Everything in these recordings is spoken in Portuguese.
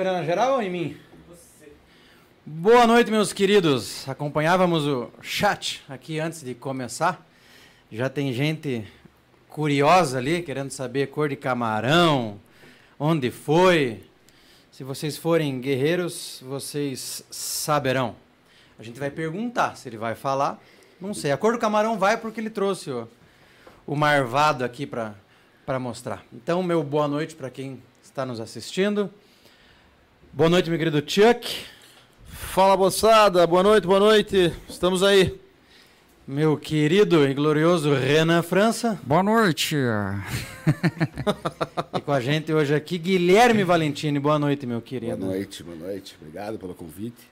câmera na geral ou em mim? Boa noite, meus queridos. Acompanhávamos o chat aqui antes de começar. Já tem gente curiosa ali, querendo saber cor de camarão, onde foi. Se vocês forem guerreiros, vocês saberão. A gente vai perguntar se ele vai falar. Não sei. A cor do camarão vai porque ele trouxe o, o marvado aqui para mostrar. Então, meu boa noite para quem está nos assistindo. Boa noite, meu querido Chuck. Fala moçada, boa noite, boa noite. Estamos aí. Meu querido e glorioso Renan França. Boa noite. e com a gente hoje aqui, Guilherme Valentini. Boa noite, meu querido. Boa noite, boa noite. Obrigado pelo convite.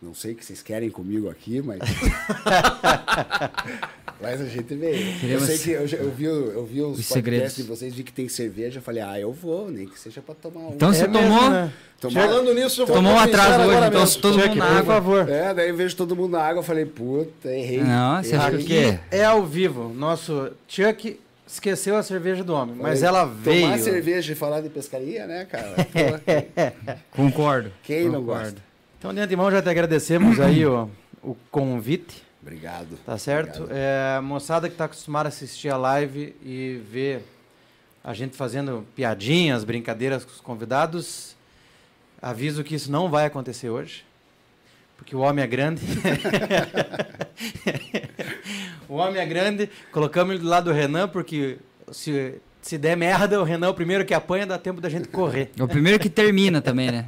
Não sei o que vocês querem comigo aqui, mas. mas a gente veio. Queremos... Eu sei que eu, eu, vi, eu vi os, os podcasts de vocês, vi que tem cerveja. Eu falei, ah, eu vou, nem que seja para tomar um. Então você é tomou. Mesmo, né? Tomar... Falando nisso, eu vou Tomou um atraso hoje, então mesmo. todo mundo na água. Por favor. É, daí eu vejo todo mundo na água. Eu falei, puta, errei. Não, você acha que é ao vivo. Nosso Chuck esqueceu a cerveja do homem, mas ela veio. Tomar cerveja e falar de pescaria, né, cara? Concordo. Quem Concordo. não gosta? Então, de antemão, já te agradecemos aí o, o convite. Obrigado. Tá certo? Obrigado. É, moçada que está acostumada a assistir a live e ver a gente fazendo piadinhas, brincadeiras com os convidados, aviso que isso não vai acontecer hoje. Porque o homem é grande. o homem é grande. Colocamos ele do lado do Renan, porque se, se der merda, o Renan é o primeiro que apanha, dá tempo da gente correr. É o primeiro que termina também, né?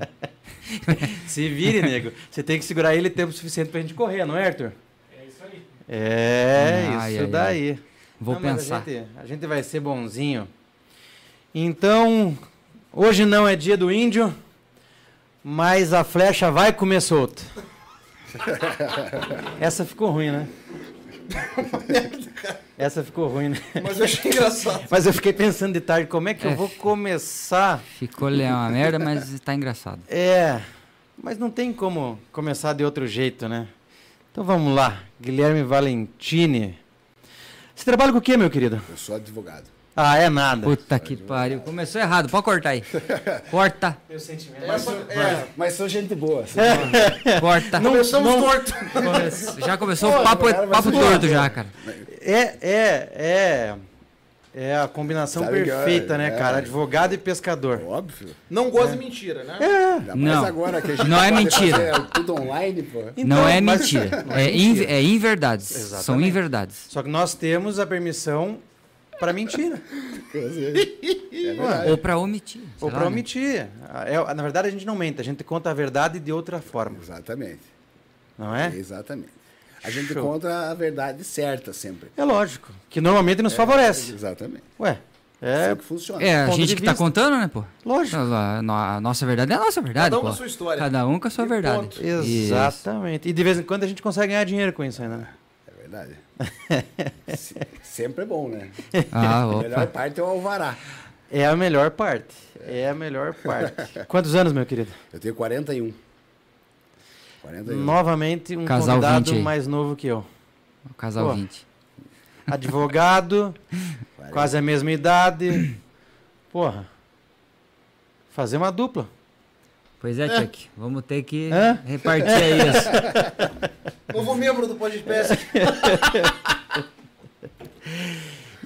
Se vire, nego. Você tem que segurar ele tempo suficiente pra gente correr, não é, Arthur? É isso aí. É, ai, isso ai, daí. Ai. Vou não, pensar. A gente, a gente vai ser bonzinho. Então, hoje não é dia do índio, mas a flecha vai comer solta. Essa ficou ruim, né? Essa ficou ruim, né? Mas eu achei engraçado. Mas eu fiquei pensando de tarde, como é que é, eu vou começar? Ficou uma merda, mas está engraçado. É, mas não tem como começar de outro jeito, né? Então vamos lá, Guilherme Valentini. Você trabalha com o quê, meu querido? Eu sou advogado. Ah, é nada. Puta que pariu. Começou errado. Pode cortar aí. Corta. Meu sentimento. Mas, é, mas sou gente boa. É. Corta. Não, Começamos não, torto. Come, já começou o papo, cara, papo torto já, cara. É, é, é. É a combinação Sabe perfeita, é, né, é, cara? Advogado e pescador. Óbvio. Não gosta de mentira, né? É. Não. agora que a gente não é mentira. tudo online, pô. Então, não é mentira. é, in, é inverdades. Exatamente. São inverdades. Só que nós temos a permissão para mentira. é Ou para omitir. Ou para né? omitir. É, na verdade, a gente não mente, a gente conta a verdade de outra forma. Exatamente. Não é? Exatamente. A gente Show. conta a verdade certa sempre. É lógico. Que normalmente nos é, favorece. Exatamente. Ué. É, assim que funciona. É, a gente que está contando, né, pô? Lógico. A, a, nossa verdade é a nossa verdade, Cada um pô. com a sua história. Cada um com a sua e verdade. Ponto. Exatamente. Isso. E de vez em quando a gente consegue ganhar dinheiro com isso ainda, né? É verdade. Sempre é bom, né? Ah, a melhor parte é o alvará. É a melhor parte. É a melhor parte. Quantos anos, meu querido? Eu tenho 41. 41. Novamente um Casal convidado mais novo que eu. O casal Pô, 20. Advogado, quase a mesma idade. Porra. Fazer uma dupla. Pois é, é. Chuck. Vamos ter que é? repartir aí isso. Novo membro do podcast.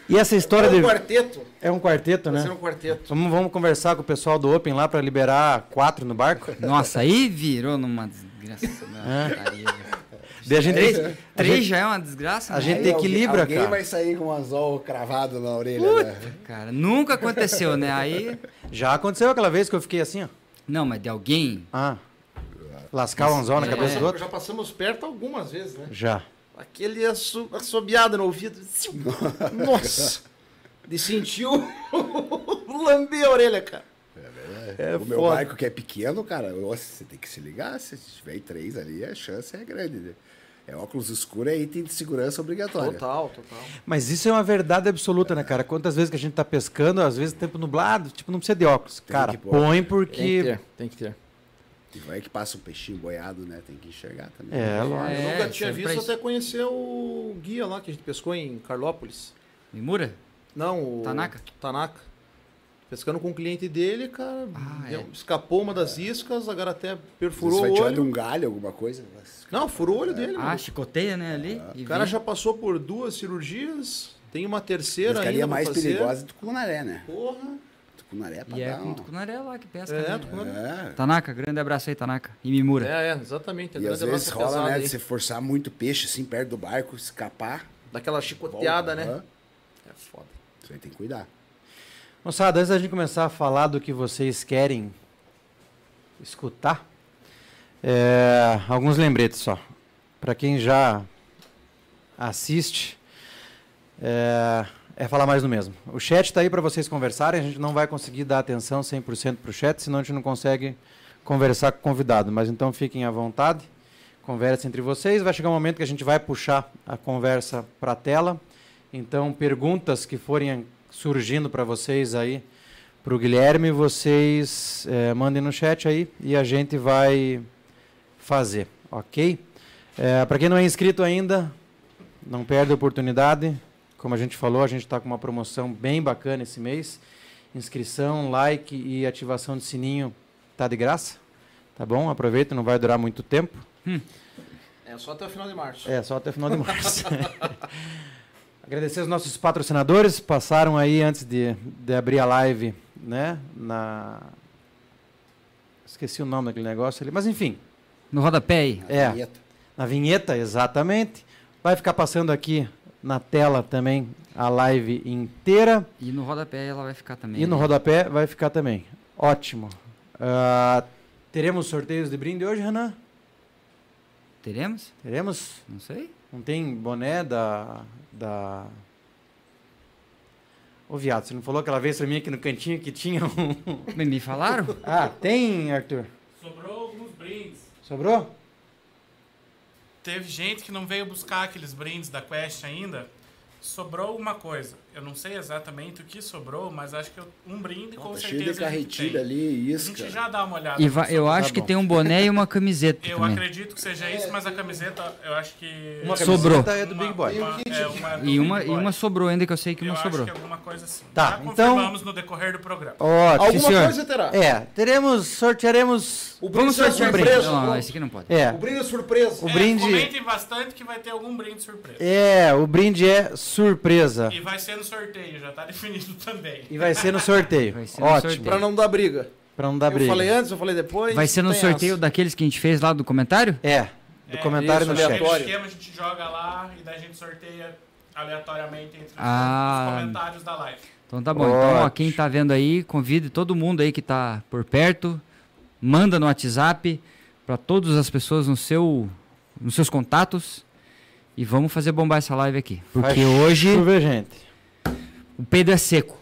E essa história é um de... quarteto. É um quarteto, né? É um quarteto. Vamos, vamos conversar com o pessoal do Open lá para liberar quatro no barco? Nossa, aí virou numa desgraça. É. Daí a gente, três, a três gente, já é uma desgraça. A né? gente equilibra, alguém, cara. Alguém vai sair com um anzol cravado na orelha. Né? Cara, nunca aconteceu, né? Aí... Já aconteceu aquela vez que eu fiquei assim, ó. Não, mas de alguém... Ah. Lascar o anzol na cabeça do outro? Já passamos perto algumas vezes, né? Já. Aquele asso, assobiado no ouvido. Nossa! De sentiu lamber a orelha, cara. É, é o foda. meu barco que é pequeno, cara, você tem que se ligar. Se tiver três ali, a chance é grande. Né? É óculos escuros é item de segurança obrigatório. Total, total. Mas isso é uma verdade absoluta, né, cara? Quantas vezes que a gente tá pescando, às vezes tempo nublado, tipo, não precisa de óculos. Tem cara, põe porque. Tem que ter. Tem que ter. E vai que passa um peixinho boiado, né? Tem que enxergar também. É, lógico. É, eu nunca tinha visto até conhecer o guia lá que a gente pescou em Carlópolis. Mimura? Não, o. Tanaka? Tanaka. Pescando com o cliente dele, cara, Ah, deu- é. escapou uma das iscas, agora até perfurou Você vai o tirando olho. um galho, alguma coisa. Não, furou o olho dele. Ah, mano. chicoteia, né, ali. e O cara vem. já passou por duas cirurgias, tem uma terceira Pescaria ainda mais fazer. perigosa é Tucunaré, né? Porra. Tucunaré é pra E é com um... Tucunaré lá que pesca. É, né? Tucunaré. É. Tanaka, grande abraço aí, Tanaka. E Mimura. É, é, exatamente. E grande às abraço vezes rola, né, aí. de você forçar muito peixe assim perto do barco, escapar. Daquela chicoteada, volta. né? Aham. É foda. Isso aí tem que cuidar. Moçada, antes da gente começar a falar do que vocês querem escutar, é, alguns lembretes só. Para quem já assiste, é, é falar mais do mesmo. O chat está aí para vocês conversarem, a gente não vai conseguir dar atenção 100% para o chat, senão a gente não consegue conversar com o convidado. Mas então fiquem à vontade, conversem entre vocês. Vai chegar um momento que a gente vai puxar a conversa para a tela. Então, perguntas que forem surgindo para vocês aí, para o Guilherme, vocês eh, mandem no chat aí e a gente vai fazer, ok? para quem não é inscrito ainda, não perde a oportunidade. Como a gente falou, a gente está com uma promoção bem bacana esse mês. Inscrição, like e ativação de sininho tá de graça, tá bom? Aproveita, não vai durar muito tempo. É só até o final de março. É, só até o final de março. Agradecer os nossos patrocinadores, passaram aí antes de, de abrir a live, né? Na. Esqueci o nome daquele negócio ali, mas enfim, No rodapé aí. É. vinheta. na vinheta, exatamente. Vai ficar passando aqui na tela também a live inteira. E no rodapé ela vai ficar também. E no ali. rodapé vai ficar também. Ótimo. Ah, teremos sorteios de brinde hoje, Renan? Teremos? Teremos? Não sei. Não tem boné da. da... Ô, viado, você não falou aquela vez pra mim aqui no cantinho que tinha um. Me, me falaram? ah, tem, Arthur? Sobrou alguns brindes. Sobrou? Teve gente que não veio buscar aqueles brindes da Quest ainda. Sobrou uma coisa. Eu não sei exatamente o que sobrou, mas acho que eu- um brinde com Tá certeza. cheio de a gente carretilha tem. ali, A gente já dá uma olhada. E va- eu acho Tá que bom. tem um boné e uma camiseta Eu também. acredito que seja isso, mas a camiseta eu acho que. Uma Sobrou. camiseta é do Uma- Big Boy. uma- é, uma do E uma, Big e Boy. uma sobrou ainda, que eu sei que eu não acho sobrou. que é alguma coisa assim. Tá, Já então- confirmamos no decorrer do programa. Ótimo. Alguma senhor. coisa terá. É, teremos, sortearemos. O Vamos brinde é sortear um surpresa. Não, esse aqui não pode. É, O brinde é surpresa. o É, brinde. Comentem bastante que vai ter algum brinde surpresa. É, o brinde é surpresa. E vai ser no sorteio, já tá definido também. E vai ser no sorteio. Vai ser no Ótimo. sorteio. Pra não dar briga. Pra não dar eu briga. falei antes, eu falei depois. Vai ser no sorteio essa. daqueles que a gente fez lá do comentário? É, do É, comentário isso, no chat. aleatório. Esquema a gente joga lá e daí a gente sorteia aleatoriamente entre os- Ah. os comentários da live. Então tá bom. Então, ó, Ótimo. quem tá vendo aí, convide todo mundo aí que tá por perto. Manda no WhatsApp para todas as pessoas no seu, nos seus contatos. E vamos fazer bombar essa live aqui. Porque Faz hoje chover, gente. O peido é seco.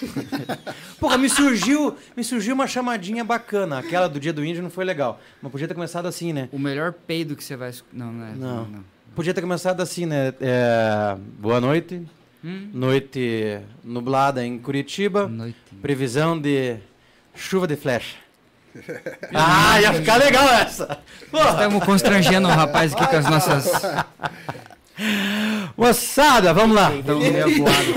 Porra, me surgiu, me surgiu uma chamadinha bacana. Aquela do dia do índio não foi legal. Mas podia ter começado assim, né? O melhor peido que você vai. Não, não é. Não. não. Podia ter começado assim, né? É, boa noite. Hum? Noite nublada em Curitiba. Noite. Previsão de chuva de flecha. ah, ia ficar legal essa. Porra. Estamos constrangendo o rapaz aqui com as nossas. Moçada, vamos lá. Estamos meio voados.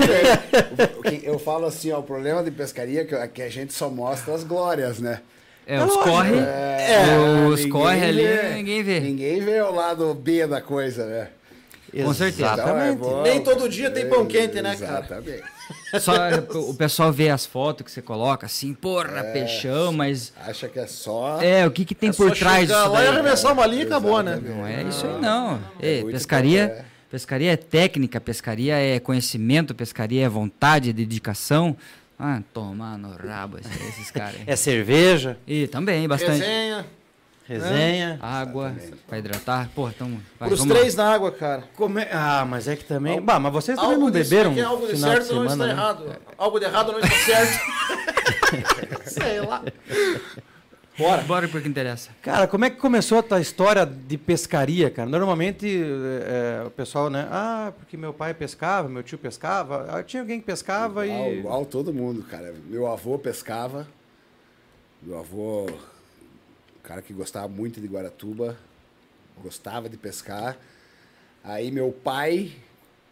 O que- Eu falo assim, ó, o problema de pescaria é que- é a gente só mostra as glórias, né? É, os corre. É, os corre ali, ninguém vê. Ninguém vê o lado B da coisa, né? Com certeza. Então é Exatamente. bom. Nem todo dia tem pão quente, né, cara? Exatamente. Só o pessoal vê as fotos que você coloca assim, porra, peixão, mas. Acha que é só. É, o que, que tem É por trás disso lá e arremessar uma linha e acabou, né? Não é isso aí, não. Ei, muito pescaria, é. pescaria é técnica, pescaria é conhecimento, pescaria é vontade, dedicação. Ah, tomar no rabo esses, esses caras. aí. É cerveja, E também, bastante. Resenha. Resenha. Água pra hidratar. Porra, então. Vai, Pros vamos lá. três na água, cara. Come- Ah, mas é que também. Bah, mas vocês também Algo não beberam que é algo de final certo de semana, não está né? errado. Algo de errado não está certo. Sei lá. Bora. Bora porque interessa. Cara, como é que começou a tua história de pescaria, cara? Normalmente é, o pessoal, né? Ah, porque meu pai pescava, meu tio pescava. Ah, tinha alguém que pescava Igual, e. igual todo mundo, cara. Meu avô pescava. Meu avô, cara que gostava muito de Guaratuba, gostava de pescar. Aí meu pai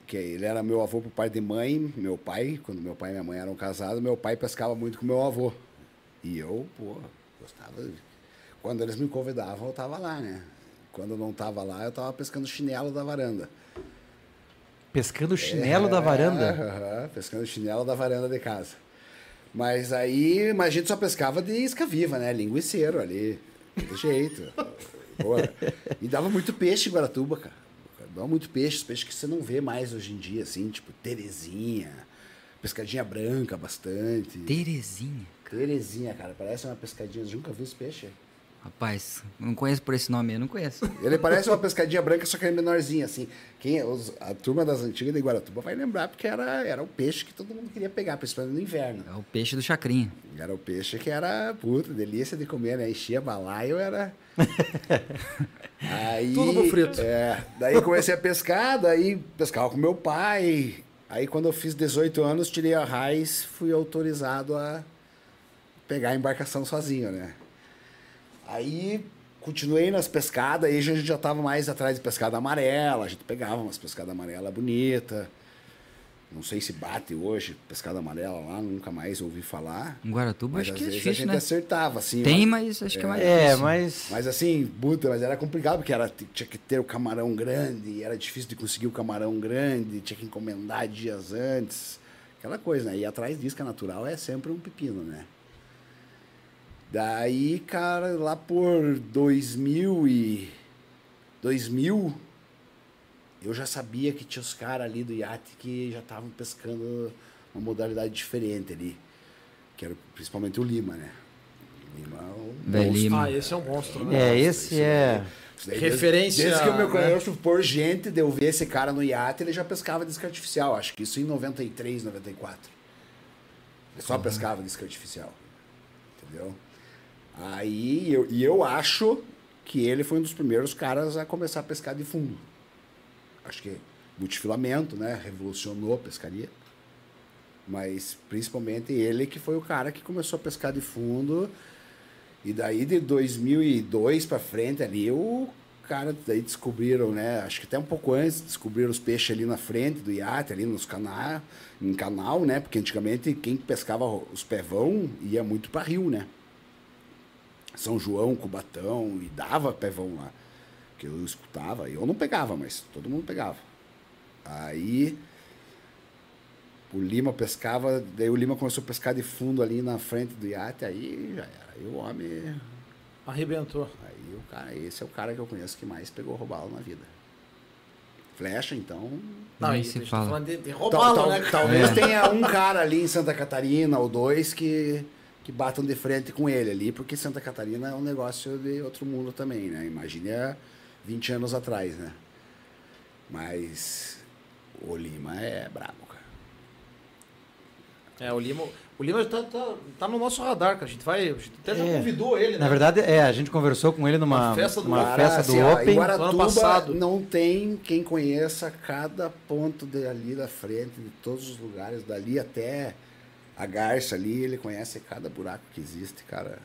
que ele era meu avô por pai de mãe, meu pai, quando meu pai e minha mãe eram casados, meu pai pescava muito com meu avô. E eu, pô, gostava. Quando eles me convidavam, eu tava lá, né? Quando eu não tava lá, eu tava pescando chinelo da varanda. Pescando chinelo da varanda. É, aham, pescando chinelo da varanda de casa. Mas aí, mas a gente só pescava de isca viva, né? Linguiceiro ali, de jeito. E dava muito peixe em Guaratuba, cara. Dava muito peixe, peixes que você não vê mais hoje em dia, assim, tipo Terezinha, pescadinha branca bastante. Terezinha. Terezinha, cara, parece uma pescadinha. Você nunca viu esse peixe? Rapaz, não conheço por esse nome, eu não conheço. Ele parece uma pescadinha branca, só que é menorzinha, assim. Quem, os- a turma das antigas de Guaratuba vai lembrar, porque era, era o peixe que todo mundo queria pegar, principalmente no inverno. É o peixe do chacrinha. Era o peixe que era, puta, delícia de comer, né? Enchia balaio, era... aí, Tudo pro frito. É, daí comecei a pescar, daí pescava com meu pai. Aí quando eu fiz 18 anos, tirei a raiz, fui autorizado a pegar a embarcação sozinho, né? Aí continuei nas pescadas, aí a gente já tava mais atrás de pescada amarela, a gente pegava umas pescadas amarela bonita. Não sei se bate hoje, pescada amarela lá, nunca mais ouvi falar. Em Guaratuba, Mas acho que é vezes a difícil, gente né? acertava, assim. Tem, mas- mas acho que é mais É, difícil. mas. mas assim, puta, mas era complicado, porque era, tinha que ter o camarão grande, era difícil de conseguir o camarão grande, tinha que encomendar dias antes, aquela coisa, né? E atrás disso, que é natural, é sempre um pepino, né? Daí, cara, lá por 2000 e... 2000, eu já sabia que tinha os caras ali do iate que já estavam pescando uma modalidade diferente ali, que era principalmente o Lima, né? O Lima é um. Lima. Ah, esse é um monstro, né? É, esse é. Isso daí, Referência, Desde, desde que eu me né? conheço por gente, de eu ver esse cara no iate, ele já pescava disco artificial. Acho que isso em 93, 94. Ele só pescava disco artificial. Entendeu? Aí, eu, e eu acho que ele foi um dos primeiros caras a começar a pescar de fundo. Acho que multifilamento, né? Revolucionou a pescaria. Mas principalmente ele que foi o cara que começou a pescar de fundo. E daí de 2002 para frente ali, o cara daí descobriram, né? Acho que até um pouco antes descobriram os peixes ali na frente do iate, ali nos canais, em canal, né? Porque antigamente quem pescava os pevão ia muito para rio, né? São João, Cubatão, e dava pevão lá. Que eu escutava, eu não pegava, mas todo mundo pegava. Aí o Lima pescava, daí o Lima começou a pescar de fundo ali na frente do iate, aí já era. Aí o homem. Arrebentou. Aí o cara, esse é o cara que eu conheço que mais pegou robalo na vida. Flecha, então. Não, e se a gente fala. tá falando de, de Tal- roubá-lo, tal- né? Talvez tenha um cara ali em Santa Catarina ou dois que, que batam de frente com ele ali, porque Santa Catarina é um negócio de outro mundo também, né? Imagine há 20 anos atrás, né? Mas o Lima é brabo, cara. É, o Lima, o Lima tá, tá, tá no nosso radar, cara. A gente vai. A gente até já É. convidou ele, né? Na verdade, é, a gente conversou com ele numa Uma festa do- Cara, festa do assim, ó, Open. Ano passado. não tem quem conheça cada ponto de ali da frente, de todos os lugares, dali até a Garça ali, ele conhece cada buraco que existe, cara.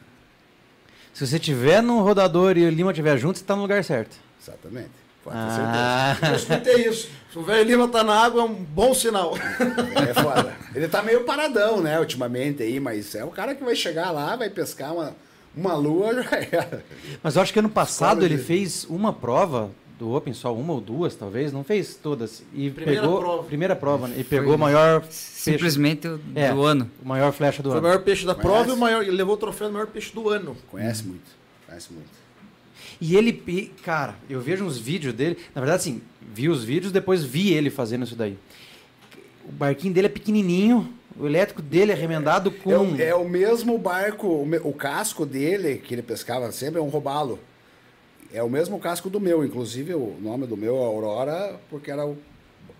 Se você tiver num rodador e o Lima estiver junto, você tá no lugar certo. Exatamente. Pode ter certeza. Ah, Eu escutei isso. Se o velho Lima tá na água, é um bom sinal. É foda. Ele tá meio paradão, né, ultimamente aí, mas é o cara que vai chegar lá, vai pescar uma, uma lua, já era. mas eu acho que ano passado Escola ele de- fez uma prova do Open, só uma ou duas, talvez, não fez todas. E Primeira pegou prova. primeira prova, né? E Foi pegou o maior peixe, Simplesmente o É. do ano. o maior flecha do Foi o ano. maior peixe da Conhece? prova e o maior, ele levou o troféu do maior peixe do ano. Conhece muito, conhece muito. E ele, cara, eu vejo uns vídeos dele. Na verdade, assim, vi os vídeos, depois vi ele fazendo isso daí. O barquinho dele é pequenininho, o elétrico dele é remendado com. É, o, é o mesmo barco, o, o casco dele, que ele pescava sempre, é um robalo. É o mesmo casco do meu, inclusive o nome do meu é Aurora, porque era, o,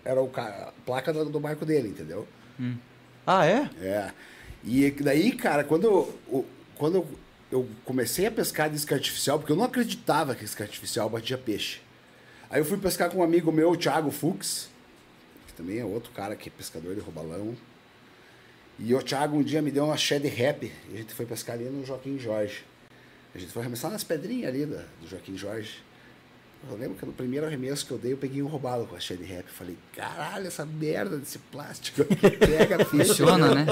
era o, a placa do, do barco dele, entendeu? Ah, é? É. E daí, cara, quando, eu- quando eu, eu comecei a pescar de isca artificial, porque eu não acreditava que isca artificial batia peixe. Aí eu fui pescar com um amigo meu, o Thiago Fux, que também é outro cara que é pescador de robalão. E o Thiago um dia me deu uma shed rap, e a gente foi pescar ali no Joaquim Jorge. A gente foi arremessar nas pedrinhas ali da- do Joaquim Jorge. Eu lembro que no primeiro arremesso que eu dei, eu peguei um roubado com a cheia de rap. Falei, caralho, essa merda desse plástico aqui pega. Funciona, né?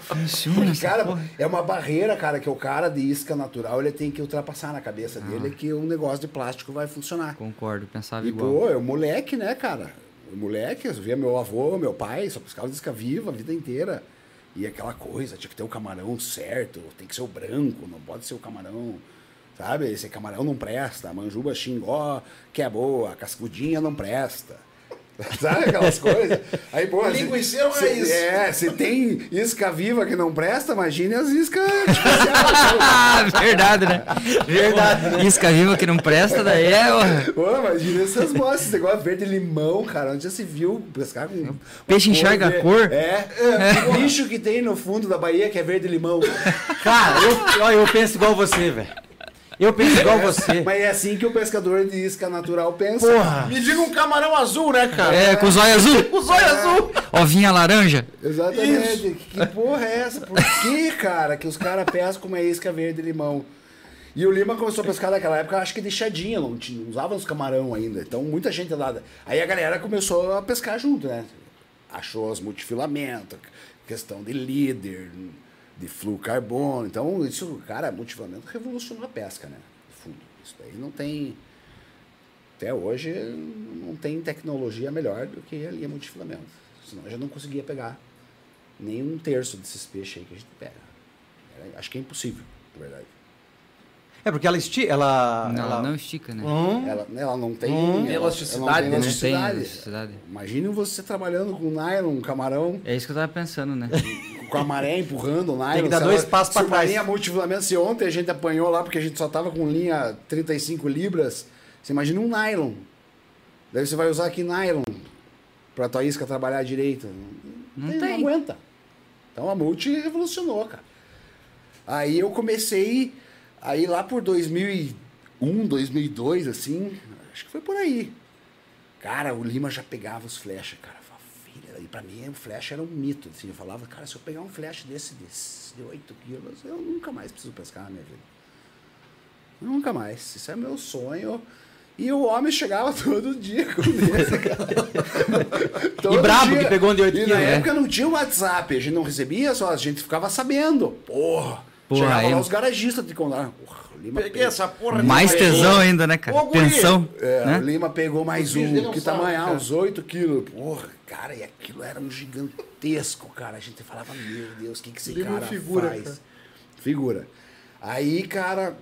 Funciona Cara, porra. é uma barreira, cara, que o cara de isca natural ele tem que ultrapassar na cabeça Ah. dele que um negócio de plástico vai funcionar. Concordo, pensava E, igual. pô, eu moleque, né, cara? Moleque, eu via meu avô, meu pai, só pescava de isca viva a vida inteira. E aquela coisa, tinha que ter o camarão certo, tem que ser o branco, não pode ser o camarão, sabe? Esse camarão não presta, manjuba xingó, que é boa, cascudinha não presta. Sabe aquelas coisas? Aí, pô, se- Linguiceiro se- raiz. É, se tem isca viva que não presta, imagine as iscas artificiais. Ah, verdade, né? Verdade. Isca viva que não presta, daí é. ó, Pô, imagina essas mostras, esse negócio verde limão, cara. Onde já se viu pescar com. Peixe enxerga a cor. É, é. Que bicho que tem no fundo da Bahia que é verde limão. Cara, eu, eu penso igual você, velho. Eu penso igual você. Mas é assim que o pescador de isca natural pensa. Porra. Me diga um camarão azul, né, cara? É, com o zóio azul. O zóio azul. Ovinha laranja. Exatamente. Que porra é essa? Por que, cara, que os caras pescam com uma isca verde limão? E o Lima começou a pescar naquela época, acho que deixadinha, não, tinha, não usava os camarão ainda. Então muita gente lá. Aí a galera começou a pescar junto, né? Achou as multifilamentos, questão de líder, de fluocarbono. Então, isso, cara, multifilamento revolucionou a pesca, né? No fundo. Isso daí não tem. Até hoje não tem tecnologia melhor do que a linha multifilamento. Senão eu já não conseguia pegar nem um terço desses peixes aí que a gente pega. Era- acho que é impossível, na verdade. É porque ela estica. Ela. Não, ela... não estica, né? Hum, Ela, ela não tem Hum. ela- Elasticidade, ela né? Não tem elasticidade. elasticidade. Imagine você trabalhando com nylon, camarão, É isso que eu tava pensando, né? com a maré empurrando o nylon. Tem que dar dois passos uma trás. linha multifilamento, se ontem a gente apanhou lá porque a gente só tava com linha 35 libras, você imagina um nylon. Daí você vai usar aqui nylon pra tua isca trabalhar direito. Não Não tem. aguenta. Então a multi revolucionou, cara. Aí eu comecei, aí lá por 2001, 2002, assim, acho que foi por aí. Cara, o Lima já pegava os flash, cara. E pra mim o flash era um mito. Assim, eu falava, cara, se eu pegar um flash desse, desse de 8 quilos, eu nunca mais preciso pescar na minha vida. Nunca mais. Isso é meu sonho. E o homem chegava todo dia com esse, cara. Todo brabo que pegou um de oito E quilos, na né? época não tinha WhatsApp, a gente não recebia só, a gente ficava sabendo. Porra. Porra, Chegava aí- lá os garagistas de contar. Porra, Lima Peguei pegou- essa porra. Mais de- tesão ainda, né, cara? Ô. Tensão. É, né? o Lima pegou mais um. Que tamanho? Ah, cara. uns 8 quilos. Porra, cara, e aquilo era um gigantesco, cara. A gente falava, meu Deus, o que, que esse Lima cara figura, faz? cara. Figura. Aí, cara,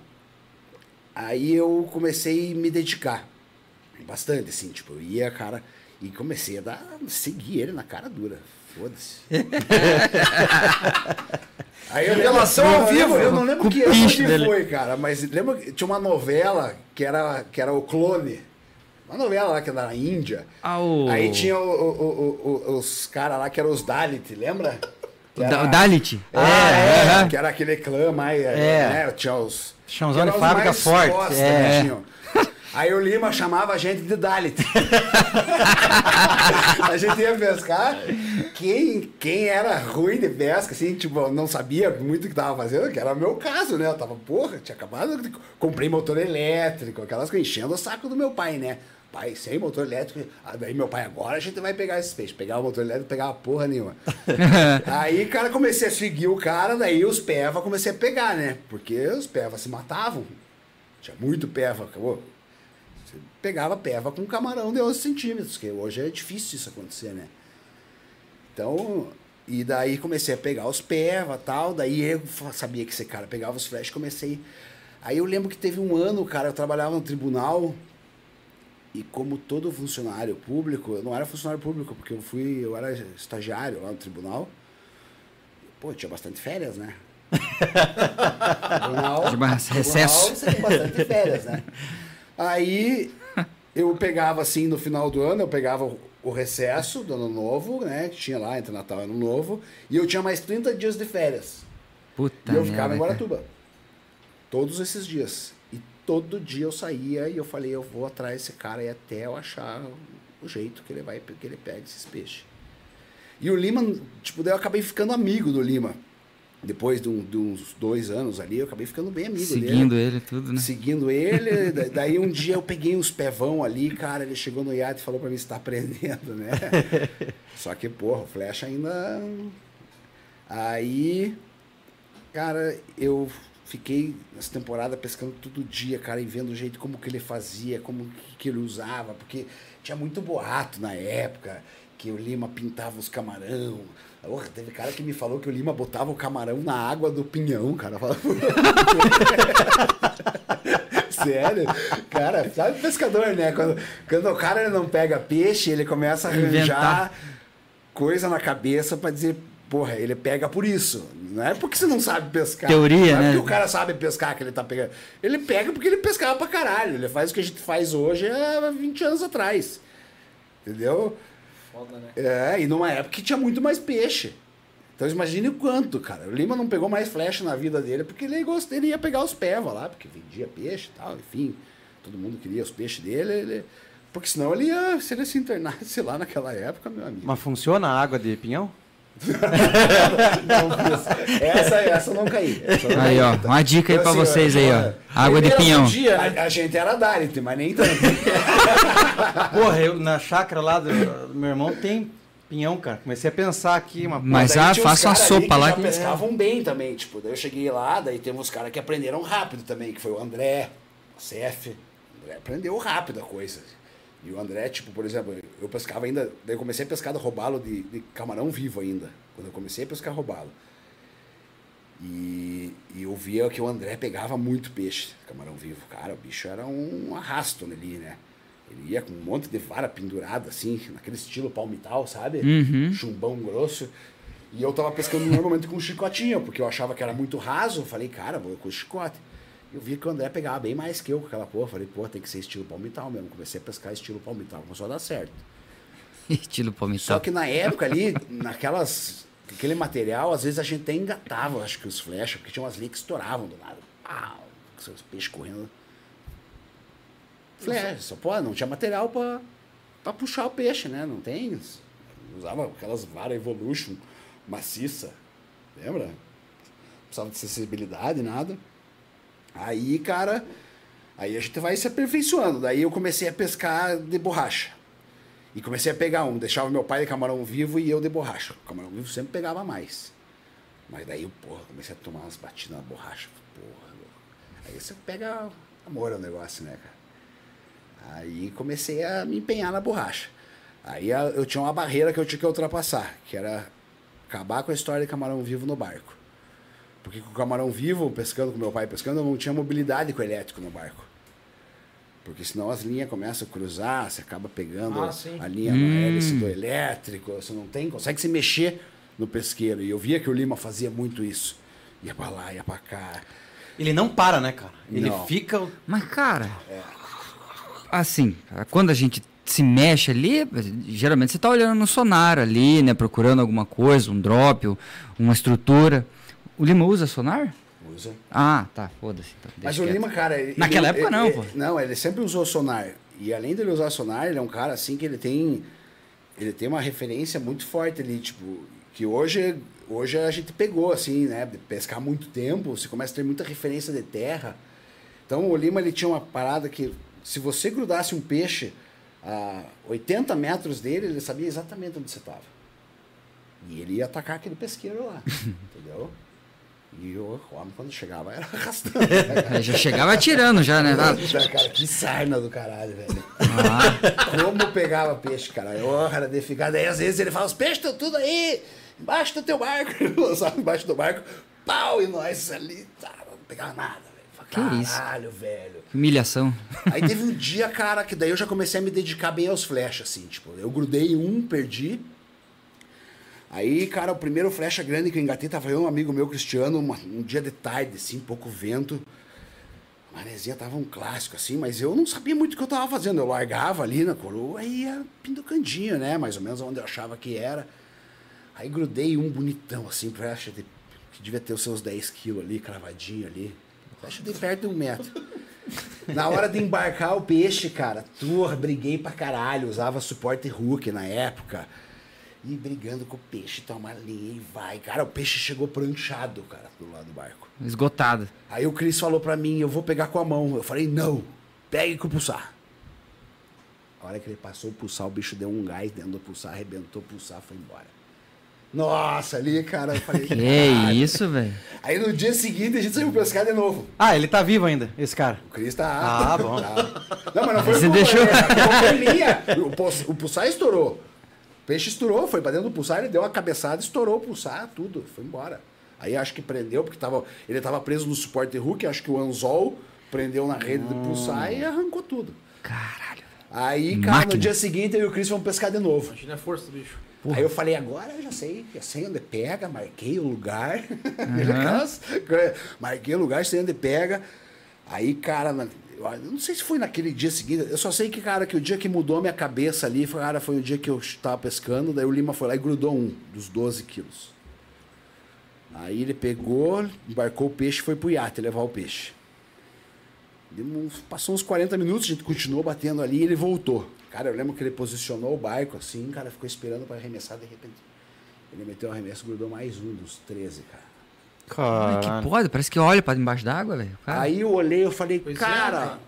aí eu comecei a me dedicar. Bastante, assim, tipo, eu ia, cara, e comecei a dar, seguir ele na cara dura. Foda-se. Aí eu lembro- ao vivo. lembro- Eu não lembro que ano que dele. foi, cara, mas lembra que tinha uma novela que era, que era o Clone. Uma novela lá que era na Índia. Ah, o- Aí tinha o- o- o- o- os caras lá que eram os Dalit, lembra? Que O era- Dalit. É, é, aham. que era aquele clã mais. É. Né? Tinha os. Chãozão de fábrica forte, é. tinham. Aí o Lima chamava a gente de Dalit. a gente ia pescar. Quem, quem era ruim de pesca, assim, tipo, não sabia muito o que tava fazendo, que era o meu caso, né? Eu tava, porra, tinha acabado de. Comprei motor elétrico, aquelas coisas, enchendo o saco do meu pai, né? Pai, sem motor elétrico. Ah, daí meu pai, agora a gente vai pegar esses peixes. Pegar o motor elétrico, pegar porra nenhuma. aí, cara, comecei a seguir o cara, daí os peva comecei a pegar, né? Porque os peva se matavam. Tinha muito peva, acabou. Você pegava peva com camarão de 11 centímetros, que hoje é difícil isso acontecer, né? Então, e daí comecei a pegar os peva tal, daí eu sabia que esse cara pegava os flash, comecei. Aí eu lembro que teve um ano, cara, eu trabalhava no tribunal e como todo funcionário público, eu não era funcionário público, porque eu fui, eu era estagiário lá no tribunal. Pô, tinha bastante férias, né? tribunal, recesso. tribunal, você tem bastante férias, né? Aí eu pegava assim no final do ano, eu pegava o, recesso do ano novo, né? Que tinha lá entre Natal e Ano Novo, e eu tinha mais 30 dias de férias. Puta e eu ficava em merda, cara. Guaratuba. Todos esses dias. E todo dia eu saía e eu falei, eu vou atrás desse cara e até eu achar o jeito que ele vai, que ele pega esses peixes. E o Lima, tipo, daí eu acabei ficando amigo do Lima. Depois de, um- de uns dois anos ali, eu acabei ficando bem amigo dele. Seguindo ele tudo, né? Seguindo ele, da- daí um dia eu peguei uns pevão ali, cara, ele chegou no iate e falou pra mim, você tá aprendendo, né? Só que, porra, o Flecha ainda... Aí, cara, eu fiquei nessa temporada pescando todo dia, cara, e vendo o jeito como que ele fazia, como que, que ele usava, porque tinha muito boato na época, que o Lima pintava os camarão. Porra, teve cara que me falou que o Lima botava o camarão na água do pinhão, cara. Sério? Cara, sabe pescador, né? Quando, quando o cara não pega peixe, ele começa a arranjar coisa na cabeça pra dizer, porra, ele pega por isso. Não é porque você não sabe pescar. Teoria, não é né? porque o cara sabe pescar que ele tá pegando. Ele pega porque ele pescava pra caralho. Ele faz o que a gente faz hoje há 20 anos atrás. Entendeu? Foda, né? É, e numa época que tinha muito mais peixe. Então imagine o quanto, cara. O Lima não pegou mais flecha na vida dele porque ele, gost... ele ia pegar os peva lá, porque vendia peixe e tal, enfim. Todo mundo queria os peixes dele. Ele... Porque senão ele ia, se ele se internasse lá naquela época, meu amigo. Mas funciona a água de pinhão? Essa, não caí. Essa Aí, ó, uma dica aí pra Assim, vocês aí, ó. Água de pinhão. dia, né? A, a gente era Darit, mas nem tanto. Porra, eu na chácara lá do, do meu irmão tem pinhão, cara. Comecei a pensar aqui, uma Mas ah, faça uma sopa lá já que- pescavam bem também, tipo, daí eu cheguei lá, daí tem uns caras que aprenderam rápido também, que foi o André, o CF, o André aprendeu rápido a coisa. E o André, tipo, por exemplo, eu pescava ainda, daí eu comecei a pescar robalo de, de camarão vivo ainda, quando eu comecei a pescar robalo. E, e eu via que o André pegava muito peixe, camarão vivo. Cara, o bicho era um arrasto ali, né? Ele ia com um monte de vara pendurada, assim, naquele estilo palmital, sabe? Uhum. Chumbão grosso. E eu tava pescando normalmente com chicotinho, porque eu achava que era muito raso. Eu falei, cara, vou com chicote. Eu vi que o André pegava bem mais que eu com aquela porra. Falei, pô, tem que ser estilo palmital mesmo. Comecei a pescar estilo palmital, começou a dar certo. Estilo Só palmital. que na época ali, naquelas. Aquele material, às vezes a gente até engatava, acho que os flechas, porque tinha umas linhas que estouravam do lado. Pau! Com seus peixes correndo. Flecha, só pode, não tinha material pra, pra puxar o peixe, né? Não tem. Usava aquelas varas Evolution maciça. Lembra? Não precisava de sensibilidade, nada. Aí, cara, aí a gente vai se aperfeiçoando. Daí eu comecei a pescar de borracha. E comecei a pegar um, deixava meu pai de camarão vivo e eu de borracha. O camarão vivo sempre pegava mais. Mas daí porra, comecei a tomar umas batidas na borracha. Porra. Aí você pega amor ao negócio, né, cara? Aí comecei a me empenhar na borracha. Aí eu tinha uma barreira que eu tinha que ultrapassar, que era acabar com a história de camarão vivo no barco. Porque com o camarão vivo, pescando com meu pai pescando, eu não tinha mobilidade com o elétrico no barco. Porque senão as linhas começam a cruzar, você acaba pegando Ah, a linha na hélice do elétrico, você não tem, consegue se mexer no pesqueiro. E eu via que o Lima fazia muito isso. Ia pra lá, ia pra cá. Ele não para, né, cara? Ele Não. fica. Mas, cara, assim, quando a gente se mexe ali, geralmente você tá olhando no sonar ali, né? Procurando alguma coisa, um drop, uma estrutura. O Lima usa sonar? Usa. Ah, tá, foda-se. então, Mas o quieto. Lima, cara. ele- Naquela ele- época não, ele- pô. Não, ele sempre usou sonar. E além dele usar sonar, ele é um cara assim que ele tem. Ele tem uma referência muito forte ali, tipo, que hoje, hoje a gente pegou, assim, né? De pescar há muito tempo, você começa a ter muita referência de terra. Então o Lima ele tinha uma parada que se você grudasse um peixe a 80 metros dele, ele sabia exatamente onde você estava. E ele ia atacar aquele pesqueiro lá, entendeu? E o homem, quando chegava, era arrastando. É, já chegava atirando já, né? Cara, que sarna do caralho, velho. ah, Como pegava peixe, cara. Oh, era de ficar. Daí às vezes ele fala: os peixes estão tudo aí, embaixo do teu barco. Lançava embaixo do barco, pau, e nós ali, tá, não pegava nada, velho. Que Falei, isso? Caralho, velho. humilhação. Aí teve um dia, cara, que daí eu já comecei a me dedicar bem aos flechas, assim, tipo, eu grudei um, perdi. Aí, cara, o primeiro flecha grande que eu engatei, tava eu um amigo meu, Cristiano, uma- um dia de tarde, assim, pouco vento. A maresia tava um clássico, assim, mas eu não sabia muito o que eu tava fazendo. Eu largava ali na coroa e ia pinducandinho, né? Mais ou menos onde eu achava que era. Aí grudei um bonitão, assim, flecha de, que devia ter os seus 10 quilos ali, cravadinho ali. Flecha de perto de um metro. Na hora de embarcar o peixe, cara, turra, briguei pra caralho, usava suporte hook na época. E brigando com o peixe, toma linha e vai. Cara, o peixe chegou pranchado, cara, do lado do barco. Esgotado. Aí o Cris falou pra mim, eu vou pegar com a mão. Eu falei, não, pegue com o pulsar. A hora que ele passou o pulsar, o bicho deu um gás dentro do pulsar, arrebentou o pulsar, foi embora. Nossa, ali, cara, eu falei, Que "Caralho." isso, velho. Aí no dia seguinte a gente saiu pescar de novo. Ah, ele tá vivo ainda, esse cara. O Cris tá. Ah, bom. tá. Não, mas não foi Você culpa deixou- dele, a culpa foi minha. O, o pulsar estourou. O peixe estourou, foi pra dentro do pulsar, ele deu uma cabeçada, estourou o pulsar, tudo, foi embora. Aí acho que prendeu, porque tava, ele tava preso no suporte hook, acho que o anzol prendeu na rede do pulsar e arrancou tudo. Caralho. Aí, cara, Máquina. no dia seguinte eu e o Cris fomos pescar de novo. Imagina a força do bicho. Aí eu falei, agora eu já sei, já sei onde pega, marquei o lugar. Coisas, marquei o lugar, sei onde pega. Aí, cara, eu não sei se foi naquele dia seguinte, eu só sei que, cara, que o dia que mudou minha cabeça ali, cara, foi o dia que eu estava pescando, daí o Lima foi lá e grudou um dos 12 quilos. Aí ele pegou, embarcou o peixe e foi pro iate levar o peixe. Passou uns 40 minutos, a gente continuou batendo ali e ele voltou. Cara, eu lembro que ele posicionou o barco assim, cara, ficou esperando para arremessar de repente. Ele meteu o arremesso, grudou mais um dos 13, cara. Como é que pode? Parece que olha pra debaixo d'água, velho. Cara, Aí eu olhei, eu falei, Pois é, cara.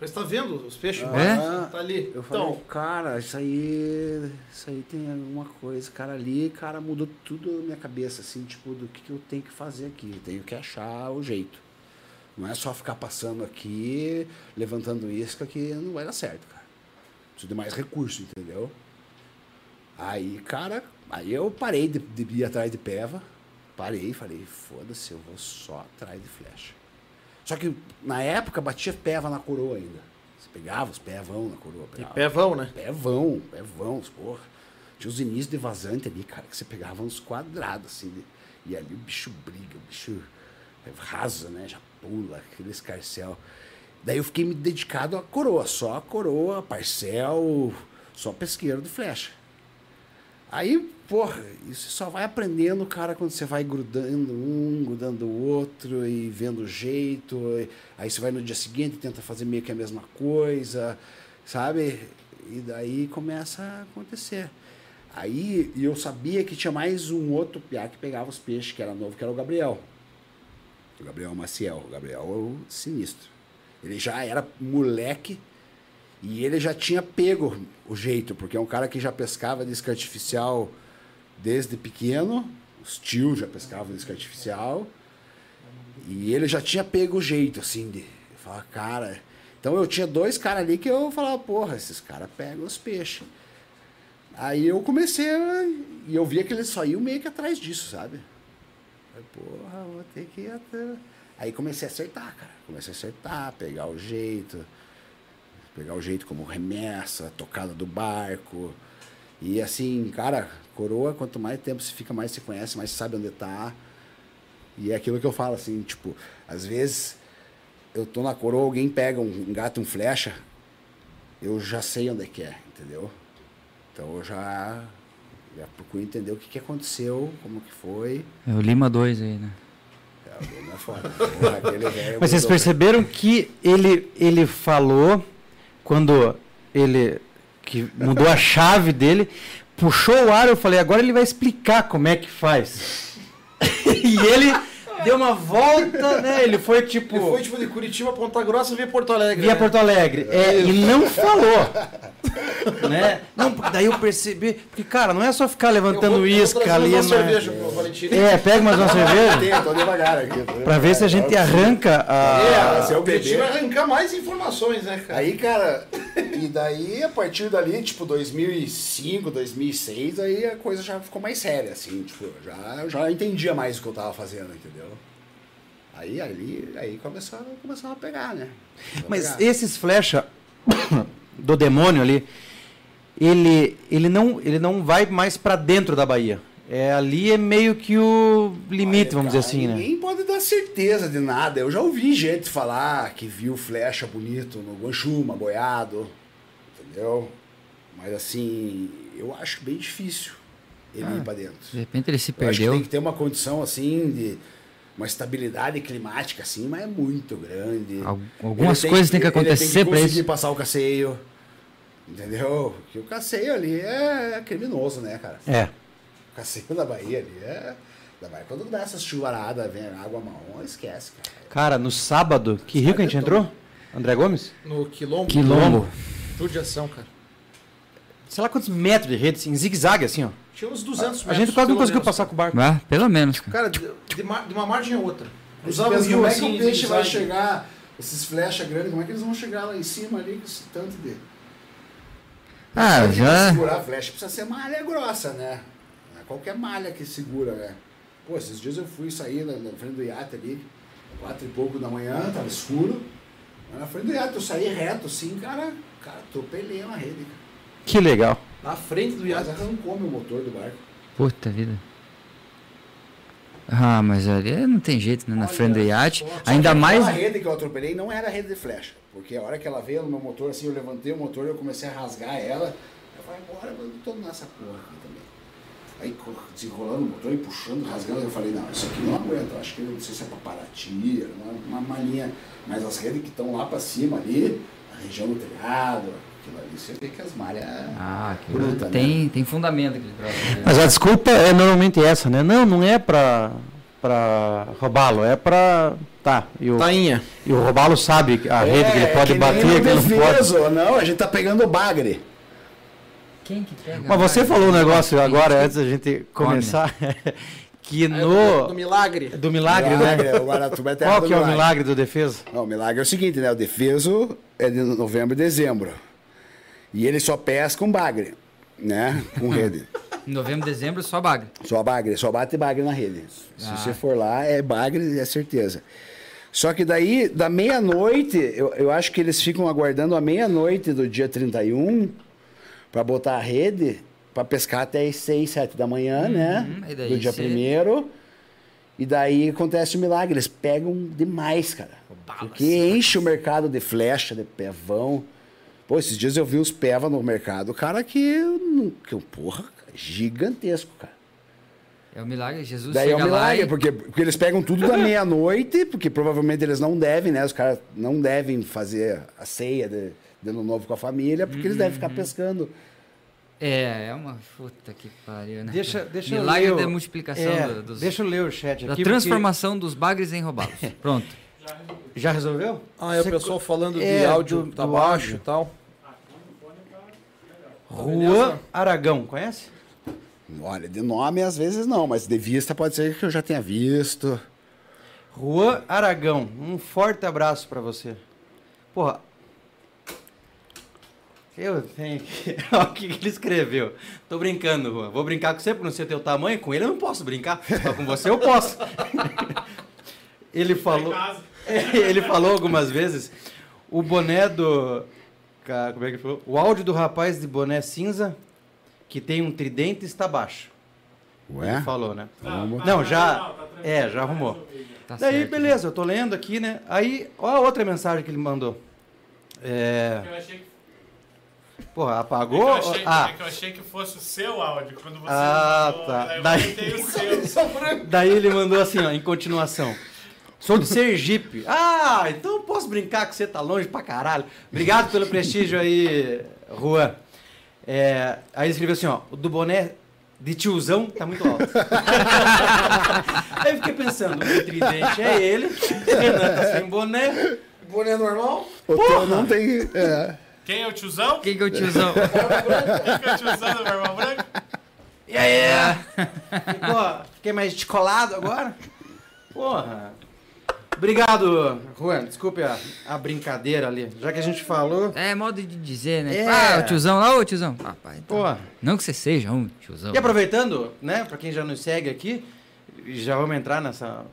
Você tá vendo os peixes? É? Tá ali. Eu falei, Então, cara, isso aí. Isso aí tem alguma coisa. Cara, ali, cara, mudou tudo na minha cabeça, assim, tipo, do que, que eu tenho que fazer aqui. Eu tenho que achar o jeito. Não é só ficar passando aqui, levantando isca, que não vai dar certo, cara. Preciso de mais recurso, entendeu? Aí, cara, aí eu parei de, de ir atrás de peva. Parei e falei, foda-se, eu vou só atrás de flecha. Só que na época batia peva na coroa ainda. Você pegava os pevão na coroa. e Pegava. pevão, né? Pevão, pevão, porra. Tinha os inícios de vazante ali, cara, que você pegava uns quadrados, assim. de- e ali o bicho briga, o bicho rasa, né? Já pula, aquele escarcel. Daí eu fiquei me dedicado à coroa, só a coroa, parcel, só pesqueiro de flecha. Aí, porra, isso só vai aprendendo, cara, quando você vai grudando um, grudando o outro e vendo o jeito. Aí você vai no dia seguinte e tenta fazer meio que a mesma coisa, sabe? E daí começa a acontecer. Aí eu sabia que tinha mais um outro piá que pegava os peixes, que era novo, que era o Gabriel. O Gabriel Maciel. O Gabriel é o sinistro. Ele já era moleque e ele já tinha pego o jeito, porque é um cara que já pescava de artificial desde pequeno. Os tios já pescavam de artificial. E ele já tinha pego o jeito, assim, de falar, cara. Então eu tinha dois caras ali que eu falava, porra, esses caras pegam os peixes. Aí eu comecei E eu via que eles só iam meio que atrás disso, sabe? Falei, porra, vou ter que ir até. Aí comecei a acertar, cara. Comecei a acertar, pegar o jeito. Pegar o jeito como remessa, tocada do barco. E assim, cara, coroa, quanto mais tempo você fica, mais você conhece, mais sabe onde tá. E é aquilo que eu falo, assim, tipo, às vezes eu tô na coroa, alguém pega um, engata um flecha, eu já sei onde é que é, entendeu? Então eu já, já procuro entender o que, que aconteceu, como que foi. É o Lima 2 aí, né? É, o Bruno é foda. Mas vocês mudou, perceberam que ele, ele falou quando ele que mudou a chave dele, puxou o ar, eu falei, agora ele vai explicar como é que faz. e ele deu uma volta, né? Ele foi tipo Ele foi tipo de Curitiba, Ponta Grossa, via Porto Alegre. via né? Porto Alegre. É, e não falou. né? Não, porque daí eu percebi, porque cara, não é só ficar levantando vou- isca ali, uma né? cerveja pro Valentim. É, pega mais uma cerveja Tem, tô devagar aqui. tô pra ver se a gente devagar. arranca a É, se é o bebê. é arrancar mais informações, né, cara? Aí, cara, e daí, a partir dali, tipo, 2005, 2006, aí a coisa já ficou mais séria, assim, tipo, eu já, já entendia mais o que eu tava fazendo, entendeu? Aí, ali, aí começaram, começaram a pegar, né? Começaram Mas pegar. esses flecha do demônio ali, ele, ele, não, ele não vai mais pra dentro da Bahia. É, ali é meio que o limite, Olha, vamos cara, dizer assim, né? Ninguém pode dar certeza de nada. Eu já ouvi gente falar que viu flecha bonito no Guanchuma, boiado, entendeu? Mas assim, eu acho bem difícil ele ir pra dentro. De repente ele se Eu acho que perdeu. tem que ter uma condição assim de uma estabilidade climática assim, mas é muito grande. Al- algumas Ele coisas têm que acontecer pra conseguir isso. passar o casseio. Entendeu? Porque o passeio ali é criminoso, né, cara? É. O passeio da Bahia ali é. Da Bahia. Quando dá essas chuvaradas, vem água marrom, esquece, cara. Cara, no sábado, que rio que a gente entrou? André Gomes? No quilombo. Quilombo. Judiação, cara. Sei lá quantos metros de rede, assim, em zigue-zague, assim, ó. Tinha uns 200 metros. A gente quase não conseguiu menos. passar com o barco. Ah, pelo menos, cara. Cara, de, de mar- de uma margem a outra. Usava rio como é que assim, o peixe vai chegar, esses flechas grandes, como é que eles vão chegar lá em cima ali com esse tanto de. Ah, já. segurar a flecha precisa ser malha grossa, né? É qualquer malha que segura, né? Pô, esses dias eu fui sair na, na frente do iate ali, quatro e pouco da manhã, tava escuro. Mas Na frente do iate eu saí reto assim, cara, cara, atropelei uma rede, cara. Que legal. Na frente do iate. arrancou meu motor do barco. Puta vida. Ah, mas ali não tem jeito, né? Na Olha frente do iate. Ainda mais. Aquela rede que eu atropelei não era rede de flecha. Porque a hora que ela veio no meu motor, assim, eu levantei o motor e eu comecei a rasgar ela. Eu falei, agora eu tô nessa porra. Aí desenrolando o motor e puxando, rasgando, eu falei, não, isso aqui não aguenta. Acho que não sei se é era uma, uma malinha. Mas as redes que estão lá pra cima ali, a região do telhado, aquilo ali, você vê que as malhas. Ah, que Bruta, né? tem, tem fundamento aquele troço. né? Mas a desculpa é normalmente essa, né? Não, não é pra, pra roubá-lo, é pra. Tá. E o, Tainha. e o roubá-lo sabe a rede que ele pode É, que bater, que ele não pode. Não, a gente tá pegando o bagre. Quem que pega? Mas você falou um negócio agora, antes da gente começar, que É, do, no. do milagre. Do milagre, né? O Guaratuba é terra Qual que é o milagre do defesa? Não, o milagre é o seguinte, né? O defeso é de novembro e dezembro. E ele só pesca um bagre, né? Com rede. novembro, dezembro, só bagre. Só bagre, só bate bagre na rede. Se Ah. você for lá, é bagre, é certeza. Só que daí, da meia-noite, eu, eu acho que eles ficam aguardando a meia-noite do dia 31 para botar a rede para pescar até as 6, 7 da manhã, né? Uhum, daí Do dia cê- primeiro. E daí acontece o milagre, eles pegam demais, cara. Porque enche o mercado de flecha, de pevão. Pô, esses dias eu vi uns peva no mercado, cara, que, que eu, porra, gigantesco, cara. É o milagre. Jesus Daí é chega um milagre, e... porque, porque eles pegam tudo da meia-noite, porque provavelmente eles não devem, né? Os caras não devem fazer a ceia de, de ano novo com a família, porque eles devem ficar Uhum. pescando. É, é uma puta que pariu, né? Deixa, deixa Milagre eu ler. da o- multiplicação é, do- dos... Deixa eu ler o chat Da aqui. transformação dos bagres em roubados. Pronto. porque- Já resolveu? Ah, é o pessoal falando de É, áudio do- tá do baixo áudio. e tal. Juan Aragão, conhece? Olha, de nome às vezes não, mas de vista pode ser que eu já tenha visto. Juan Aragão, um forte abraço pra você. Porra. Eu tenho que. Olha o que ele escreveu. Tô brincando, Juan. Vou brincar com você por não ser teu tamanho. Com ele eu não posso brincar. Mas com você eu posso. ele falou. ele falou algumas vezes. O boné do. Como é que ele falou? O áudio do rapaz de boné cinza que tem um tridente está baixo. Ué? Ele falou, né? Vamos. Não, já. É, já arrumou. Tá Daí, certo. beleza, eu tô lendo aqui, né? Aí, ó a outra mensagem que ele mandou. É. Eu achei que, Porra, é que apagou? eu achei, ah, é que eu achei que fosse o seu áudio. Quando você Ah, mandou, tá. Daí eu Daí- seu. daí ele mandou assim, ó, em continuação. Sou de Sergipe. Ah, então eu posso brincar que você tá longe pra caralho. Obrigado pelo prestígio aí, Juan. É, aí ele escreveu assim, ó, o do boné de tiozão tá muito alto. aí eu fiquei pensando, o tridente é ele, o Renan tá sem boné. Boné normal? O não tem. É. Quem é o tiozão? Quem que é o tiozão? Quem que é o tiozão do Barba Branca? E aí? Ficou, fiquei mais descolado agora? Porra. Obrigado, Juan. Desculpe a, a brincadeira ali. Já que a gente falou. É modo de dizer, né? É. Ah, o tiozão lá, ô tiozão. Ah, pai, então. Porra. Não que você seja um tiozão. E aproveitando, né, pra quem já nos segue aqui, e já vamos entrar nessa,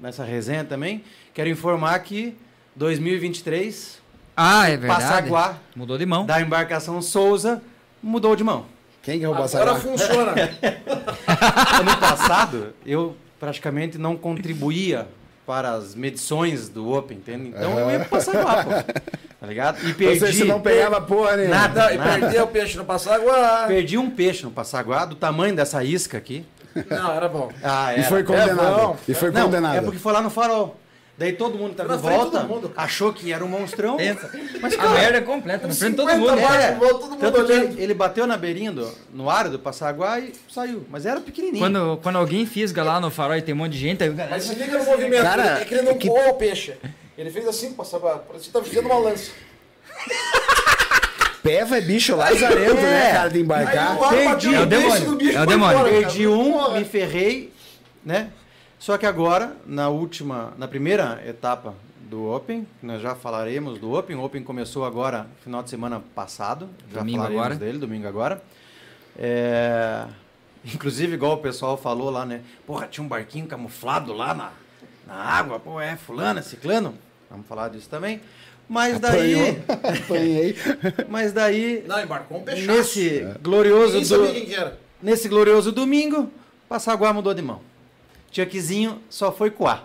nessa resenha também, quero informar que 2023, Ah, é verdade. Passaguá, Mudou de mão. da embarcação Souza, mudou de mão. Quem que eu vou Agora passar? funciona. Ano passado, eu praticamente não contribuía para as medições do Open, entende? Então eu ia pro Passaguá, pô. Tá ligado? E perdi, Você não pegava porra nenhuma. Nada. E perdeu o peixe no Passaguá. perdi um peixe no Passaguá do tamanho dessa isca aqui. Não, era bom. Ah, E foi era. condenado. bom. e foi Não, condenado. é porque foi lá no farol. Daí todo mundo tava Na volta, mundo, cara. achou que era um monstrão. Pensa. Mas, A cara, merda é completa, na frente todo 50 mundo. É, volta todo mundo tanto que olhando. ele, bateu na beirinha, do, no ar do Passaguá e saiu. Mas era pequenininho. Quando, quando alguém fisga lá no farol e tem um monte de gente, aí o galera... Mas se liga no movimento, Cara, é que ele não que- o peixe. Ele fez assim, passava, parecia que tava fazendo uma lança. Peva é bicho lazarento, né, É. cara, de Aí embarcar. o ar perdi. É o demônio. É o demônio. embora, cara. Perdi um, me ferrei, né? Só que agora, na última, na primeira etapa do Open, que nós já falaremos do Open. O Open começou agora, final de semana passado. Já Domingo falaremos agora. dele, domingo agora. É, Inclusive, igual o pessoal falou lá, né? Porra, tinha um barquinho camuflado lá na, na água. Pô, é fulano, é ciclano. Vamos falar disso também. Mas daí, Apanhei. mas daí, Não, embarcou um peixe. nesse glorioso do, que era. Nesse glorioso domingo, Passaguá mudou de mão. Tchuckzinho só foi coar.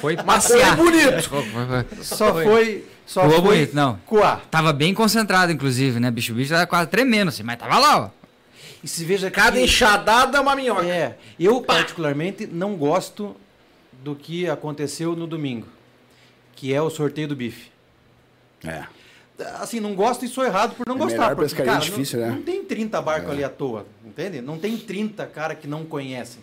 Foi passear. foi bonito. Só foi. Só foi bonito, não. coar. Tava bem concentrado, inclusive, né? Bicho, bicho tava quase tremendo, assim, mas tava lá, ó. E se veja Cada que. enxadada é uma minhoca. É, eu particularmente não gosto do que aconteceu no domingo, que é o sorteio do bife. É. Assim, não gosto e sou errado por não É gostar. Porque, cara, difícil, não, né? não tem 30 barcos ali à toa, entende? Não tem 30 cara que não conhecem.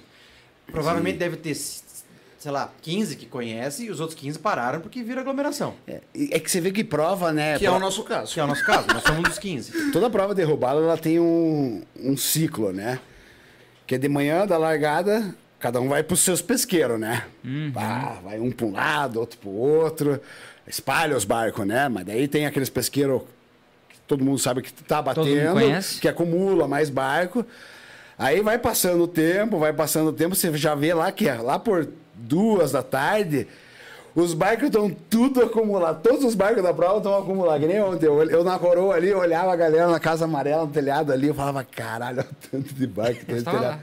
Provavelmente deve ter, sei lá, 15 que conhecem e os outros 15 pararam porque vira aglomeração. É, é que você vê que prova, né? Que é o nosso caso. Que é o nosso caso, nós somos um dos 15. Toda prova de roubada ela tem um, um ciclo, né? Que é de manhã, da largada, cada um vai pros seus pesqueiros, né? Ah, vai um para um lado, outro pro outro, espalha os barcos, né? Mas daí tem aqueles pesqueiros que todo mundo sabe que tá batendo, conhece. que acumula mais barco. Aí vai passando o tempo, vai passando o tempo, você já vê lá que é lá por duas da tarde, os barcos estão tudo acumulados. Todos os barcos da prova estão acumulados. Que nem ontem. Eu, eu na coroa ali, olhava a galera na casa amarela, no telhado ali, eu falava, caralho, olha o tanto de barco que no tava telhado.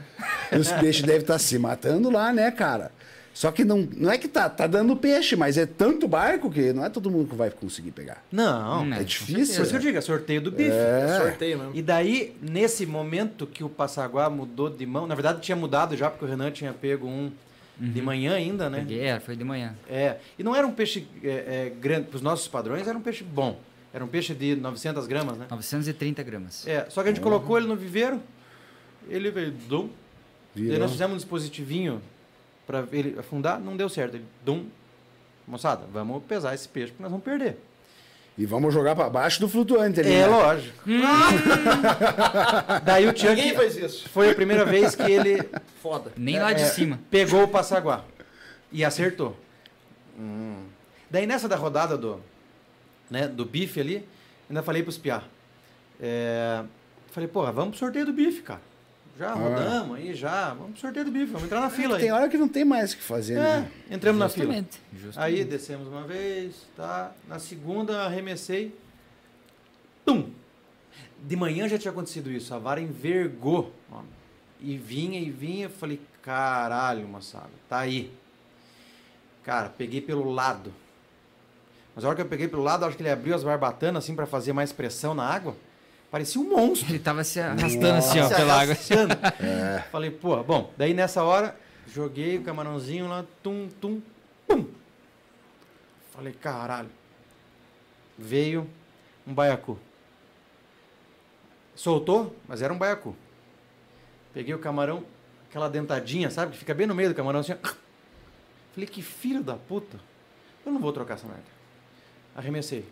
E os peixes devem estar se matando lá, né, cara? Só que não, não é que tá, tá dando peixe, mas é tanto barco que não é todo mundo que vai conseguir pegar. Não, Hum, É com difícil. por isso que eu digo, é sorteio do bife. É. Sorteio mesmo. E daí, nesse momento que o Passaguá mudou de mão, na verdade tinha mudado já, porque o Renan tinha pego um de manhã ainda, né? Peguei, é, foi de manhã. É, e não era um peixe é, é, grande, para os nossos padrões, era um peixe bom. Era um peixe de 900 gramas, né? 930 gramas. É, só que a gente colocou ele no viveiro, ele veio, dum. Nós fizemos um dispositivinho para ele afundar, não deu certo. Ele, dum. Moçada, vamos pesar esse peixe, porque nós vamos perder. E vamos jogar pra baixo do flutuante ali. É, né? lógico. Daí o Ninguém Chuck faz isso. foi a primeira vez que ele Foda. Nem lá de É, cima. Pegou o Passaguá. E acertou. Hum. Daí nessa da rodada do, né, do bife ali, ainda falei pros piá. É, falei, porra, vamos pro sorteio do bife, cara. Já rodamos aí, já. Vamos pro sorteio do bife, vamos entrar na fila aí. Tem hora que não tem mais o que fazer, É, né? entramos na fila. Justamente. Justamente. Aí descemos uma vez, tá? Na segunda arremessei. Tum! De manhã já tinha acontecido isso. A vara envergou. ó. E vinha e vinha. Falei, caralho, moçada, tá aí. Cara, peguei pelo lado. Mas a hora que eu peguei pelo lado, acho que ele abriu as barbatanas assim pra fazer mais pressão na água. Parecia um monstro. Ele tava se arrastando assim, ó, pela água. arrastando. Falei, porra, bom, daí nessa hora, joguei o camarãozinho lá, tum, tum, pum. Falei, caralho. Veio um baiacu. Soltou, mas era um baiacu. Peguei o camarão, aquela dentadinha, sabe? Que fica bem no meio do camarão assim. ó. Falei, que filho da puta. Eu não vou trocar essa merda. Arremessei.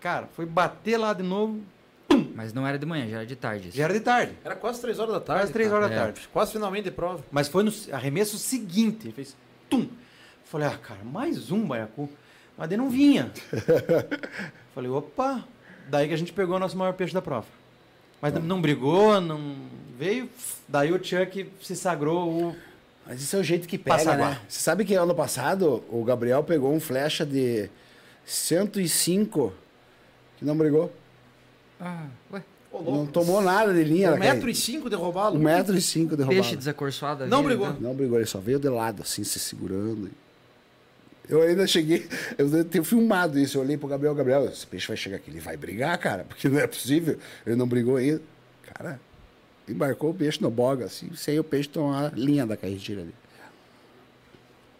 Cara, foi bater lá de novo, Mas não era de manhã, já era de tarde. isso. já era de tarde. Era quase 3 horas da tarde. Quase três horas da É. tarde. Quase finalmente de prova. Mas foi no arremesso seguinte. Fez tum. Falei, ah, cara, mais um baiacu. Mas daí não vinha. Falei, opa. Daí que a gente pegou o nosso maior peixe da prova. Mas não brigou, não veio. Daí o Chuck se sagrou o. Mas isso é o jeito que pega, Passaguá. né? Você sabe que ano passado o Gabriel pegou um flecha de 105 que não brigou. Ah, ué. Ô, Não tomou nada de linha. Um metro e cinco de roubado. Um metro e cinco de Peixe desacorçoado. Não brigou. então. Não brigou, ele só veio de lado, assim, se segurando. Eu ainda cheguei, eu tenho filmado isso, eu olhei pro Gabriel, Gabriel, esse peixe vai chegar aqui, ele vai brigar, cara, porque não é possível, ele não brigou ainda. Cara, embarcou o peixe no boga, assim, sem o peixe tomar a linha da carretilha ali.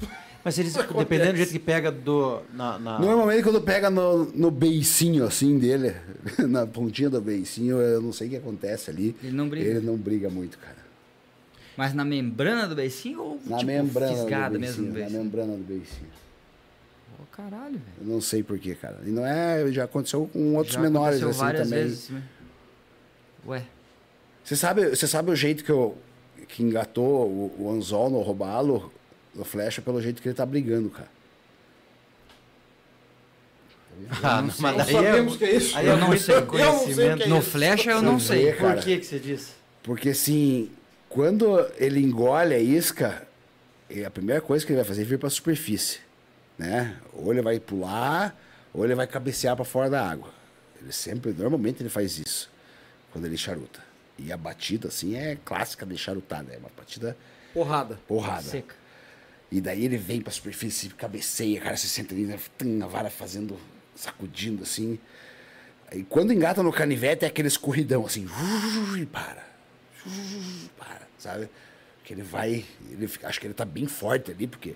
Mas disse que dependendo do jeito que pega do. Na, na- Normalmente quando pega no, no beicinho assim dele, na pontinha do beicinho, eu não sei o que acontece ali. Ele não briga. Ele não briga muito, cara. Mas na membrana do beicinho ou Na tipo, membrana fisgada do mesmo beicinho. Na beicinho? membrana do beicinho. Ô, caralho, velho. Eu não sei porquê, cara. E não é. Já aconteceu com outros Já menores aconteceu assim várias também. vezes. né? Ué, Você sabe, você sabe o jeito que eu que engatou o, o anzol no robalo, no flecha, pelo jeito que ele tá brigando, cara. Ah, não mas Não daí é- sabemos o que é isso. Aí Eu não sei. Eu não sei o conhecimento. que é no isso. flecha eu Você não sei. cara. Por que, que você disse? Porque assim, quando ele engole a isca, a primeira coisa que ele vai fazer é vir para a superfície, né? Ou ele vai pular, ou ele vai cabecear para fora da água. Ele sempre, normalmente ele faz isso quando ele charuta. E a batida assim é clássica de charutada, é uma batida Porrada. porrada. Seca. E daí ele vem pra superfície, cabeceia, cara, você senta ali, né, a vara fazendo, sacudindo assim. Aí quando engata no canivete é aquele escorridão assim, e para, para, sabe? Que ele vai, ele, acho que ele tá bem forte ali, porque.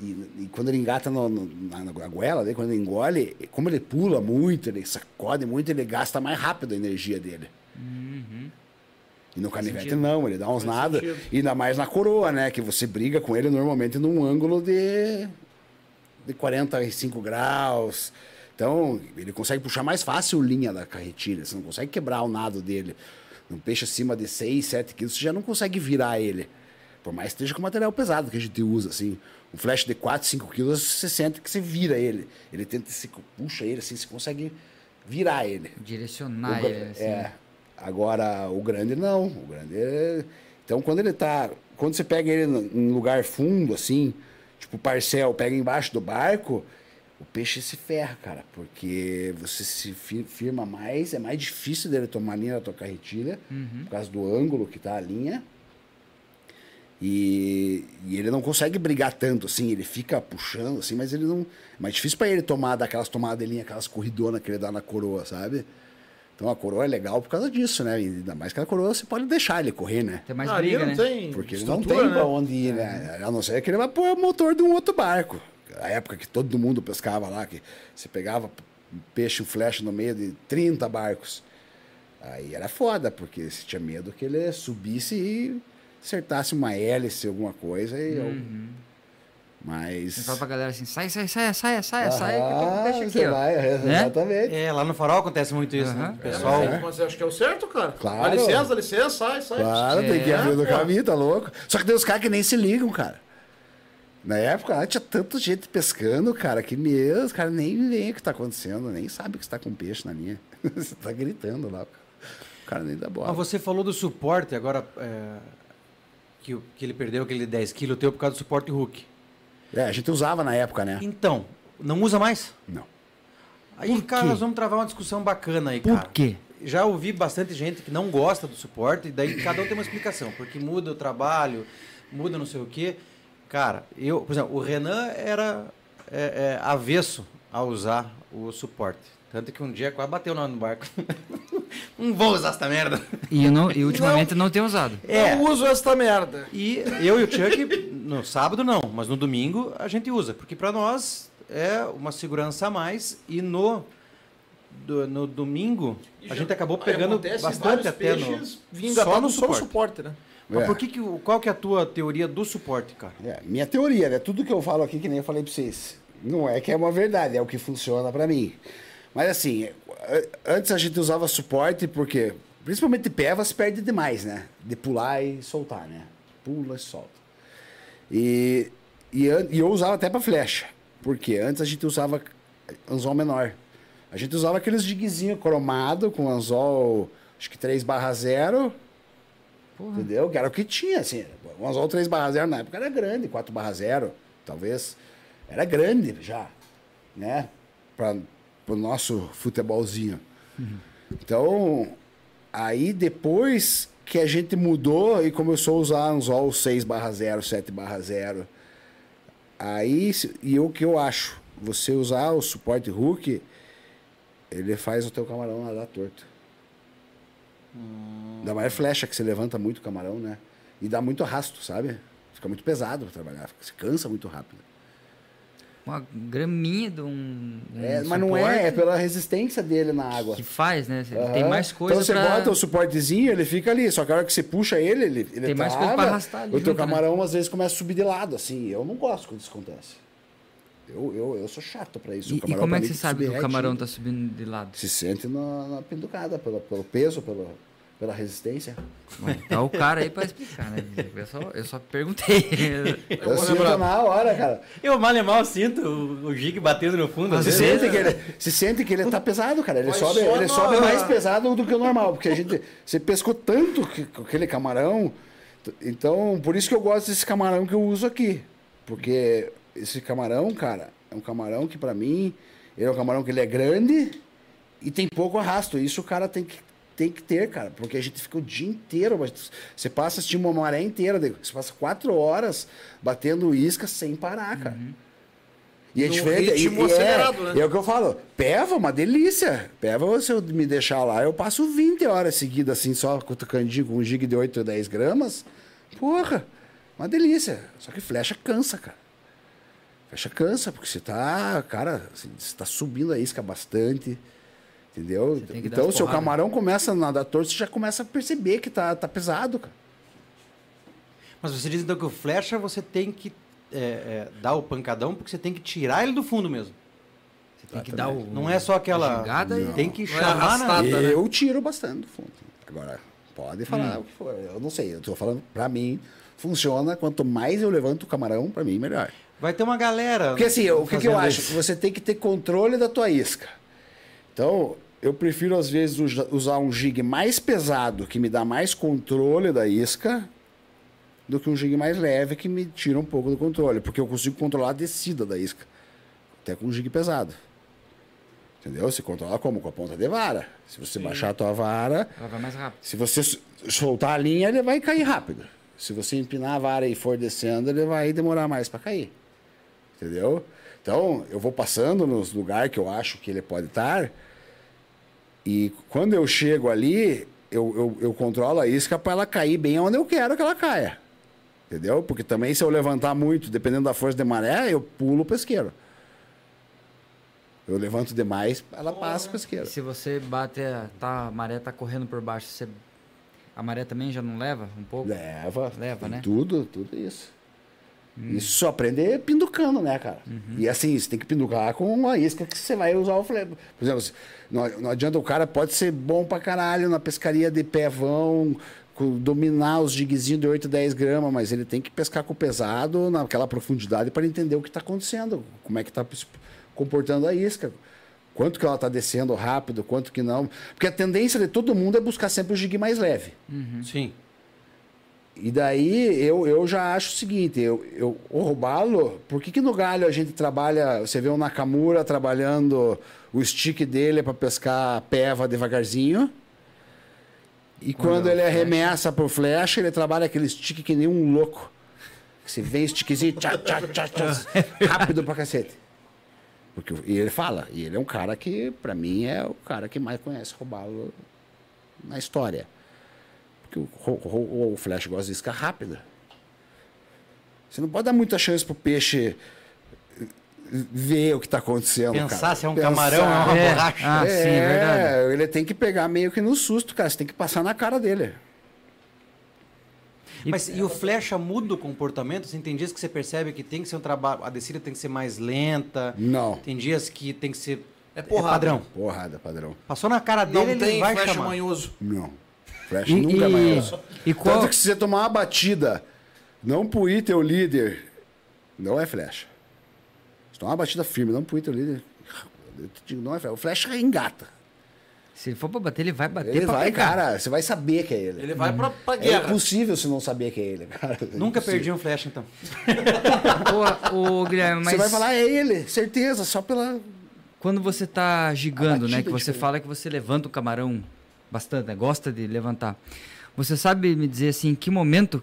E, e quando ele engata no, no- na, na goela, daí, quando ele engole, como ele pula muito, ele sacode muito, ele gasta mais rápido a energia dele. E no canivete não, ele dá uns Faz nada. sentido. Ainda mais na coroa, né? Que você briga com ele normalmente num ângulo de, de 45 graus. Então, ele consegue puxar mais fácil linha da carretilha. Você não consegue quebrar o nado dele. Um peixe acima de 6, 7 quilos, você já não consegue virar ele. Por mais que esteja com material pesado que a gente usa, assim. Um flash de 4, 5 quilos, você sente que você vira ele. Ele tenta, se puxa ele, assim, você consegue virar ele. Direcionar O ele, assim. É. Agora, o grande não. O grande é... Então, quando ele tá... Quando você pega ele em lugar fundo, assim, tipo parcel, pega embaixo do barco, o peixe se ferra, cara. Porque você se fi- firma mais, é mais difícil dele tomar a linha da tua carretilha, por causa do ângulo que tá a linha. E, e ele não consegue brigar tanto, assim, ele fica puxando, assim, mas ele não. É mais difícil pra ele tomar daquelas tomadas de linha, aquelas corridonas que ele dá na coroa, sabe? Então a coroa é legal por causa disso, né? E ainda mais que a coroa você pode deixar ele correr, né? Tem mais Ah, briga, não né? tem Porque ele não tem pra né? onde ir, né? A não ser que ele vai pôr o motor de um outro barco. A época que todo mundo pescava lá, que você pegava um peixe, um flecha no meio de 30 barcos. Aí era foda, porque você tinha medo que ele subisse e acertasse uma hélice, alguma coisa. E eu... Mas. Você fala pra galera assim, sai, sai, sai, sai, sai, sai, que Ah, aqui, você ó. vai, é, Né? exatamente. É, lá no farol acontece muito isso, né? O pessoal. É, mas eu acho que é o certo, cara. Claro. Dá licença, dá licença, sai, sai. Claro, tem que É, abrir no caminho, tá louco? Só que tem os caras que nem se ligam, cara. Na época, lá tinha tanta gente pescando, cara, que mesmo, os caras nem veem o que tá acontecendo, nem sabe que você tá com peixe na linha. você tá gritando lá. O cara nem dá bola. Mas você falou do suporte agora, é, que, que ele perdeu aquele 10 kg teu por causa do suporte hook. É, a gente usava na época, né? Então, não usa mais? Não. Aí, Por cara, quê? nós vamos travar uma discussão bacana aí, Por cara. quê? Já ouvi bastante gente que não gosta do suporte, e daí cada um tem uma explicação, porque muda o trabalho, muda não sei o quê. Cara, eu, por exemplo, o Renan era é, é, avesso a usar o suporte. Tanto que um dia quase bateu lá no barco. não vou usar essa merda. E, eu não, e ultimamente não tenho usado. É. Eu uso esta merda. E eu e o Chuck, no sábado não, mas no domingo a gente usa, porque para nós é uma segurança a mais e no do- no domingo a gente acabou pegando bastante até no vingatados só só no no suporte. suporte, né? Mas É. por que que qual que é a tua teoria do suporte, cara? É, minha teoria, né? Tudo que eu falo aqui, que nem eu falei pra vocês, não é que é uma verdade, é o que funciona pra mim. Mas assim, antes a gente usava suporte porque, principalmente pé, você perde demais, né? De pular e soltar, né? Pula e solta. E, e, e eu usava até pra flecha, porque antes a gente usava anzol menor. A gente usava aqueles jiguezinhos cromado com anzol, acho que 3 barra 0, Entendeu? Que era o que tinha, assim. O anzol 3 barra 0 na época era grande, 4 barra 0, talvez. Era grande já, né? Para o nosso futebolzinho. Então, aí depois que a gente mudou e começou a usar anzol 6 barra 0, 7 barra 0, aí, e o que eu acho, você usar o suporte hook, ele faz o teu camarão nadar torto. Ainda mais flecha, que você levanta muito o camarão, né? E dá muito arrasto, sabe? Fica muito pesado pra trabalhar, se cansa muito rápido. Uma graminha de um. um É, mas não é, é pela resistência dele na água. Que faz, né? Ele Tem mais coisa Então você pra... bota o suportezinho, ele fica ali. Só que a hora que você puxa ele, ele, ele Tem mais trava, coisa pra arrastar ali O teu né? camarão às vezes começa a subir de lado, assim. Eu não gosto quando isso acontece. Eu, eu, eu sou chato pra isso. E, e como é que você sabe que o camarão tá subindo de lado? Se sente na, na penducada, pelo, pelo peso, pelo, pela resistência. Bom, tá o cara aí pra explicar, né? Eu só, eu só perguntei. Eu, sinto na hora, cara. Eu mal e mal sinto o, o Gig batendo no fundo. às Se vezes. sente, que ele, se sente que ele tá pesado, cara. Ele Mas sobe, ele sobe mais pesado do que o normal, porque a gente você pescou tanto que- com aquele camarão. Então, por isso que eu gosto desse camarão que eu uso aqui. Porque esse camarão, cara, é um camarão que pra mim, ele é um camarão que ele é grande e tem pouco arrasto. Isso o cara tem que tem que ter, cara, porque a gente fica o dia inteiro, você passa assistindo uma maré inteira, você passa quatro horas batendo isca sem parar, cara. E é Num diferente. e- ritmo e acelerado, é, né? é o que eu falo. Peva, uma delícia. Peva, se eu me deixar lá, eu passo 20 horas seguidas, assim, só cutucandinho com um gig de 8 ou 10 gramas. Porra, uma delícia. Só que flecha cansa, cara. Flecha cansa, porque você tá, cara, assim, você tá subindo a isca bastante. Entendeu? Então, se o camarão começa a nadar torto, você já começa a perceber que tá, tá pesado, cara. Mas você diz então que o flecha você tem que é, é, dar o pancadão porque você tem que tirar ele do fundo mesmo. Você tem que dar o. Não é só aquela. Gigada e- Tem que é chamar na. né? Eu tiro bastante do fundo. Agora, pode falar Hum. o que for. Eu não sei, eu tô falando, pra mim, funciona. Quanto mais eu levanto o camarão, pra mim, melhor. Vai ter uma galera. Porque assim, o que, que eu fazendo acho? isso. Você tem que ter controle da tua isca. Então, eu prefiro às vezes usa- usar um jig mais pesado, que me dá mais controle da isca, do que um jig mais leve, que me tira um pouco do controle. Porque eu consigo controlar a descida da isca. Até com um jig pesado. Entendeu? Você controla como? Com a ponta de vara. Se você baixar a tua vara, Ela vai mais rápido. se você soltar a linha, ele vai cair rápido. Se você empinar a vara e for descendo, ele vai demorar mais para cair. Entendeu? Então, eu vou passando nos lugares que eu acho que ele pode estar. E quando eu chego ali, eu, eu, eu controlo a isca para ela cair bem onde eu quero que ela caia. Entendeu? Porque também se eu levantar muito, dependendo da força de maré, eu pulo o pesqueiro. Eu levanto demais, ela passa o E pesqueiro. se você bate, a- tá, a maré tá correndo por baixo, você, a maré também já não leva um pouco? Leva. Leva, né? Tudo, tudo isso. Isso só aprender pinducando, né, cara? E assim, você tem que pinducar com uma isca que você vai usar o flare. Por exemplo, não, não adianta o cara pode ser bom pra caralho na pescaria de pé-vão, com- dominar os jiguezinhos de 8, 10 gramas, mas ele tem que pescar com o pesado naquela profundidade para entender o que está acontecendo, como é que está se comportando a isca. Quanto que ela está descendo rápido, quanto que não. Porque a tendência de todo mundo é buscar sempre o jig mais leve. Sim. E daí eu, eu já acho o seguinte, eu, eu, o robalo, por que, que no galho a gente trabalha, você vê o Nakamura trabalhando o stick dele para pescar peva devagarzinho, e quando, ele arremessa pro flecha, ele trabalha aquele stick que nem um louco. Você vê o stickzinho, tchá, tchá, tchá, tchá, rápido pra cacete. Porque, e ele fala, e ele é um cara que, pra mim, é o cara que mais conhece robalo na história. Porque o, ro- o flash gosta de isca rápida. Você não pode dar muita chance pro peixe ver o que está acontecendo. Pensar cara. se é um Pensar. camarão, é uma É. borracha. Ah, sim, é verdade. Ele tem que pegar meio que no susto, cara. Você tem que passar na cara dele. Mas e o flecha muda o comportamento? Assim, tem dias que você percebe que tem que ser um trabalho, a descida tem que ser mais lenta. Não. Tem dias que tem que ser É porrada. padrão. Porrada, padrão. Passou na cara dele, Não ele tem vai flecha chamar. manhoso. Não. Flash E, nunca é e, mais. e qual, Tanto que se você tomar uma batida, não puir teu líder, não é flecha. Se tomar uma batida firme, não puir teu líder, eu te digo, não é flecha. O flecha engata. se ele for pra bater, ele vai bater Ele pra vai, pegar. cara, você vai saber que é ele. Ele vai pra, pra É guerra. impossível você não saber que é ele, cara. Nunca É perdi um flecha, então. Ô, ô, Guilherme, mas Você vai falar, é ele, certeza, só pela. quando você tá gigando, né? Que é você fala que você levanta o camarão bastante, né? Gosta de levantar. Você sabe me dizer assim, em que momento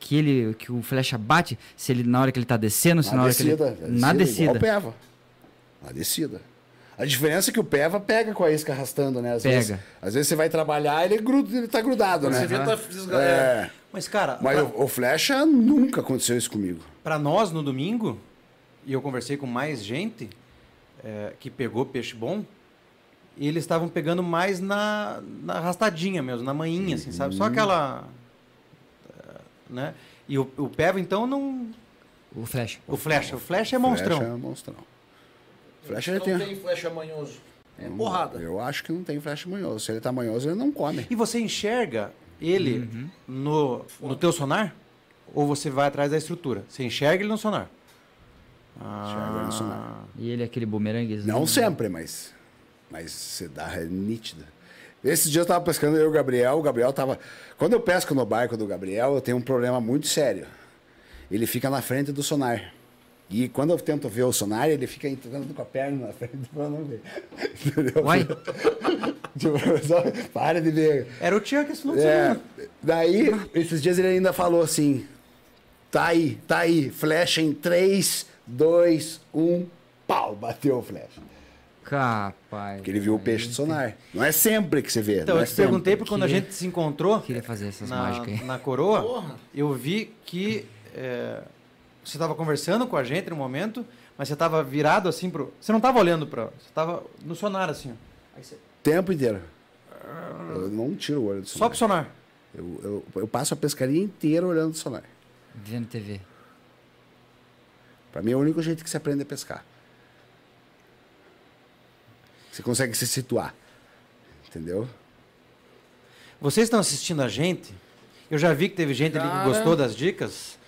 que ele, que o flecha bate? Se ele na hora que ele tá descendo, se na, Na hora descida. que ele na Igual descida. peva. Na descida. A diferença é que o peva pega com a isca arrastando, né? Às Pega. Vezes, às vezes você vai trabalhar, ele, gruda, ele tá grudado, Quando né? você vê, tá fisgando. É. Mas, cara, Mas pra, o, o flecha nunca aconteceu isso comigo. pra nós no domingo, e eu conversei com mais gente é, que pegou peixe bom, e eles estavam pegando mais na, na arrastadinha mesmo, na manhinha, assim, sabe? Só aquela. é, Né? E o, o Peva, então, não. O flash. O Flecha. O Flecha é monstrão. Flecha é monstrão. Flecha Não ele tem flecha manhoso. É porrada. Eu acho que não tem flecha manhoso. Se ele tá manhoso, ele não come. E você enxerga ele no, no teu sonar? Ou você vai atrás da estrutura? Você enxerga ele no sonar? Enxerga ele no sonar. E ele é aquele bumeranguezinho. Não sempre, mas. Mas você dá, é nítida. Esse dia eu tava pescando eu e o Gabriel. O Gabriel tava. Quando eu pesco no barco do Gabriel, eu tenho um problema muito sério. Ele fica na frente do sonar. E quando eu tento ver o sonar, ele fica entrando com a perna na frente pra não ver. Entendeu? Uai. Tipo, só para de ver. Era o Chuck esse final de É, daí, esses dias ele ainda falou assim: tá aí, tá aí, flecha em 3, 2, 1, pau, bateu o flecha. Capaz. Porque ele viu o peixe do sonar. Não é sempre que você vê. Então, não eu é te perguntei porque quando a gente se encontrou Queria fazer essas na, mágicas aí. na coroa, Porra. eu vi que é, você estava conversando com a gente no momento, mas você estava virado assim pro. Você não estava olhando para. Você estava no sonar assim. você- Tempo inteiro. Eu não tiro o olho do só sonar. pro sonar. Eu, eu, eu passo a pescaria inteira olhando o sonar. Vendo TV. Pra mim é o único jeito que você aprende a pescar. Você consegue se situar. Entendeu? Vocês estão assistindo a gente? Eu já vi que teve gente ali que Cara. gostou das dicas.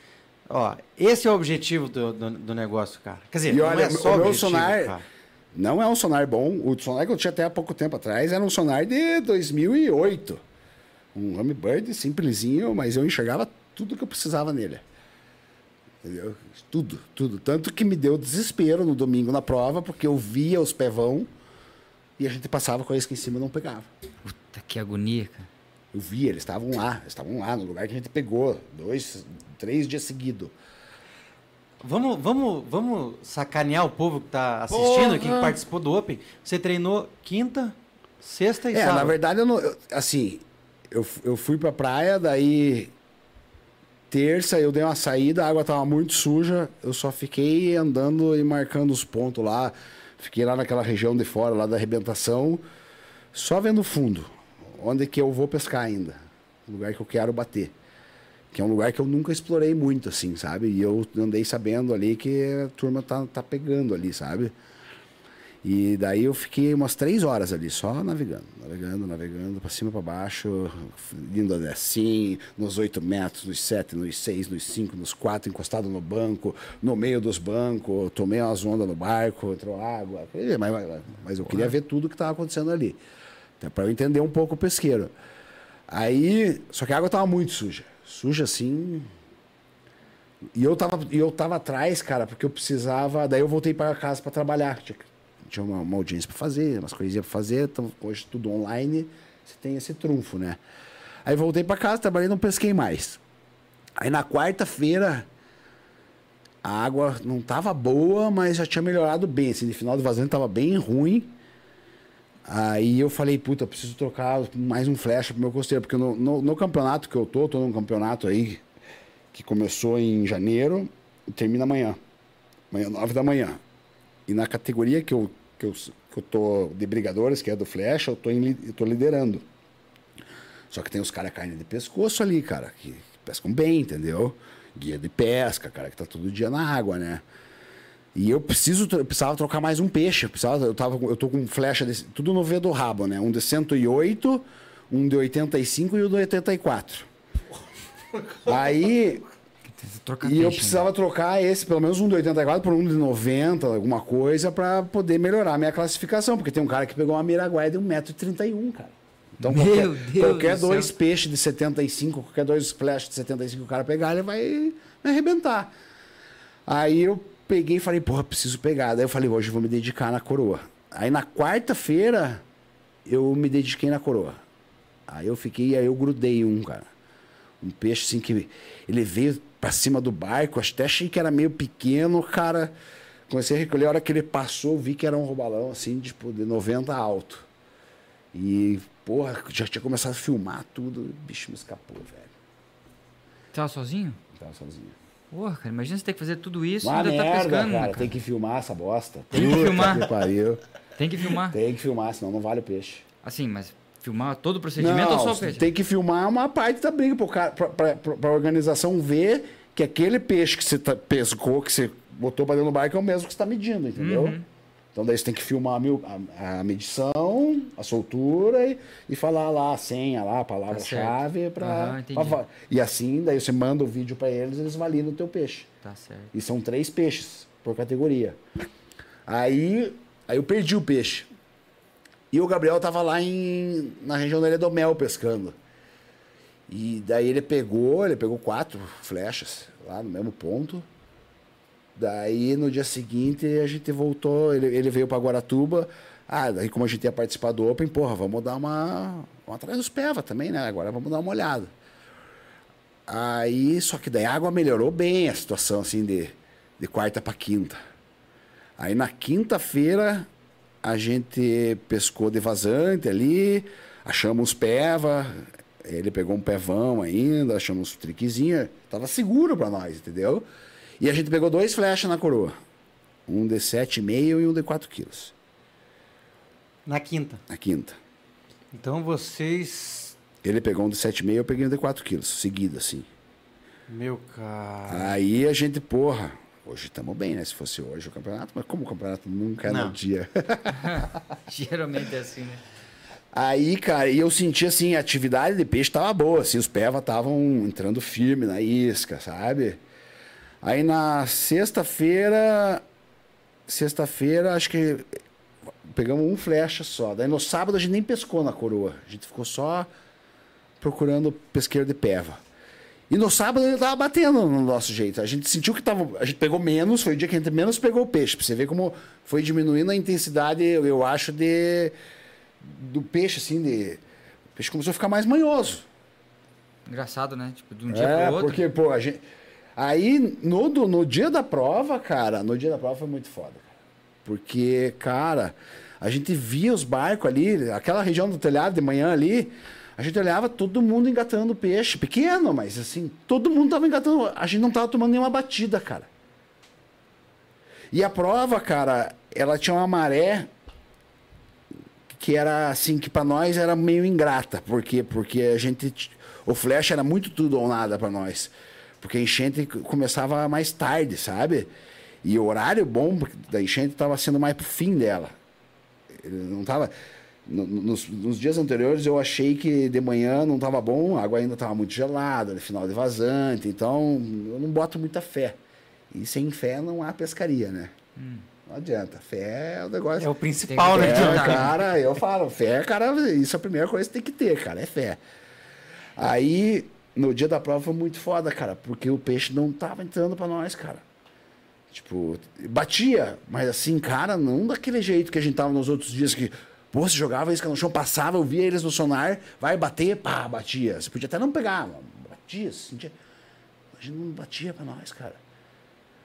Ó, esse é o objetivo do, do, do negócio, cara. Quer dizer, E não olha, é só o meu objetivo, sonar- cara. Não é um sonar bom. O sonar que eu tinha até há pouco tempo atrás era um sonar de 2008. Um Hummingbird simplesinho, mas eu enxergava tudo que eu precisava nele. Entendeu? Tudo, tudo. Tanto que me deu desespero no domingo na prova, porque eu via os pevão e a gente passava com a isca em cima e não pegava. Puta, que agonia, cara. Eu via, eles estavam lá, eles estavam lá, no lugar que a gente pegou, dois, três dias seguidos. Vamos, vamos, vamos sacanear o povo que está assistindo, Porra! aqui, que participou do Open. Você treinou quinta, sexta e É, sábado. na verdade, eu não, eu- assim, eu, eu fui pra praia, daí terça eu dei uma saída, a água tava muito suja, eu só fiquei andando e marcando os pontos lá. Fiquei lá naquela região de fora, lá da arrebentação, só vendo fundo, onde que eu vou pescar ainda, lugar que eu quero bater. Que é um lugar que eu nunca explorei muito, assim, sabe? E eu andei sabendo ali que a turma tá, tá pegando ali, sabe? E daí eu fiquei umas três horas ali, só navegando, navegando, navegando, pra cima, pra baixo, indo assim, nos oito metros, nos sete, nos seis, nos cinco, nos quatro, encostado no banco, no meio dos bancos, tomei umas ondas no barco, entrou água, mas, mas- eu queria ver tudo que estava acontecendo ali, até para eu entender um pouco o pesqueiro. Aí, só que a água estava muito suja, suja assim, e eu tava, eu tava atrás, cara, porque eu precisava. Daí eu voltei para casa para trabalhar. Tinha, tinha uma, uma audiência para fazer, umas coisinhas para fazer. Então, hoje tudo online, você tem esse trunfo, né? Aí voltei para casa, trabalhei, não pesquei mais. Aí na quarta-feira, a água não tava boa, mas já tinha melhorado bem. Assim, no final do vazamento tava bem ruim. Aí eu falei, puta, preciso trocar mais um flecha pro meu costeiro, porque no, no, no campeonato que eu tô, tô num campeonato aí que começou em janeiro e termina amanhã. Amanhã, nove da manhã. E na categoria que eu, que eu, que eu tô de brigadores, que é do flecha, eu tô, em, eu tô liderando. Só que tem os caras carne de pescoço ali, cara, que, que pescam bem, entendeu? Guia de pesca, cara, que tá todo dia na água, né? E eu preciso, eu precisava trocar mais um peixe. Eu, precisava, eu, tava, eu tô com flecha, tudo no V do rabo, né? Um de 108, um de 85 e o de 84. Aí, E eu peixe, né? precisava trocar esse, pelo menos um de 84 por um de 90, alguma coisa, pra poder melhorar a minha classificação. Porque tem um cara que pegou uma miraguaia de 1,31m, cara. Então, Meu qualquer, Deus qualquer do céu. dois peixes de 75, qualquer dois flash de 75 que o cara pegar, ele vai me arrebentar. Aí eu peguei e falei, porra, preciso pegar. Daí eu falei, hoje eu vou me dedicar na coroa. Aí na quarta-feira, eu me dediquei na coroa. Aí eu fiquei, aí eu grudei um, cara. Um peixe assim que ele veio pra cima do barco, até achei que era meio pequeno, cara. Comecei a recolher, a hora que ele passou, vi que era um robalão, assim, tipo, de 90 alto. E, porra, já tinha começado a filmar tudo, o bicho me escapou, velho. Tava sozinho? Tava sozinho. Porra, cara, imagina você ter que fazer tudo isso Uma e ainda merda, tá pescando. cara. cara. Tem que filmar essa bosta. Tem que filmar. Que pariu. Tem que filmar. Tem que filmar, senão não vale o peixe. Assim, mas filmar todo o procedimento ou só o peixe? tem que filmar uma parte da briga pra- pra organização ver que aquele peixe que você tá- pescou, que você botou pra dentro do barco é o mesmo que você tá medindo, entendeu? Uhum. Então daí você tem que filmar a, a- a medição, a soltura e, e falar lá a senha, lá, a palavra-chave Tá pra, va- E assim, daí você manda o vídeo pra eles, eles validam o teu peixe. Tá certo. E são três peixes por categoria. Aí, aí eu perdi o peixe. E o Gabriel tava lá em, na região da Ilha do Mel pescando. E daí ele pegou, ele pegou quatro flechas lá no mesmo ponto. Daí no dia seguinte a gente voltou, ele, ele veio para Guaratuba. Ah, daí como a gente ia participar do Open, porra, vamos dar uma. Vamos atrás dos Peva também, né? Agora vamos dar uma olhada. Aí, só que daí a água melhorou bem a situação, assim, de, de quarta para quinta. Aí na quinta-feira a gente pescou de vazante ali, achamos peva, ele pegou um pevão ainda, achamos uns triquezinhos, tava seguro para nós, entendeu? E a gente pegou dois flechas na coroa, um de 7,5 e um de 4 quilos, Na quinta. na quinta. Então vocês. Ele pegou um de 7,5 eu peguei um de 4 quilos, seguido assim. Meu cara. Aí a gente, porra, hoje estamos bem, né? Se fosse hoje o campeonato, mas como o campeonato nunca é Não. no dia. Geralmente é assim, né? Aí, cara, e eu senti assim, a atividade de peixe tava boa, assim, os peva estavam entrando firme na isca, sabe? Aí na sexta-feira, sexta-feira, acho que pegamos um flecha só. Daí no sábado a gente nem pescou na coroa, a gente ficou só procurando pesqueiro de peva. E no sábado ele tava batendo no nosso jeito. A gente sentiu que tava. A gente pegou menos, foi o dia que a gente menos pegou o peixe. Pra você ver como foi diminuindo a intensidade, eu eu acho, de do peixe, assim, de. O peixe começou a ficar mais manhoso. Engraçado, né? Tipo, de um dia É, pro outro. porque, pô, a gente. Aí, no, no dia da prova, cara, no dia da prova foi muito foda. Porque, cara, a gente via os barcos ali, aquela região do telhado de manhã ali, a gente olhava todo mundo engatando peixe. Pequeno, mas assim, todo mundo tava engatando. A gente não tava tomando nenhuma batida, cara. E a prova, cara, ela tinha uma maré que era assim, que pra nós era meio ingrata. Por quê? Porque a gente. O flash era muito tudo ou nada pra nós. Porque a enchente começava mais tarde, sabe? E o horário bom da enchente tava sendo mais pro fim dela. Ele não tava. No- Nos, nos dias anteriores eu achei que de manhã não tava bom, a água ainda tava muito gelada, no final de vazante, então eu não boto muita fé. E sem fé não há pescaria, né? Não adianta. Fé é o negócio. É o principal, né? É, cara, eu falo, fé, cara, isso é a primeira coisa que tem que ter, cara, é fé. Aí, no dia da prova foi muito foda, cara, porque o peixe não tava entrando pra nós, cara. Tipo, batia, mas assim, cara, não daquele jeito que a gente tava nos outros dias que, pô, você jogava isca no chão, passava, eu via eles no sonar, vai bater, pá, batia. Você podia até não pegar, mas batia, sentia. A gente não batia pra nós, cara.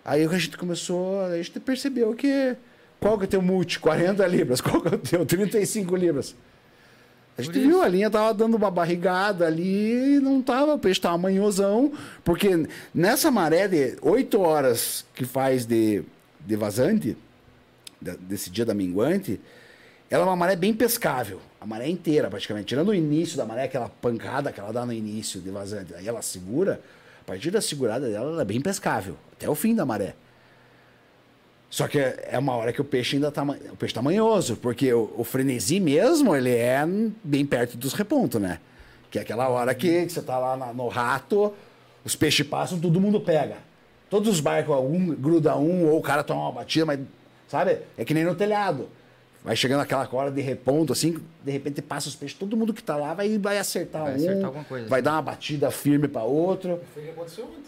Aí a gente começou, a gente percebeu que. Qual que é o teu multi? 40 libras. Qual que é o teu? 35 libras. A gente viu isso. a linha tava dando uma barrigada ali e não tava, o peixe tava manhosão, porque nessa maré de 8 horas que faz de, de vazante, desse dia da minguante, ela é uma maré bem pescável. A maré inteira, praticamente. Tirando o início da maré, aquela pancada que ela dá no início de vazante. Aí ela segura, a partir da segurada dela, ela é bem pescável. Até o fim da maré. Só que é uma hora que o peixe ainda tá, o peixe tá manhoso, porque o, o frenesi mesmo, ele é bem perto dos repontos, né? Que é aquela hora que, que você tá lá na- no rato, os peixes passam, todo mundo pega. Todos os barcos, um gruda um, ou o cara toma uma batida, mas, sabe? É que nem no telhado. Vai chegando aquela hora de reponto, assim, de repente passa os peixes, todo mundo que tá lá vai, vai acertar Vai um, acertar alguma coisa, vai assim. dar uma batida firme para outro. Foi o que aconteceu ontem.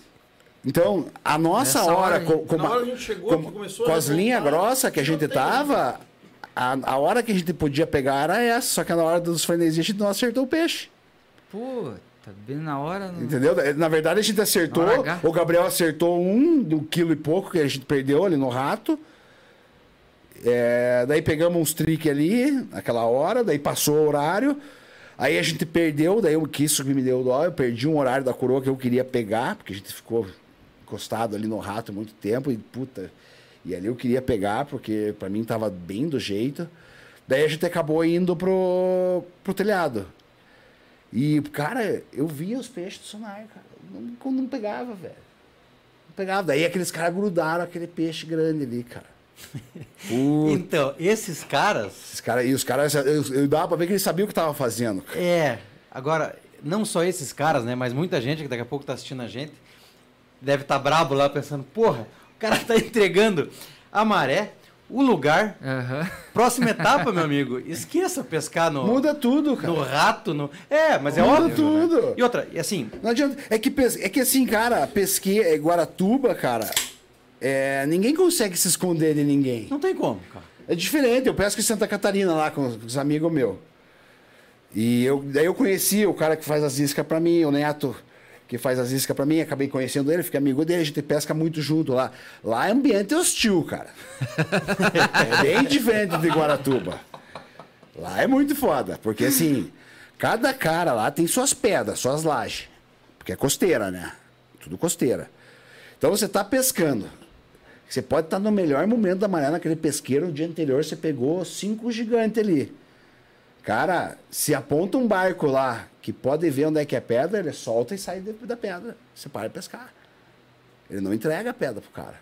Então, a nossa Nessa hora, hora, com, com, na a- hora que a gente chegou, com- começou com a as linhas grossas que a gente tava, a, a hora que a gente podia pegar era essa, só que na hora dos frenesis a gente não acertou o peixe. Pô, tá bem na hora. Não... Entendeu? Na verdade, a gente acertou, o Gabriel acertou um do quilo e pouco que a gente perdeu ali no rato. É, daí pegamos uns trick ali, naquela hora, daí passou o horário. Aí a gente perdeu, daí eu, que isso que me deu dó, eu perdi um horário da coroa que eu queria pegar, porque a gente ficou encostado ali no rato muito tempo e puta. E ali eu queria pegar, porque pra mim tava bem do jeito. Daí a gente acabou indo pro, pro telhado. E, cara, eu via os peixes do sonar, cara. Não, não pegava, velho. Não pegava. Daí aqueles caras grudaram aquele peixe grande ali, cara. Puta, Então, esses caras. esses cara, e os caras, eu, eu dava pra ver que eles sabiam o que tava fazendo. cara. É. Agora, não só esses caras, né? Mas muita gente que daqui a pouco tá assistindo a gente deve estar brabo lá pensando, porra, o cara tá entregando a maré, o lugar, Aham. próxima etapa, meu amigo. Esqueça pescar no, Muda tudo, cara. no rato, no. É, mas é Muda óbvio. tudo. né? E outra, e assim, Não adianta. É que, pes- é que assim, cara, pesque, é, Guaratuba, cara, é, ninguém consegue se esconder de ninguém. não tem como, cara. É diferente, eu pesco em Santa Catarina lá com os, amigos meus. E eu, daí eu conheci o cara que faz as iscas pra mim, o Neto, que faz as iscas pra mim, acabei conhecendo ele, fiquei amigo dele, a gente pesca muito junto lá. Lá é ambiente hostil, cara. é bem diferente de Guaratuba. Lá é muito foda, porque assim, cada cara lá tem suas pedras, suas lajes. Porque é costeira, né? Tudo costeira. Então você tá pescando. Você pode estar no melhor momento da manhã naquele pesqueiro, no dia anterior você pegou cinco gigantes ali. Cara, se aponta um barco lá que pode ver onde é que é pedra, ele solta e sai da pedra. Você para de pescar. Ele não entrega a pedra pro cara.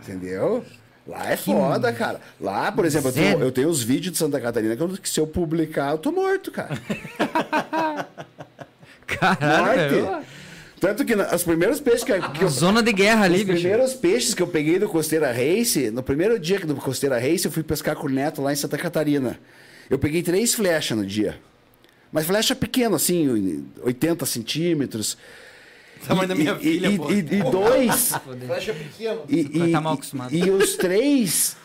Entendeu? Lá é foda, cara. Lá, por exemplo, eu tenho, eu tenho os vídeos de Santa Catarina que, eu- que se eu publicar, eu tô morto, cara. Caralho. Morte. Tanto que os primeiros peixes que, que eu, Zona de guerra ali, os bicho. primeiros peixes que eu peguei do Costeira Race, no primeiro dia do Costeira Race, eu fui pescar com o Neto lá em Santa Catarina. Eu peguei três flechas no dia. Mas flecha pequena, assim, 80 centímetros. Tamanho da minha e, filha, e, pô. e, e dois. Flecha pequena. E, Vai e, tá mal acostumado. e os três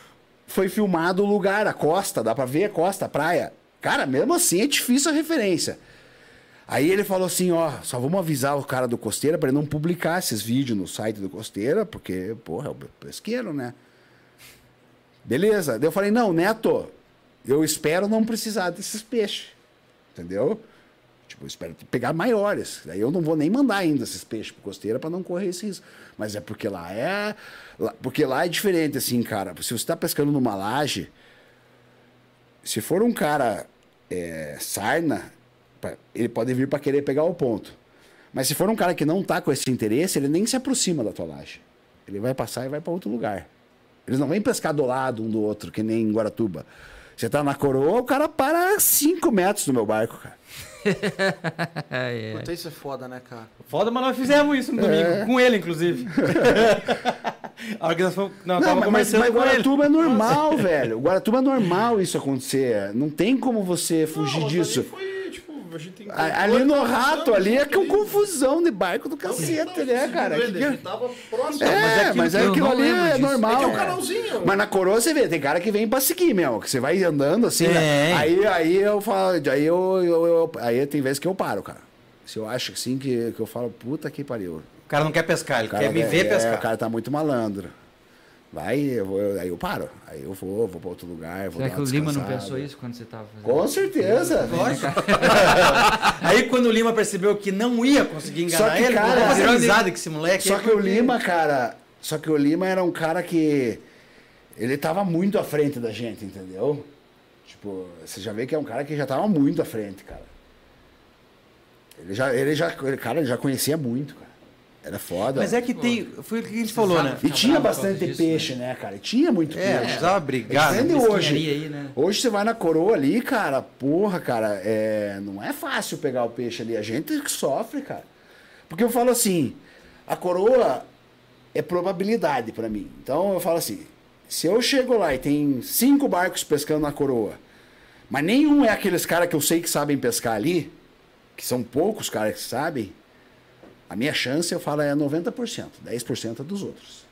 foi filmado o lugar, a costa, dá pra ver a costa, a praia. Cara, mesmo assim é difícil a referência. Aí ele falou assim, ó, só vamos avisar o cara do Costeira pra ele não publicar esses vídeos no site do Costeira, porque, porra, é o pesqueiro, né? Beleza. Daí eu falei, não, Neto, eu espero não precisar desses peixes. Entendeu? Tipo, eu espero pegar maiores. Daí eu não vou nem mandar ainda esses peixes pro Costeira pra não correr esse risco. Mas é porque lá é. porque lá é diferente, assim, cara. Se você tá pescando numa laje, se for um cara é, sarna, ele pode vir para querer pegar o ponto. Mas se for um cara que não tá com esse interesse, ele nem se aproxima da tua laje. Ele vai passar e vai para outro lugar. Eles não vêm pescar do lado um do outro, que nem em Guaratuba. Você tá na coroa, o cara para a 5 metros do meu barco, cara. É, é. Puta, isso é foda, né, cara? Foda, mas nós fizemos isso no domingo, com ele, inclusive. a hora que nós fomos. Não, Não, tava mas, mas, mas com ele. Guaratuba é normal, velho. Guaratuba é normal isso acontecer. Não tem como você fugir Não, disso. foi, a gente tem Ali no rato, ali é que é um uma confusão de barco do cacete, né, cara? Ele, Que- ele tava próximo. É, mas é aquilo é ali é normal. É que é um é. canalzinho. Mas na coroa você vê, tem cara que vem pra seguir, meu. Que você vai andando assim, né? Aí, aí eu falo, aí eu, eu- eu- aí tem vezes que eu paro, cara. Se eu acho assim que, que eu falo, puta que pariu. O cara não quer pescar, ele quer me ver é, pescar. O cara tá muito malandro. Vai, eu vou, eu- aí eu paro. Aí eu vou, vou pra outro lugar, vou Será dar que o Lima não pensou isso quando você tava fazendo? Com certeza. Aí quando o Lima percebeu que não ia conseguir enganar Só que, ele, cara, virou amizade com esse moleque. Só que o Lima, cara. Só que o Lima era um cara que. Ele tava muito à frente da gente, entendeu? Tipo, você já vê que é um cara que já tava muito à frente, cara. Ele já. Ele já ele, cara, ele já conhecia muito, cara. Era foda. Mas é que tem. Foi o que a gente falou, né? E tinha bastante disso, peixe, né, cara? E tinha muito É, peixe. precisava brigar. Entende né? hoje? Aí, né? Hoje você vai na coroa ali, cara, porra, cara, é, não é fácil pegar o peixe ali. A gente que sofre, cara. Porque eu falo assim, a coroa é probabilidade pra mim. Então eu falo assim, se eu chego lá e tem cinco barcos pescando na coroa, mas nenhum é aqueles caras que eu sei que sabem pescar ali, que são poucos caras que sabem, a minha chance, eu falo, é 90%, 10% é dos outros.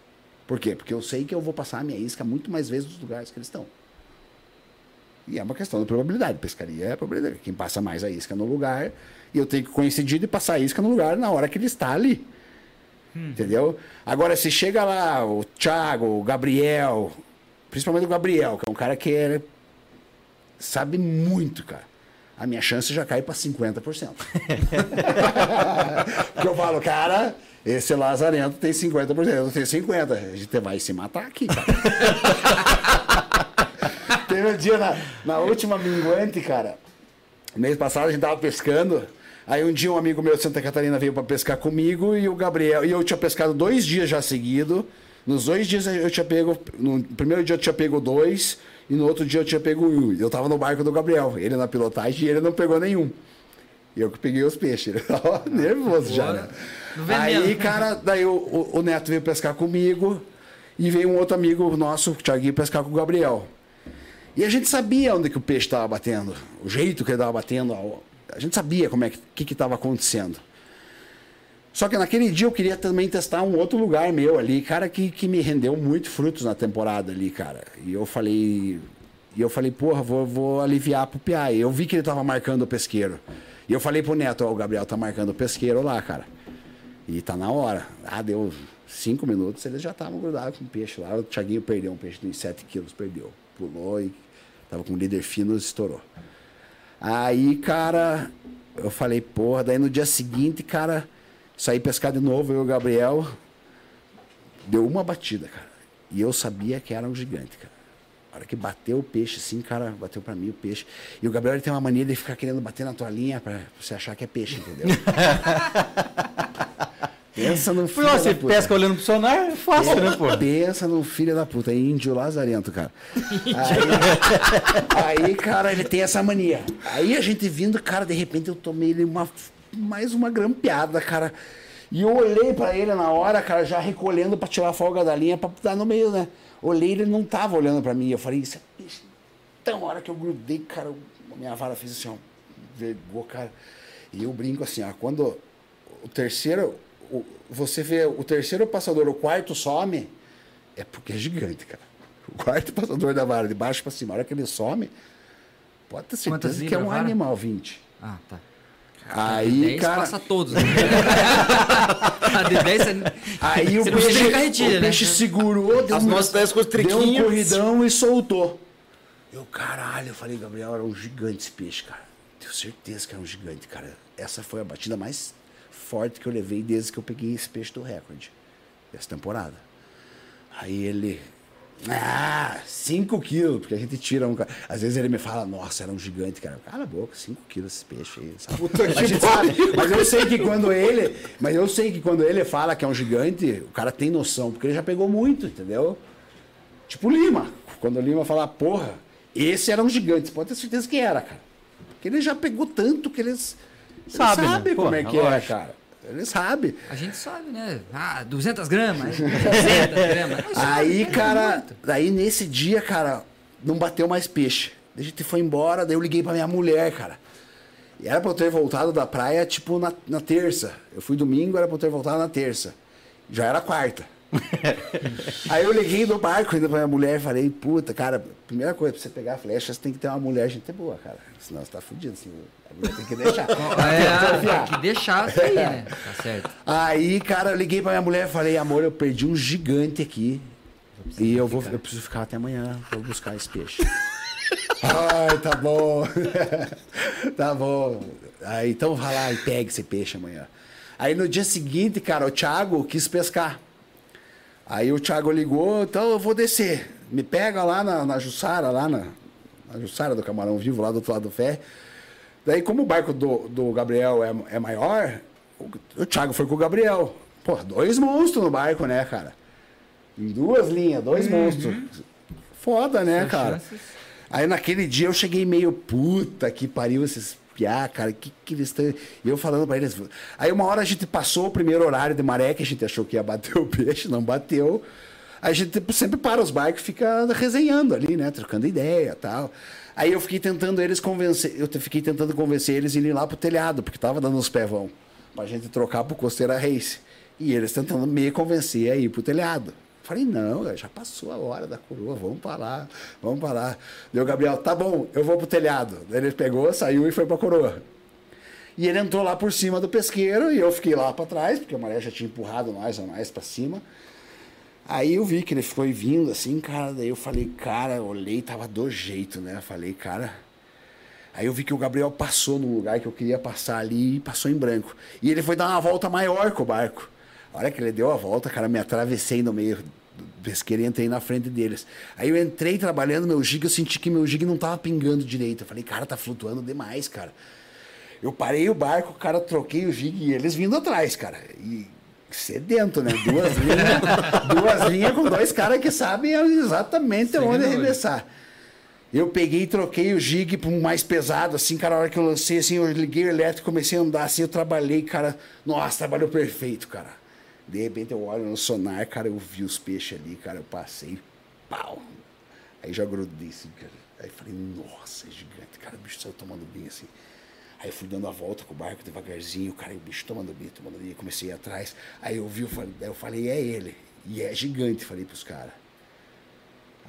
Por quê? Porque eu sei que eu vou passar a minha isca muito mais vezes nos lugares que eles estão. E é uma questão de probabilidade. Pescaria é probabilidade. Quem passa mais a isca no lugar, e eu tenho que coincidir de passar a isca no lugar na hora que ele está ali. Entendeu? Agora, se chega lá o Thiago, o Gabriel, principalmente o Gabriel, que é um cara que é- sabe muito, cara. A minha chance já cai para 50%. Porque eu falo, cara, esse Lazarento tem 50%, eu tenho 50%. A gente vai se matar aqui. Teve um dia na, na última minguante, cara. Mês passado a gente tava pescando. Aí um dia um amigo meu de Santa Catarina veio para pescar comigo e o Gabriel. E eu tinha pescado dois dias já seguido. Nos dois dias eu tinha pego. No primeiro dia eu tinha pego dois. E no outro dia eu tinha pego um. Eu tava no barco do Gabriel. Ele na pilotagem e ele não pegou nenhum. E eu que peguei os peixes. Ele tava nervoso já, né? Aí, cara, daí o, o- o Neto veio pescar comigo. E veio um outro amigo nosso, o Thiaguinho, pescar com o Gabriel. E a gente sabia onde que o peixe estava batendo, o jeito que ele estava batendo, a- gente sabia como é que que estava acontecendo. Só que naquele dia eu queria também testar um outro lugar meu ali, cara, que, que me rendeu muito frutos na temporada ali, cara. E eu falei, e eu falei, porra, vou, vou aliviar pro Piá. E eu vi que ele tava marcando o pesqueiro. E eu falei pro Neto, ó, o Gabriel tá marcando o pesqueiro lá, cara. E tá na hora. Ah, deu cinco minutos, eles já estavam grudados com o peixe lá. O Thiaguinho perdeu um peixe de uns 7 quilos, perdeu. Pulou e tava com o líder fino, estourou. Aí, cara, eu falei, porra, daí no dia seguinte, cara, saí pescar de novo, eu e o Gabriel. Deu uma batida, cara. E eu sabia que era um gigante, cara. A hora que bateu o peixe, assim, cara, bateu pra mim o peixe. E o Gabriel tem uma mania de ficar querendo bater na tua linha pra você achar que é peixe, entendeu? Pensa no filho Pô, da puta. pesca olhando pro sonar, é fácil, né, pô? Pensa no filho da puta, índio lazarento, cara. Aí, aí, cara, ele tem essa mania. Aí a gente vindo, cara, de repente eu tomei ele uma, mais uma grampeada, cara. E eu olhei pra ele na hora, cara, já recolhendo pra tirar a folga da linha pra dar no meio, né? Olhei, ele não tava olhando pra mim. Eu falei, isso é. Então, a hora que eu grudei, cara, minha vara fez assim, ó, vergou, cara. E eu brinco assim, ó, quando o terceiro, o- você vê o terceiro passador, o quarto some, é porque é gigante, cara. O quarto passador da vara, de baixo pra cima, a hora que ele some, pode ter certeza que é um vara? animal 20. Ah, tá. Aí, 10 cara, passa todos. Né? a de 10 você... aí o você peixe, carretilha, o né? peixe segurou, deu, As um- nossas dez com os deu um corridão e soltou. Eu, caralho, eu falei, Gabriel, era um gigante esse peixe, cara. Tenho certeza que era um gigante, cara. Essa foi a batida mais forte que eu levei desde que eu peguei esse peixe do recorde, dessa temporada. Aí ele. Ah, 5 quilos, porque a gente tira um. Às vezes ele me fala, nossa, era um gigante, cara. Cala a boca, 5 quilos esse peixe aí, sabe? Puta que gente sabe. Mas eu sei que quando ele. Mas eu sei que quando ele fala que é um gigante, o cara tem noção, porque ele já pegou muito, entendeu? Tipo o Lima. Quando o Lima fala, porra, esse era um gigante, você pode ter certeza que era, cara. Porque ele já pegou tanto que eles. Ele Sabe, né? sabe como Pô, é que é, cara. Ele sabe. A gente sabe, né? Ah, 200 gramas, 300 gramas. Nós sabe, Aí, é cara, daí nesse dia, cara, não bateu mais peixe. Daí a gente foi embora, daí eu liguei pra minha mulher, cara. E era pra eu ter voltado da praia, tipo, na, na terça. Eu fui domingo, era pra eu ter voltado na terça. Já era quarta. Aí eu liguei do barco ainda pra minha mulher e falei, puta, cara, primeira coisa, pra você pegar a flecha, você tem que ter uma mulher gente boa, cara. Senão você tá fudido, assim, a mulher tem que deixar. É, tem que deixar isso aí, né? Tá certo. Aí, cara, eu liguei pra minha mulher e falei, amor, eu perdi um gigante aqui. E eu vou, eu preciso ficar até amanhã, vou buscar esse peixe. Ai, tá bom. tá bom. Aí, então vai lá e pega esse peixe amanhã. Aí no dia seguinte, cara, o Thiago quis pescar. Aí o Thiago ligou, então eu vou descer. Me pega lá na, na Jussara, lá na, na Jussara do Camarão Vivo, lá do outro lado do ferro. Daí, como o barco do, do Gabriel é, é maior, o, o Thiago foi com o Gabriel. Pô, dois monstros no barco, né, cara? Em duas linhas, dois monstros. Foda, né, cara? chances. Aí naquele dia eu cheguei meio puta que pariu esses piá, cara, que que eles estão. Eu falando pra eles. Aí uma hora a gente passou o primeiro horário de maré, que a gente achou que ia bater o peixe, não bateu. A gente tipo, sempre para os barcos e fica resenhando ali, né? Trocando ideia tal. Aí eu fiquei tentando eles convencer, eu fiquei tentando convencer eles a irem lá pro telhado, porque tava dando uns pevão, pra gente trocar pro Costeira Race. E eles tentando me convencer a ir pro telhado. Falei, não, já passou a hora da coroa, vamos pra lá, vamos pra lá. Deu o Gabriel, tá bom, eu vou pro telhado. Ele pegou, saiu e foi pra coroa. E ele entrou lá por cima do pesqueiro e eu fiquei lá pra trás, porque a maré já tinha empurrado nós ou mais pra cima. Aí eu vi que ele foi vindo assim, cara, daí eu falei, cara, olhei, tava do jeito, né? Eu falei, cara. Aí eu vi que o Gabriel passou no lugar que eu queria passar ali e passou em branco. E ele foi dar uma volta maior com o barco. A hora que ele deu a volta, cara, me atravessei no meio do pesqueiro e entrei na frente deles. Aí eu entrei trabalhando meu jig, eu senti que meu jig não tava pingando direito. Eu falei, cara, tá flutuando demais, cara. Eu parei o barco, cara, troquei o jig e eles vindo atrás, cara. E sedento, né? Duas linhas, duas linhas com dois caras que sabem exatamente onde arremessar. Eu peguei e troquei o jig para um mais pesado, assim, cara, a hora que eu lancei, assim, eu liguei o elétrico, comecei a andar, assim, eu trabalhei, cara, nossa, trabalhou perfeito, cara. De repente eu olho no sonar, cara, eu vi os peixes ali, cara, eu passei, pau. Aí já grudei, assim, cara. Aí falei, nossa, é gigante, cara, o bicho saiu tomando bem, assim. Aí fui dando a volta com o barco devagarzinho, cara, o bicho tomando bem, tomando bem, comecei a ir atrás. Aí eu vi, eu falei, eu falei, é ele. E é gigante, falei pros caras.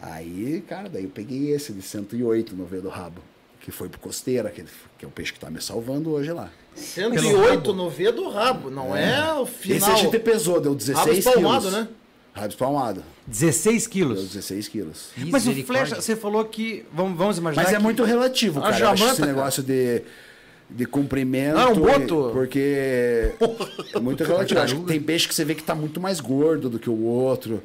Aí, cara, daí eu peguei esse de 108 no V do rabo, que foi pro Costeira, que, que é o peixe que tá me salvando hoje lá. 108 no V do rabo, não é, o final. Esse a gente pesou, deu 16 Rabo espalmado, quilos. né? Rabo espalmado, 16 deu quilos. 16 quilos. Mas o flecha, você falou que. Vamos, vamos imaginar. Mas é que- muito relativo, cara. Jamanta, esse cara. negócio de, de comprimento. Ah, um boto? Porque é muito relativo. Acho que tem peixe que você vê que tá muito mais gordo do que o outro.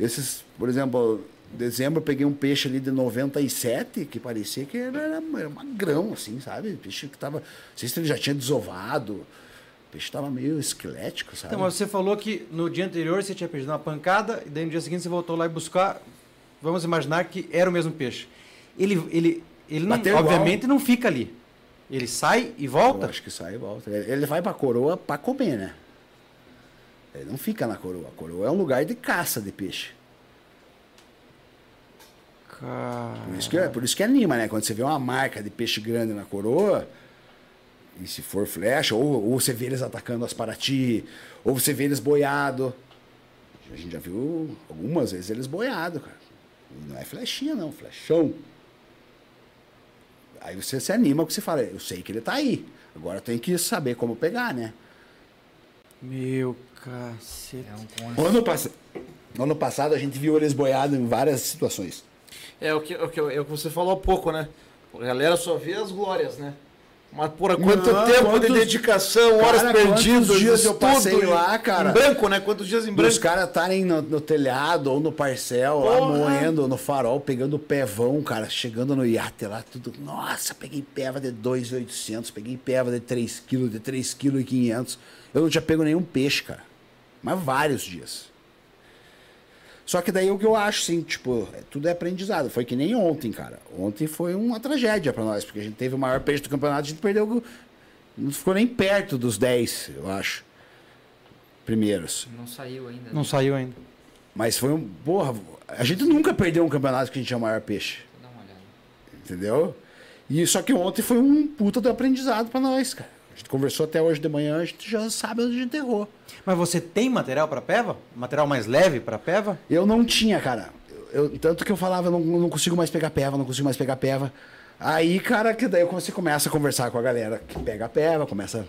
Esses, por exemplo, em dezembro eu peguei um peixe ali de 97 que parecia que era, era magrão, assim, sabe? Peixe que tava. Não sei se ele já tinha desovado. O peixe tava meio esquelético, sabe? Então, mas você falou que no dia anterior você tinha perdido uma pancada, e daí no dia seguinte você voltou lá e buscar. Vamos imaginar que era o mesmo peixe. Ele, ele, ele não, obviamente não fica ali. Ele sai e Eu volta? acho que sai e volta. Ele ele vai pra coroa pra comer, né? Ele não fica na coroa. A coroa é um lugar de caça de peixe. Cara, Por isso, que, é- por isso que anima, né? Quando você vê uma marca de peixe grande na coroa, e se for flecha, ou, ou você vê eles atacando as Paraty, ou você vê eles boiado. A gente já viu algumas vezes eles boiado, cara. E não é flechinha, não, flechão. Aí você se anima porque você fala, eu sei que ele tá aí. Agora tem que saber como pegar, né? Meu cacete. É um Ano, pass... ano passado a gente viu eles boiados em várias situações. É o que, o que, é o que você falou há pouco, né? A galera só vê as glórias, né? Mas por quanto Não, tempo quantos- de dedicação, horas Cara, perdidas, quantos dias eu passei lá, cara? Em branco, né? Quantos dias em Os branco? caras estarem no, no telhado ou no parcel, lá Porra! moendo no farol, pegando pevão, cara, chegando no iate lá, tudo. Nossa, peguei peva de 2,800, peguei peva de 3 kg, de 3,5 kg. Eu não tinha pego nenhum peixe, cara. Mas vários dias. Só que daí o que eu acho, assim, tipo, é- tudo é aprendizado. Foi que nem ontem, cara. Ontem foi uma tragédia pra nós, porque a gente teve o maior peixe do campeonato, a gente perdeu. Não ficou nem perto dos 10, eu acho. Primeiros. Não saiu ainda. Não né? saiu ainda. Mas foi um. Porra, a gente nunca perdeu um campeonato que a gente tinha o maior peixe. Vou dar uma olhada. Entendeu? E só que ontem foi um puta do aprendizado pra nós, cara. A gente conversou até hoje de manhã, a gente já sabe onde a gente errou. Mas você tem material para peva? Material mais leve para peva? Eu não tinha, cara. Eu, tanto que eu falava, eu não, não consigo mais pegar peva, não consigo mais pegar peva. Aí, cara, que daí você começa a conversar com a galera que pega a peva, começa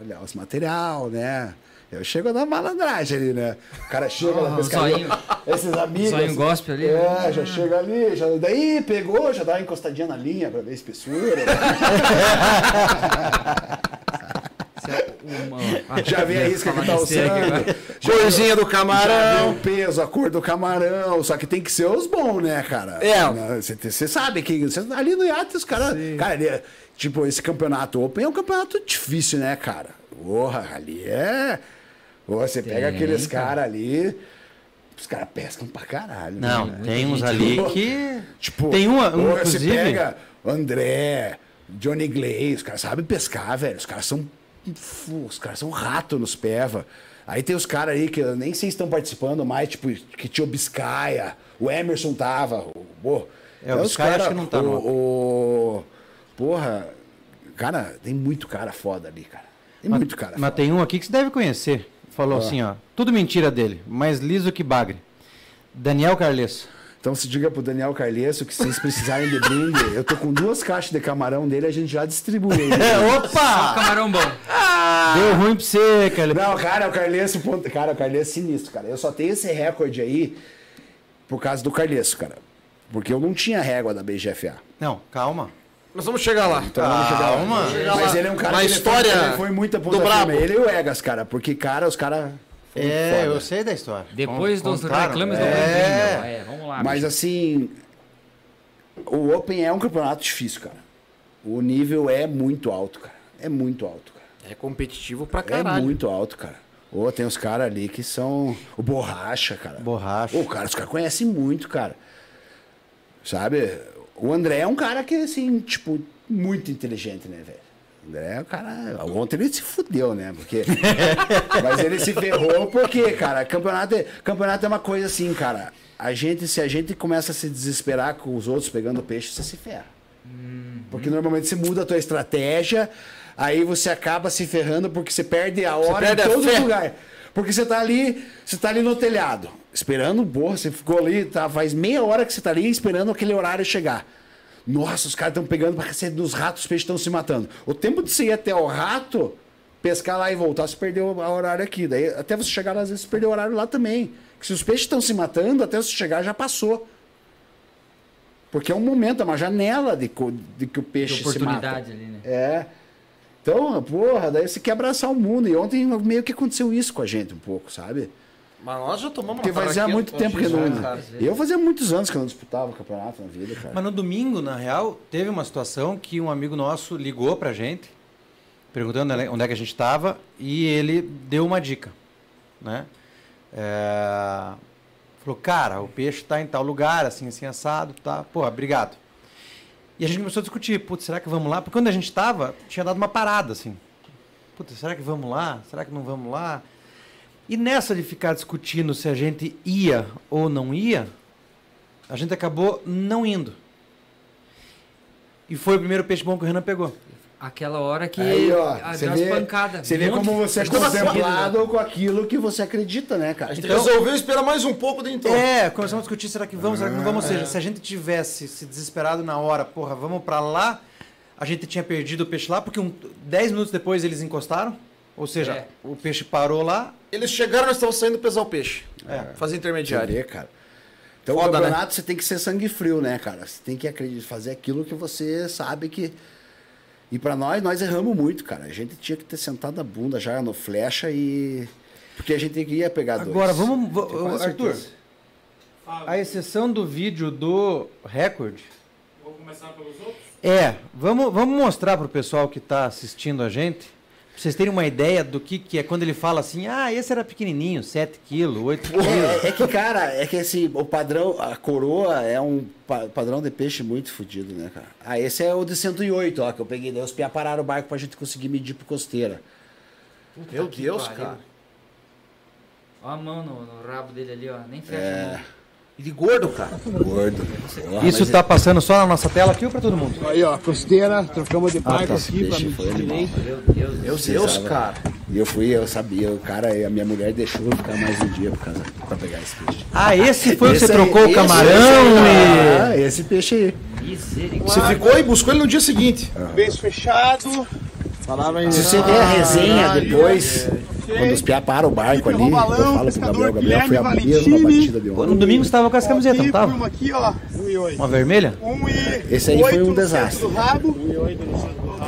a olhar os material, né? Eu chego a dar malandragem ali, né? O cara chega na Ah, pescaria, zoinho. esses amigos. Zoinho gospel ali, É, já chega ali, já, daí pegou, já dá uma encostadinha na linha pra ver a espessura. Isso é uma- Ah, Já vê a isca que tá usando. Corzinha do camarão. o peso, a cor do camarão. Só que tem que ser os bons, né, cara? É. Você, sabe que você- ali no iate os caras. Cara, ali é- tipo, esse campeonato Open é um campeonato difícil, né, cara? Porra, ali é. Você pega Tem, aqueles cara. caras ali. Os caras pescam pra caralho. Não, né? tem uns ali que. Tipo, Tem uma- um, você inclusive- pega André, Johnny Glaze, os caras sabem pescar, velho. Os caras são. Os caras são rato nos peva. Aí tem os caras aí que eu nem sei se estão participando mais, tipo, que tinha o Biscaia, o Emerson tava. Pô, É, Então, os Biscaia cara- acho que não tá, o, o- Porra, cara, tem muito cara foda ali, cara. Tem Mas, muito cara mas foda. tem um aqui que você deve conhecer. Falou assim, ó. Tudo mentira dele, mais liso que bagre. Daniel Carles. Então se diga pro Daniel Carlesso que se vocês precisarem de brinde, eu tô com duas caixas de camarão dele, a gente já distribui. aí. É, opa! Camarão bom. Deu ruim pra você, cara. Não, cara, o Carlesso, cara, o Carlesso é sinistro, cara. Eu só tenho esse recorde aí por causa do Carlesso, cara. Porque eu não tinha régua da BGFA. Não, calma. Nós vamos chegar lá. Então vamos chegar lá. Calma. Mas ele é um cara Na que ele história foi, ele foi muito a ponta do brabo. Ele e o Egas, cara. Porque, cara, os caras... É, foda. eu sei da história. Depois Con- dos contaram. reclames do É. Brandinho. É, vamos lá. Mas bicho. assim, o Open é um campeonato difícil, cara. O nível é muito alto, cara. É muito alto, cara. É competitivo pra É caralho. muito alto, cara. Ô, tem os caras ali que são. O Borracha, cara. Borracha. Ô, cara, os caras conhecem muito, cara. Sabe? O André é um cara que, assim, tipo, muito inteligente, né, velho? O André é um cara. Ontem ele se fudeu, né? Porque. Mas ele se ferrou porque, cara, campeonato é, campeonato é uma coisa assim, cara. A gente, se a gente começa a se desesperar com os outros pegando peixe, você se ferra. Porque normalmente você muda a tua estratégia, aí você acaba se ferrando porque você perde a hora perde em todo lugar. Porque você tá ali, você tá ali no telhado, esperando, porra, você ficou ali, tá, faz meia hora que você tá ali esperando aquele horário chegar. Nossa, os caras estão pegando pra cacete dos ratos, os peixes estão se matando. O tempo de você ir até o rato, pescar lá e voltar, você perdeu o horário aqui. Daí, até você chegar lá, às vezes você perdeu o horário lá também. Porque se os peixes estão se matando, até você chegar já passou. Porque é um momento, é uma janela de, de que o peixe se mata. oportunidade ali, né? É. Então, porra, daí você quer abraçar o mundo. E ontem meio que aconteceu isso com a gente um pouco, sabe? Mas nós já tomamos Porque uma fazia muito tempo que não. né, cara? Eu fazia muitos anos que eu não disputava o campeonato na vida, cara. Mas no domingo, na real, teve uma situação que um amigo nosso ligou pra gente, perguntando onde é que a gente estava, e ele deu uma dica, né? É, Falou, cara, o peixe está em tal lugar, assim, assim, assado, tá? Pô, obrigado. E a gente começou a discutir, putz, será que vamos lá? Porque quando a gente estava, tinha dado uma parada, assim. Putz, será que vamos lá? Será que não vamos lá? E nessa de ficar discutindo se a gente ia ou não ia, a gente acabou não indo. E foi o primeiro peixe bom que o Renan pegou. Aquela hora que Aí, ó, você vê, pancadas. você vê como você é assim? contemplado com aquilo que você acredita, né, cara? A gente Então- resolveu esperar mais um pouco de então. É, começamos a discutir, será que vamos, será que não vamos? Ou seja, se a gente tivesse se desesperado na hora, porra, vamos pra lá, a gente tinha perdido o peixe lá, porque um, 10 minutos depois eles encostaram. Ou seja, É. o peixe parou lá. Eles chegaram, nós estávamos saindo pesar o peixe. É. Fazer intermediário. vê, cara. Então, Foda, o campeonato você tem que ser sangue frio, né, cara? Você tem que acreditar, fazer aquilo que você sabe que. E pra nós, nós erramos muito, cara. A gente tinha que ter sentado a bunda já no flecha e. Porque a gente ia pegar dois. Agora, vamos. Arthur, certeza. a exceção do vídeo do recorde. Vou começar pelos outros? É, vamos, vamos mostrar pro pessoal que está assistindo a gente, pra vocês terem uma ideia do que, que é quando ele fala assim, ah, esse era pequenininho, 7 quilos, 8 quilos. É, é que, cara, é que esse, o padrão, a coroa é um pa- padrão de peixe muito fodido, né, cara? Ah, esse é o de 108, ó, que eu peguei. Daí os pia pararam o barco pra gente conseguir medir por costeira. Meu que Deus, pariu. cara. Ó a mão no, no rabo dele ali, ó. Nem fecha É. a mão. E de gordo, cara. Gordo. Porra, Isso mas está passando só na nossa tela aqui ou para todo mundo? Aí, ó, costeira, trocamos de barco tá, esse aqui pra peixe foi animal. Meu Deus do Meu céu. Deus, cara. E eu fui, eu sabia, o cara, a minha mulher deixou eu ficar mais um dia por causa, pra pegar esse peixe. Ah, esse foi o que Esse você aí- trocou o esse- camarão esse aí, Ah, esse peixe aí. Misericórdia. Você ficou e buscou ele no dia seguinte. Beijo fechado. Falaram aí. Se você ver a resenha depois, quando os piá param o barco ali, eu falo pro Gabriel, Gabriel foi a mesma batida de e... No ontem. domingo você estava com essa camiseta, não tava? Uma aqui, ó. Um e. Uma vermelha? Um e Esse aí foi um desastre. centro Do rabo.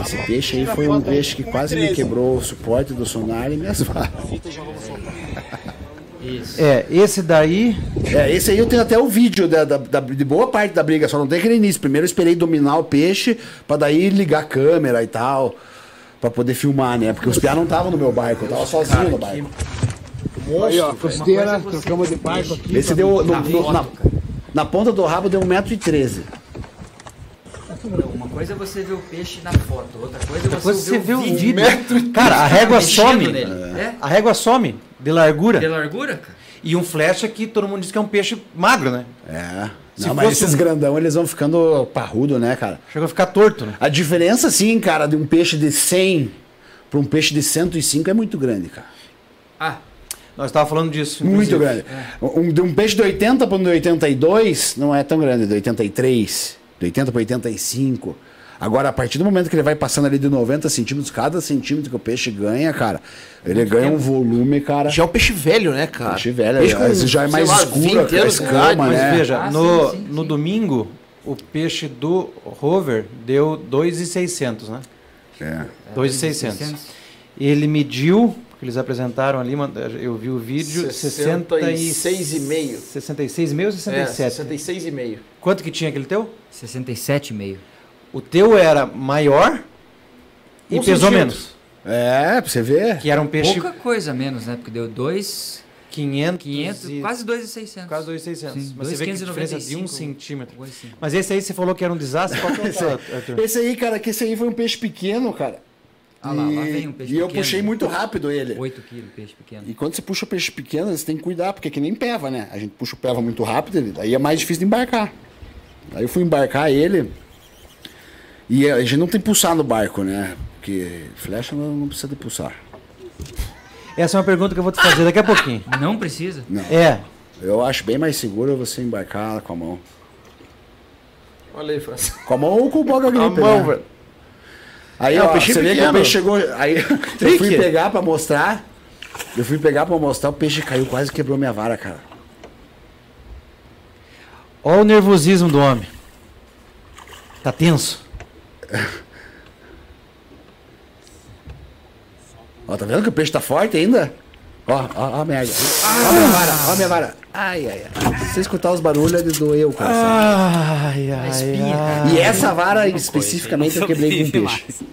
Esse peixe aí foi um peixe que quase me quebrou o suporte do sonar e minhas varas. Isso. É, esse daí. É, esse aí eu tenho até o vídeo da, da- da- de boa parte da briga, só não tem aquele início. Primeiro eu esperei dominar o peixe, pra daí ligar a câmera e tal, pra poder filmar, né? Porque os piá não estavam no meu barco, eu tava sozinho no barco. Aí, ó, costeira, é trocamos de barco aqui. Esse deu, no- no- na, na ponta do rabo deu 1,13m. Não, uma coisa é você ver o peixe na foto, outra coisa é você, você vê o vídeo. vídeo. Cara, a régua some. nele. É? A régua some de largura. De largura, cara? E um flecha que todo mundo diz que é um peixe magro, né? É. Se Não, mas esses um- grandão, eles vão ficando parrudo, né, cara? Chegou a ficar torto, né? A diferença, assim, cara, de um peixe de 100 para um peixe de 105 é muito grande, cara. Ah, Nós estávamos falando disso. Muito inclusive. grande. Um, de um peixe de 80 para um de 82 não é tão grande, de 83, de 80 para 85. Agora, a partir do momento que ele vai passando ali de 90 centímetros, cada centímetro que o peixe ganha, cara, ele ganha um volume, cara. Já é um peixe velho, né, cara? Peixe velho, Peixe às com, já é mais lá, escuro, 20 a escama, idade, Mas né? veja, Ah, no, sim, sim, no sim. domingo, o peixe do Rover deu 2,600, né? É. 2,600. Ele mediu, que eles apresentaram ali, eu vi o vídeo, 66,5. 66,5 ou É, 67? 66,5. Quanto que tinha aquele teu? 67,5. O teu era maior e Um pesou centímetro. menos. É, pra você ver. Que era um peixe Pouca coisa menos, né? Porque deu 2, 500, 500, e- quase 2,600. quase 2,600. Sim, Mas você vê que a diferença de um 2,595, centímetro. Assim. Mas esse aí você falou que era um desastre. Qual que é Arthur? Esse aí, cara, que esse aí foi um peixe pequeno, cara. Ah lá, lá vem um peixe E eu pequeno. puxei muito rápido ele. 8 quilos, peixe pequeno. E quando você puxa peixe pequeno, você tem que cuidar, porque é que nem peva, né? A gente puxa o peva muito rápido, ele- aí é mais difícil de embarcar. Aí eu fui embarcar ele. E a gente não tem pulsar no barco, né? Porque flecha não, não precisa de pulsar. Essa é uma pergunta que eu vou te fazer daqui a pouquinho. Não precisa? É, Eu acho bem mais seguro você embarcar com a mão. Olha aí, França. Com a mão ou com o boga gripe, A mão, né? velho. Aí, É, ó, o peixe você vê que o peixe chegou. Aí eu fui pegar pra mostrar. Eu fui pegar pra mostrar, o peixe caiu, quase quebrou minha vara, cara. Olha o nervosismo do homem. Tá tenso. Ó, tá vendo que o peixe tá forte ainda? Ó, ó, ó a merda. Ó a minha vara, ó a minha vara. Ai, ai, ai. Se você escutar os barulhos, ele doeu, cara. Ai, ai, espinha, ai. E essa vara especificamente eu quebrei com sobrevive peixe.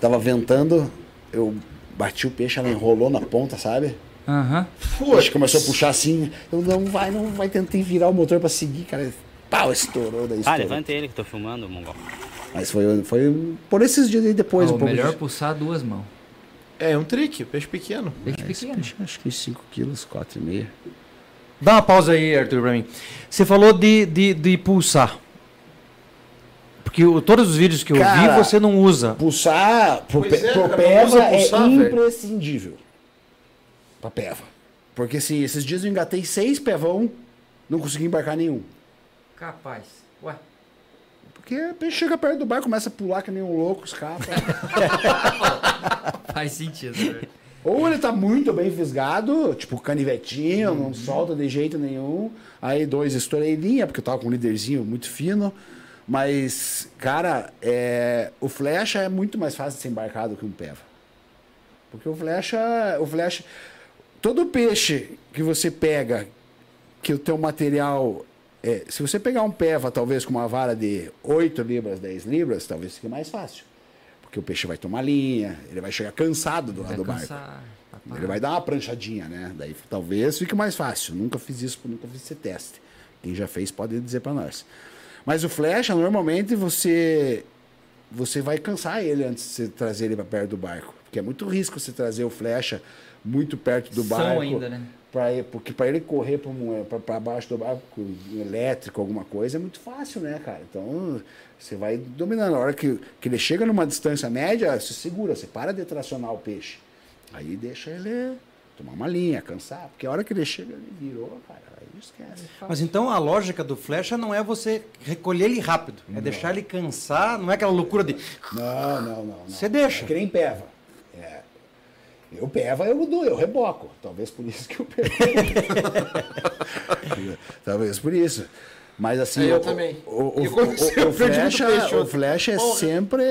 Tava ventando, eu bati o peixe, ela enrolou na ponta, sabe? Aham. O peixe começou a puxar assim. Eu não vai, não vai, tentei virar o motor pra seguir, cara. Pau, estourou daí. Ah, Estourou. levanta ele que eu tô filmando, Mongol. Mas foi, foi por esses dias aí depois, Ó, um o pouco. melhor de- pulsar duas mãos. É um trick, peixe pequeno. Peixe Esse pequeno. peixe, acho que 5 quilos, 4,5. Dá uma pausa aí, Arthur, pra mim. Você falou de, de, de pulsar. Porque o- todos os vídeos que eu Cara, vi, você não usa. Pulsar pro, Pois é, pro peva é pulsar, velho. imprescindível. Pra peva. Porque assim, esses dias eu engatei seis pevão, não consegui embarcar nenhum. Capaz. Ué. Porque o peixe chega perto do bar, começa a pular que nem um louco, escapa. Faz sentido, né? Ou ele tá muito bem fisgado, tipo canivetinho, não solta de jeito nenhum. Aí dois estourei linha, porque eu tava com um líderzinho muito fino. Mas, cara, é, o flecha é muito mais fácil de ser embarcado que um peva. Porque o flecha, o flecha, todo peixe que você pega, que o teu material, é, se você pegar um peva, talvez com uma vara de 8 libras, 10 libras, talvez fique mais fácil. Porque o peixe vai tomar linha, ele vai chegar cansado do lado do barco. Ele vai dar uma pranchadinha, né? Daí talvez fique mais fácil. Nunca fiz isso, nunca fiz esse teste. Quem já fez pode dizer pra nós. Mas o flecha, normalmente você você vai cansar ele antes de você trazer ele para perto do barco, porque é muito risco você trazer o flecha muito perto do São barco. ainda, né? Pra, porque para ele correr para baixo do barco elétrico, alguma coisa, é muito fácil, né, cara? Então você vai dominando. A hora que, que ele chega numa distância média, você segura, você para de tracionar o peixe. Aí deixa ele tomar uma linha, cansar. Porque a hora que ele chega, ele virou, cara, aí esquece. Mas então a lógica do flecha não é você recolher ele rápido. É deixar ele cansar, não é aquela loucura de. Não, não, não. não. Você deixa. É que nem peva. Eu peva, eu dou, eu reboco. Talvez por isso que eu pego. Talvez por isso. Mas assim. É, eu o- também. O, o, o, o- eu o muito flecha, peixe o flecha é Porra. sempre.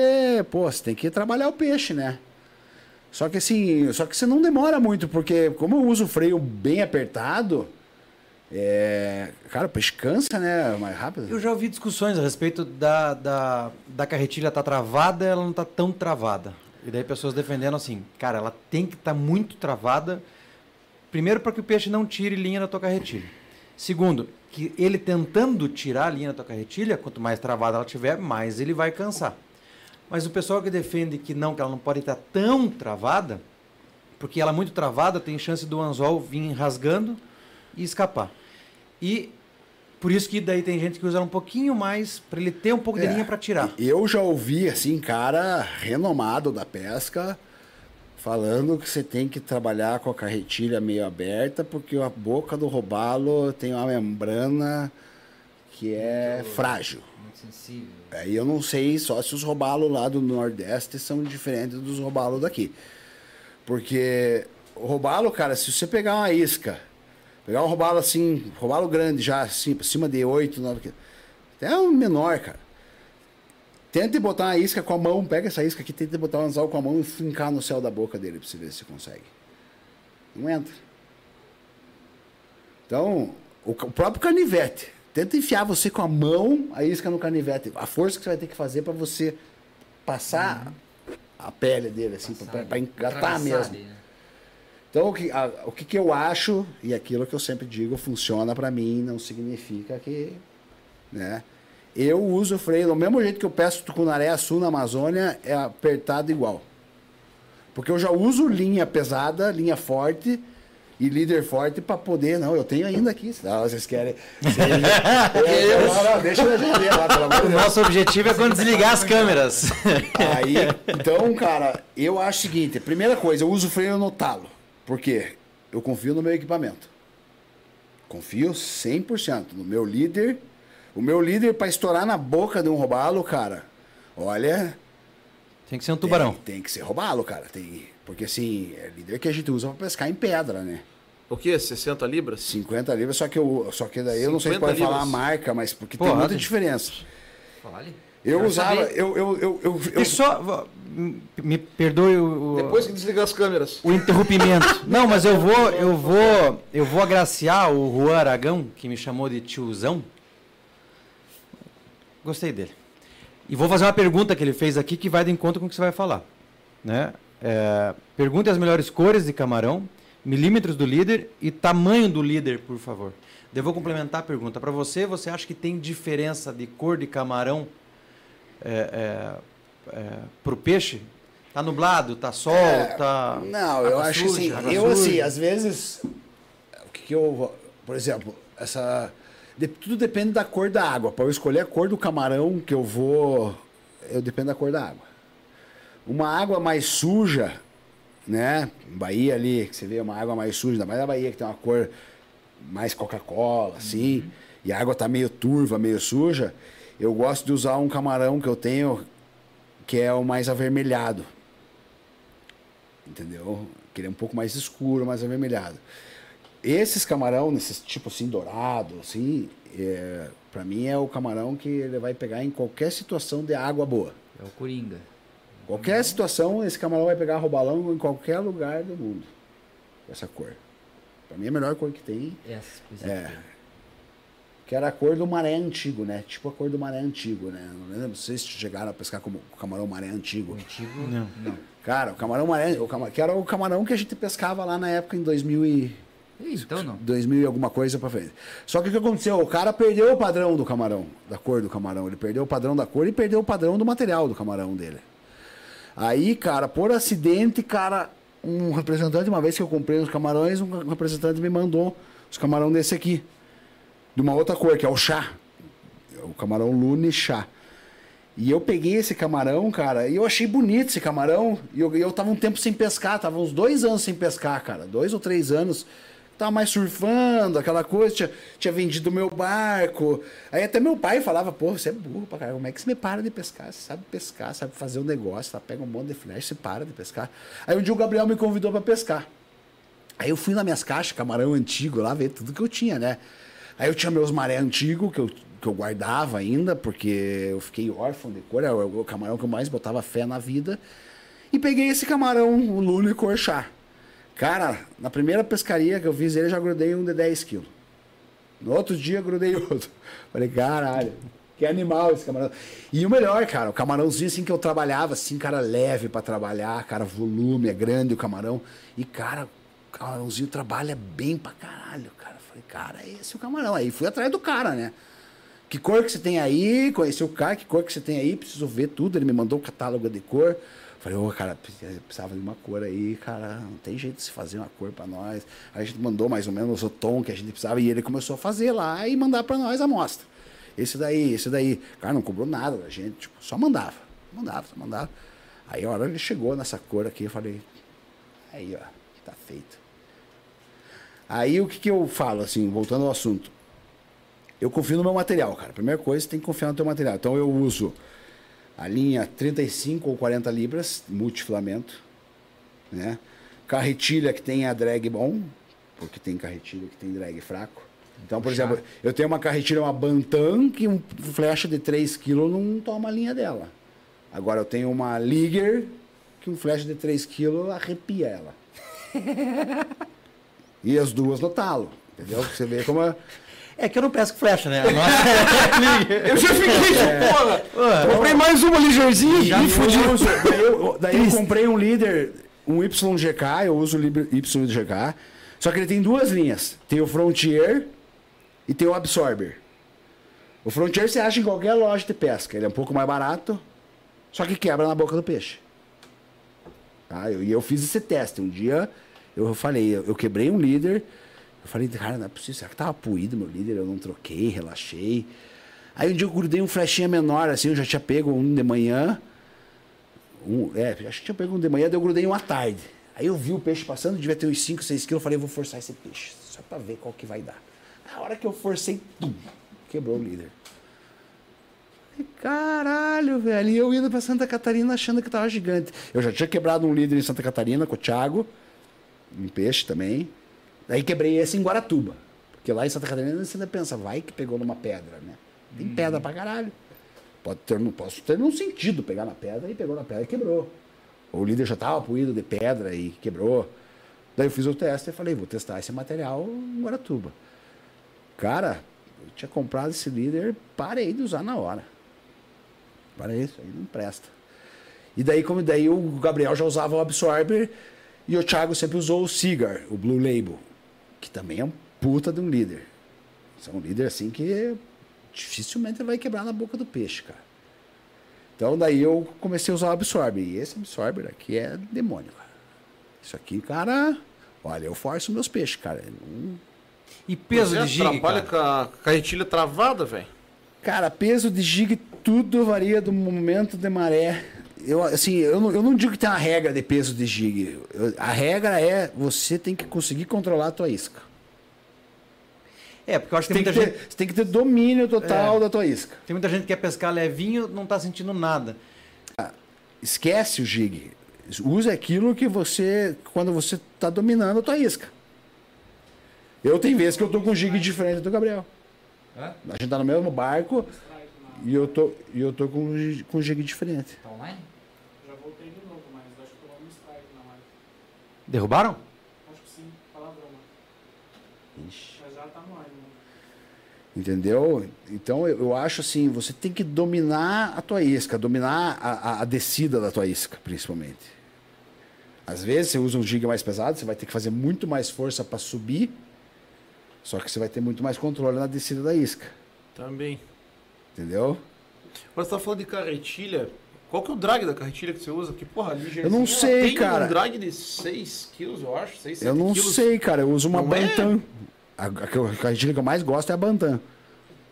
Pô, você tem que trabalhar o peixe, né? Só que assim, só que você não demora muito, porque como eu uso o freio bem apertado, é, cara, o peixe cansa, né? Mais rápido. Eu já ouvi discussões a respeito da, da, da carretilha estar travada ela não está tão travada. E daí pessoas defendendo assim, cara, ela tem que estar muito travada. Primeiro, para que o peixe não tire linha da tua carretilha. Segundo, que ele tentando tirar a linha da tua carretilha, quanto mais travada ela tiver, mais ele vai cansar. Mas o pessoal que defende que não, que ela não pode estar tão travada, porque ela muito travada tem chance do anzol vir rasgando e escapar. E por isso que daí tem gente que usa um pouquinho mais para ele ter um pouco de É, linha para tirar. Eu já ouvi, assim, cara renomado da pesca falando que você tem que trabalhar com a carretilha meio aberta, porque a boca do robalo tem uma membrana que é frágil. Muito sensível. Aí eu não sei só se os robalos lá do Nordeste são diferentes dos robalos daqui. Porque o robalo, cara, se você pegar uma isca, pegar um robalo assim, robalo grande já, assim, acima de 8, 9 quilos, até um menor, cara. Tente botar uma isca com a mão, pega essa isca aqui, tenta botar um anzol com a mão e fincar no céu da boca dele pra você ver se você consegue. Não entra. Então, o, o próprio canivete. Tenta enfiar você com a mão a isca no canivete. A força que você vai ter que fazer para você passar a pele dele, assim, para engatar mesmo. ali, né? Então, o que, a- o que, que eu acho, e aquilo que eu sempre digo, funciona para mim, não significa que. Né? Eu uso o freio do mesmo jeito que eu peço tucunaré sul na Amazônia, é apertado igual. Porque eu já uso linha pesada, linha forte e líder forte para poder. Não, eu tenho ainda aqui. Não, vocês querem. Vocês, eu, não, não, deixa eu ver lá, pelo amor de O Deus. nosso objetivo é quando desligar as câmeras. Aí, então, cara, eu acho o seguinte: primeira coisa, eu uso freio no talo. Por quê? Eu confio no meu equipamento. Confio 100% no meu líder. O meu líder, para estourar na boca de um robalo, cara, olha. Tem que ser um tubarão. Tem, tem que ser robalo, cara. Tem, porque assim, é líder que a gente usa para pescar em pedra, né? O quê? 60 libras? 50 libras, só que eu, só que daí eu não sei se 50 pode falar a marca, mas porque Porra, tem muita diferença. Fale. Eu Quero usava, eu, eu, eu, eu, eu- E só. Me perdoe o, o- Depois que desligar as câmeras. o interrompimento. Não, mas eu vou, eu vou, eu vou agraciar o Juan Aragão, que me chamou de tiozão. Gostei dele. E vou fazer uma pergunta que ele fez aqui que vai de encontro com o que você vai falar. Né? É, pergunte as melhores cores de camarão, milímetros do líder e tamanho do líder, por favor. Eu vou complementar a pergunta. Para você, você acha que tem diferença de cor de camarão é, para o peixe? Tá nublado, tá sol, É, tá. Não, eu acho suja, assim, eu suja? assim, às vezes, o que, que eu, por exemplo, essa, de- tudo depende da cor da água. Para eu escolher a cor do camarão que eu vou, eu dependo da cor da água. Uma água mais suja, né? Bahia ali, que você vê uma água mais suja, ainda mais na Bahia que tem uma cor mais Coca-Cola, assim, e a água tá meio turva, meio suja. Eu gosto de usar um camarão que eu tenho que é o mais avermelhado entendeu? Que ele é um pouco mais escuro, mais avermelhado. Esses camarão, nesses tipo assim, dourado, assim, é, para mim é o camarão que ele vai pegar em qualquer situação de água boa. É o Coringa. Qualquer situação, esse camarão vai pegar robalão em qualquer lugar do mundo. Essa cor. Pra mim é a melhor cor que tem. Essa. É. Que era a cor do maré antigo, né? Tipo a cor do maré antigo, né? Não lembro se vocês chegaram a pescar como o camarão maré antigo. Antigo. Não. Não. Cara, o camarão maré, o cama- que era o camarão que a gente pescava lá na época em 2000 e Então não. 2000 e alguma coisa pra frente. Só que o que aconteceu? O cara perdeu o padrão do camarão, da cor do camarão. Ele perdeu o padrão da cor e perdeu o padrão do material do camarão dele. Aí, cara, por acidente, cara, um representante, uma vez que eu comprei os camarões, um representante me mandou os camarão desse aqui. De uma outra cor, que é o chá. O camarão Lune chá. E eu peguei esse camarão, cara, e eu achei bonito esse camarão. E eu, eu tava um tempo sem pescar, tava uns dois anos sem pescar, cara. Dois ou três anos. Tava mais surfando, aquela coisa, tinha, tinha vendido meu barco. Aí até meu pai falava, pô, você é burro pra caralho, como é que você me para de pescar? Você sabe pescar, sabe fazer um negócio, tá? pega um monte de flash, você para de pescar. Aí um dia o Gabriel me convidou pra pescar. Aí eu fui nas minhas caixas, camarão antigo, lá ver tudo que eu tinha, né? Aí eu tinha meus maré antigos, que eu, que eu guardava ainda, porque eu fiquei órfão de cor, é o, camarão que eu mais botava fé na vida. E peguei esse camarão, o Lune Corchá. Cara, na primeira pescaria que eu fiz ele, eu já grudei um de 10 quilos. No outro dia, grudei outro. Falei, caralho, que animal esse camarão. E o melhor, cara, o camarãozinho assim que eu trabalhava, assim, cara leve pra trabalhar, cara, volume, é grande o camarão. E, cara, o camarãozinho trabalha bem pra caralho, cara. Falei, cara, esse é o camarão. Aí fui atrás do cara, né? Que cor que você tem aí? Conheci o cara, que cor que você tem aí? Preciso ver tudo. Ele me mandou o catálogo de cor. Falei, ô, cara, precisava de uma cor aí, cara. Não tem jeito de se fazer uma cor pra nós. Aí a gente mandou mais ou menos o tom que a gente precisava. E ele começou a fazer lá e mandar pra nós a amostra. Esse daí, esse daí. Cara, não cobrou nada da gente, tipo, só mandava. Mandava, só mandava. Aí a hora ele chegou nessa cor aqui, eu falei, Aí, ó, tá feito. Aí o que, que eu falo, assim, voltando ao assunto. Eu confio no meu material, cara. Primeira coisa, você tem que confiar no teu material. Então eu uso a linha 35 ou 40 libras, multifilamento, né? Carretilha que tem a drag bom, porque tem carretilha que tem drag fraco. Então, por exemplo, eu tenho uma carretilha, uma Bantam, que um flecha de 3 kg não toma a linha dela. Agora eu tenho uma Liger, que um flecha de 3 kg arrepia ela. e as duas no talo, entendeu? Você vê como... É... É que eu não pesco flecha, né? Eu já fiquei de porra. Comprei mais uma ligeirzinha Já e me fudi. Daí, eu, daí eu comprei um líder, um YGK, eu uso o YGK. Só que ele tem duas linhas. Tem o Frontier e tem o Absorber. O Frontier você acha em qualquer loja de pesca. Ele é um pouco mais barato, só que quebra na boca do peixe. Tá? Eu- E eu, fiz esse teste. Um dia eu falei, eu, eu quebrei um líder. Eu falei, cara, não é possível. Será que tava puído meu líder? Eu não troquei, relaxei. Aí um dia eu grudei um flechinha menor, assim, eu já tinha pego um de manhã. Um, é, acho que tinha pego um de manhã, daí eu grudei um à tarde. Aí eu vi o peixe passando, devia ter uns 5, 6 quilos. Eu falei, vou forçar esse peixe, só pra ver qual que vai dar. Na hora que eu forcei, tum, quebrou o líder. Caralho, velho. E eu indo pra Santa Catarina achando que tava gigante. Eu já tinha quebrado um líder em Santa Catarina com o Thiago, um peixe também. Daí quebrei esse em Guaratuba. Porque lá em Santa Catarina você ainda pensa, vai que pegou numa pedra, né? Tem pedra pra caralho. Pode ter, não posso ter nenhum sentido pegar na pedra e pegou na pedra e quebrou. O líder já estava puído de pedra e quebrou. Daí eu fiz o teste e falei, vou testar esse material em Guaratuba. Cara, eu tinha comprado esse líder, parei de usar na hora. Parei, isso aí não presta. E daí, como daí o Gabriel já usava o Absorber e o Thiago sempre usou o Cigar, o Blue Label, que também é um puta de um líder. É um líder assim que dificilmente ele vai quebrar na boca do peixe, cara. Então daí eu comecei a usar o Absorber. E esse Absorber aqui é demônio, cara. Isso aqui, cara, olha, eu forço meus peixes, cara. Não- E peso Você de gig, trabalha cara? com a carretilha travada, velho. Cara, peso de jig, tudo varia do momento de maré. Eu, assim, eu não, eu não digo que tem uma regra de peso de jig. A regra é você tem que conseguir controlar a tua isca. É, porque eu acho que tem tem que, muita ter, gente... você tem que ter domínio total É. da tua isca. Tem muita gente que quer pescar levinho não tá sentindo nada. Esquece o jig. Use aquilo que você. Quando você está dominando a tua isca. Eu tenho vezes que eu tô com um jig diferente do Gabriel. Hã? A gente tá no mesmo barco e eu tô, e eu tô com, com um jig diferente. Tá online? Já voltei de novo, mas acho que eu vou no strike na live. Derrubaram? Acho que sim, palavrão. né? Mas já tá no ar, né? Entendeu? Então eu, eu acho assim, você tem que dominar a tua isca, dominar a, a- a descida da tua isca, principalmente. Às vezes você usa um jig mais pesado, você vai ter que fazer muito mais força para subir, só que você vai ter muito mais controle na descida da isca, Também. entendeu? Agora você tá falando de carretilha. Qual que é o drag da carretilha que você usa? Que porra, ligeirzinha. Eu não sei, tem cara. um drag de 6 quilos, eu acho. 6, 7 Eu não quilos. sei, cara, eu uso uma Não é? Bantam. A, a, a carretilha que eu mais gosto é a Bantam.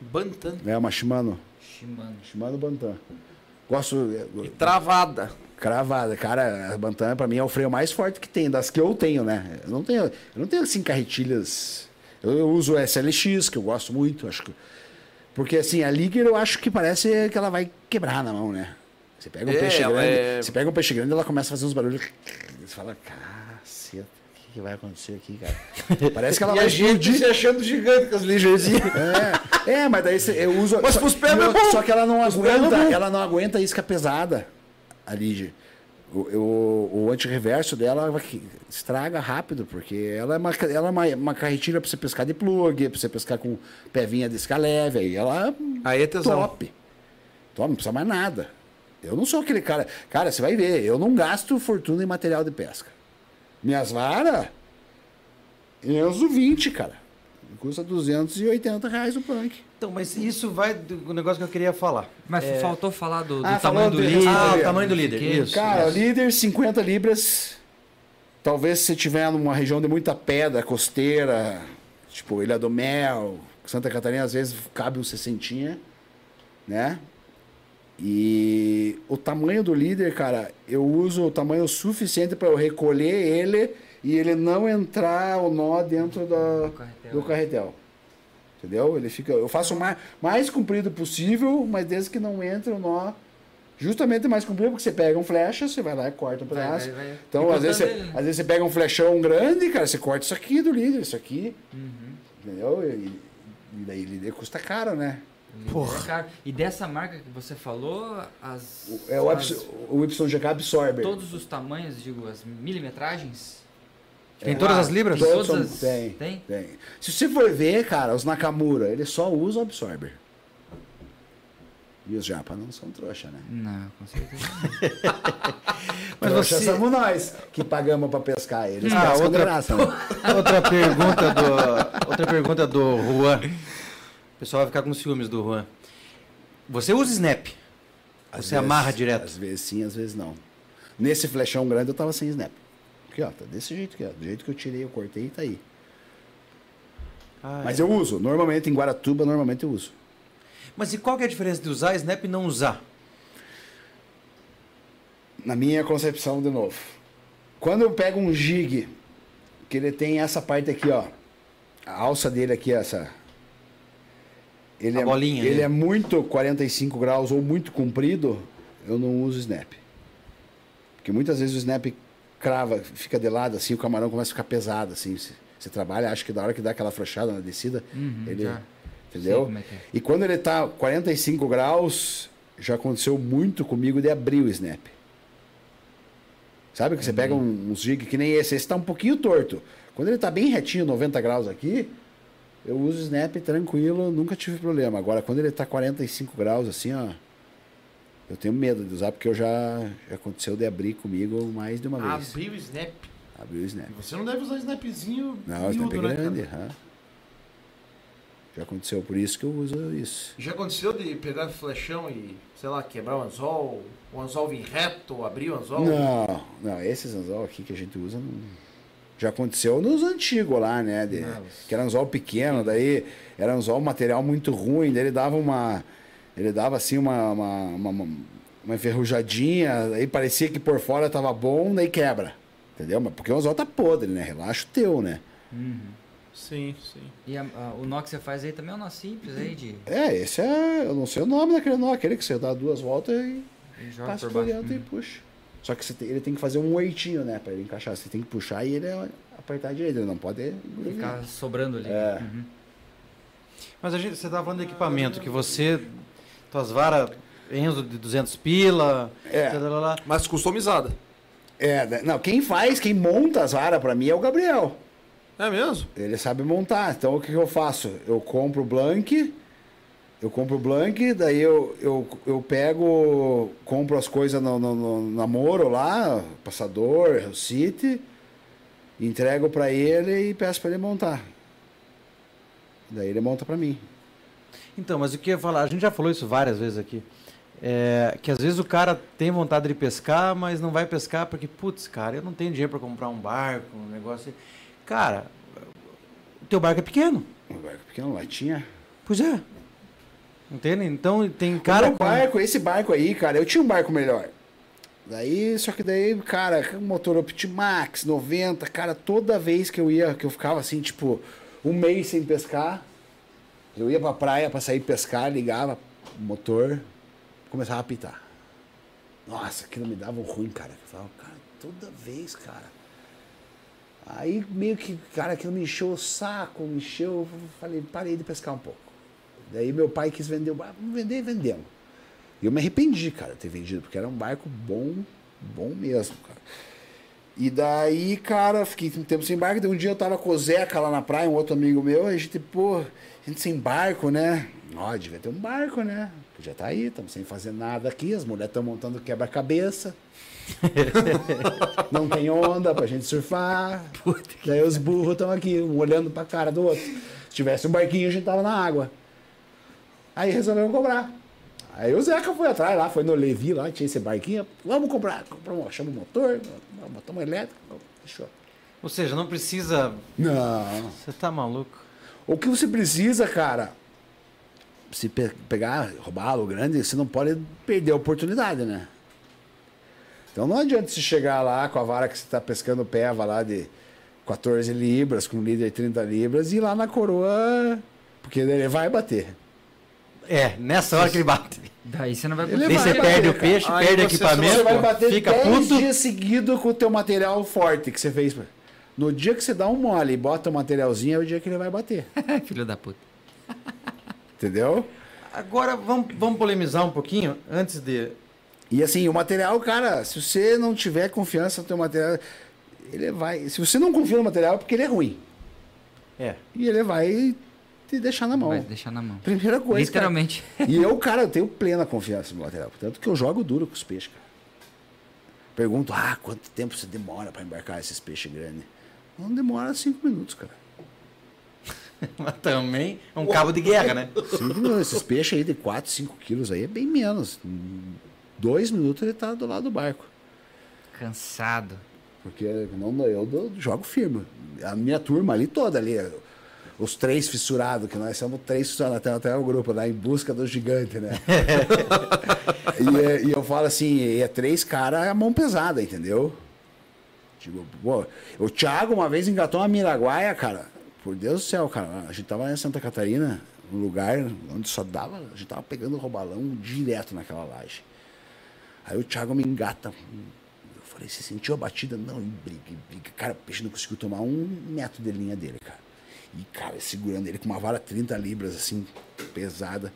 Bantam. É uma Shimano. Shimano. Shimano Bantam. Gosto. E travada. Cravada, cara, a Bantam pra mim é o freio mais forte que tem, das que eu tenho, né? Eu não tenho, eu não tenho assim carretilhas. Eu, eu uso o SLX, que eu gosto muito, acho que. Porque assim, a Liger eu acho que parece que ela vai quebrar na mão, né? Você pega um É, peixe grande, é- você pega um peixe grande, ela começa a fazer uns barulhos. Você fala, caceta, o que, que vai acontecer aqui, cara? Parece que ela e vai a gente se achando gigante com as ligeirzinhas. É, é, mas daí eu uso. Mas só, pros pés não, é bom. Só que ela não Pros é aguenta, bom. ela não aguenta a isca pesada, a Ligia. O, o, o antirreverso dela que- estraga rápido, porque ela é uma, ela é uma, uma carretilha pra você pescar de plug, pra você pescar com pevinha de isca leve, aí ela Aí é tesão. top. Top, não precisa mais nada. Eu não sou aquele cara. Cara, você vai ver, eu não gasto fortuna em material de pesca. Minhas varas, eu uso 20, cara. Custa 280 reais o punk. Então, mas isso vai do negócio que eu queria falar. Mas faltou falar do, do Ah, tamanho do do- líder. Ah, o tamanho do líder. Isso. Cara, isso. líder 50 libras. Talvez se você tiver numa região de muita pedra, costeira, tipo Ilha do Mel, Santa Catarina, às vezes cabe um 60, né? E o tamanho do líder, cara, eu uso o tamanho suficiente para eu recolher ele e ele não entrar o nó dentro da, carretel. do carretel. Entendeu? Ele fica, eu faço o mais, mais comprido possível, mas desde que não entre o nó justamente mais comprido, porque você pega um flecha, você vai lá e corta um Vai, pedaço. vai, vai. Então, E às vezes, você, às vezes você pega um flechão grande, cara, você corta isso aqui do líder, isso aqui. Uhum. Entendeu? E, e daí líder custa caro, né? Porra. Cara, e dessa marca que você falou, as. O- É o, as- o YGK Absorber. todos os tamanhos, digo, as milimetragens? Tem todas as libras? Tem Todos todas as- tem, tem? tem. Se você for ver, cara, os Nakamura, eles só usam Absorber. E os Japa não são trouxa, né? Não, com certeza. Mas trouxa você- somos nós que pagamos pra pescar eles. Ah, outra- graça, né? Outra pergunta do. Outra pergunta do Juan. O pessoal vai ficar com ciúmes do Juan. Você usa Snap? Às Você amarra vezes- direto? Às vezes sim, às vezes não. Nesse flechão grande eu tava sem snap. Aqui, ó, tá desse jeito aqui, ó. Do jeito que eu tirei, eu cortei, tá aí. Ah, Mas é. eu uso. Normalmente em Guaratuba, normalmente eu uso. Mas e qual que é a diferença de usar Snap e não usar? Na minha concepção, de novo. Quando eu pego um jig, que ele tem essa parte aqui, ó. A alça dele aqui, essa. Ele A é, bolinha, Ele né? é muito 45 graus ou muito comprido, eu não uso snap. Porque muitas vezes o snap crava, fica de lado, assim, o camarão começa a ficar pesado, assim. Você, você trabalha, acha que da hora que dá aquela afrouxada na descida, Uhum, ele. já. Entendeu? É é. E quando ele tá 45 graus, já aconteceu muito comigo de abrir o snap. Sabe que você pega um, uns jig que nem esse, esse tá um pouquinho torto. Quando ele tá bem retinho, 90 graus aqui, eu uso o snap tranquilo, nunca tive problema. Agora, quando ele tá 45 graus assim, ó, eu tenho medo de usar, porque eu já, já aconteceu de abrir comigo mais de uma vez. Abrir o snap. Abrir o snap. Você não deve usar snapzinho Não, o snap é né, grande. aham. Já aconteceu, por isso que eu uso isso. Já aconteceu de pegar flechão e, sei lá, quebrar o anzol, o anzol vir reto, abrir o anzol? Não, não, esses anzol aqui que a gente usa não. Já aconteceu nos antigos lá, né? de- que era anzol pequeno, daí era anzol material muito ruim, daí ele dava uma. Ele dava assim uma, uma, uma, uma- uma enferrujadinha, aí parecia que por fora tava bom, daí quebra. Entendeu? Mas porque o anzol tá podre, né? Relaxa o teu, né? Sim, sim. E a- a- o nó que você faz aí também é um nó simples aí de É, esse é. Eu não sei o nome daquele nó, aquele que você dá duas voltas e de joga passa por baixo. dentro e puxa. Só que você tem- ele tem que fazer um oitinho, né? Pra ele encaixar. Você tem que puxar e ele apertar direito, ele não pode. Uhum. Ficar sobrando ali. É. Uhum. Mas a gente, você estava falando de equipamento, que você. Tuas varas Enzo de 200 pila. É. lá, lá, lá. Mas customizada. É, né? não, quem faz, quem monta as varas pra mim é o Gabriel. É mesmo? Ele sabe montar. Então o que, que eu faço? Eu compro o Blank, eu compro o Blank, daí eu, eu, eu pego, compro as coisas no, no, no namoro lá, passador, Hell City, entrego pra ele e peço pra ele montar. Daí ele monta pra mim. Então, mas o que eu ia falar, a gente já falou isso várias vezes aqui. É, que às vezes o cara tem vontade de pescar, mas não vai pescar porque, putz, cara, eu não tenho dinheiro para comprar um barco, um negócio. assim. Cara, o teu barco é pequeno. Um barco pequeno, latinha. Pois é. Entende? Então tem Cara, o barco, esse barco aí, cara, eu tinha um barco melhor. Daí, só que daí, cara, motor Optimax, 90, cara, toda vez que eu ia, que eu ficava assim, tipo, um mês sem pescar, eu ia pra praia pra sair pescar, ligava o motor, começava a apitar. Nossa, aquilo me dava um ruim, cara. Eu falava, cara, toda vez, cara. Aí meio que, cara, aquilo me encheu o saco, me encheu, eu falei, parei de pescar um pouco. Daí meu pai quis vender o barco, vamos vender, vendemos. E eu me arrependi, cara, de ter vendido, porque era um barco bom, bom mesmo, cara. E daí, cara, fiquei um tempo sem barco. Daí um dia eu tava com o Zeca lá na praia, um outro amigo meu, a gente, pô, a gente sem barco, né? Ó, devia ter um barco, né? Podia estar aí, estamos sem fazer nada aqui, as mulheres estão montando quebra-cabeça. Não tem onda pra gente surfar. Daí os burros estão aqui, um olhando pra cara do outro. Se tivesse um barquinho, a gente tava na água. Aí resolvemos comprar. Aí o Zeca foi atrás lá, foi no Levi lá, tinha esse barquinho. Vamos comprar. Compramos, achamos o motor, botamos elétrico, fechou. Ou seja, não precisa. Não. Você tá maluco? O que você precisa, cara, se pe- pegar, roubá-lo grande, você não pode perder a oportunidade, né? Então não adianta você chegar lá com a vara que você está pescando peva lá de 14 libras, com um líder de 30 libras, e ir lá na coroa, porque ele vai bater. É, nessa hora que ele bate. Daí você não vai Ele Daí você bater, perde o peixe, Aí perde você equipamento, Você vai bater fica 10 puto. dias seguidos com o teu material forte que você fez. No dia que você dá um mole e bota o materialzinho, é o dia que ele vai bater. Filho da puta. Entendeu? Agora vamos, vamos polemizar um pouquinho antes de. E assim, o material, cara, se você não tiver confiança no teu material, ele vai. Se você não confia no material, é porque ele é ruim. É. E ele vai te deixar na mão. Vai deixar na mão. Primeira coisa. Literalmente. Cara. E eu, cara, eu tenho plena confiança no material. Tanto que eu jogo duro com os peixes, cara. Pergunto, ah, quanto tempo você demora pra embarcar esses peixes grandes? Não demora cinco minutos, cara. Mas também é um cabo de guerra, né? Cinco minutos. Esses peixes aí de 4, 5 quilos aí é bem menos. Em dois minutos ele tá do lado do barco. Cansado. Porque não, eu jogo firme. A minha turma ali toda ali, os três fissurados, que nós somos três fissurados, até, até o grupo lá, em busca do gigante, né? e, é- e eu falo assim, e é três caras a mão pesada, entendeu? Tipo, pô, o Thiago uma vez engatou uma miraguaia, cara. Por Deus do céu, cara. A gente tava em Santa Catarina, um lugar onde só dava. A gente tava pegando robalão direto naquela laje. Aí o Thiago me engata. Eu falei, você sentiu a batida? Não, briga, briga. Cara, o peixe não conseguiu tomar um metro de linha dele, cara. E, cara, segurando ele com uma vara 30 libras, assim, pesada.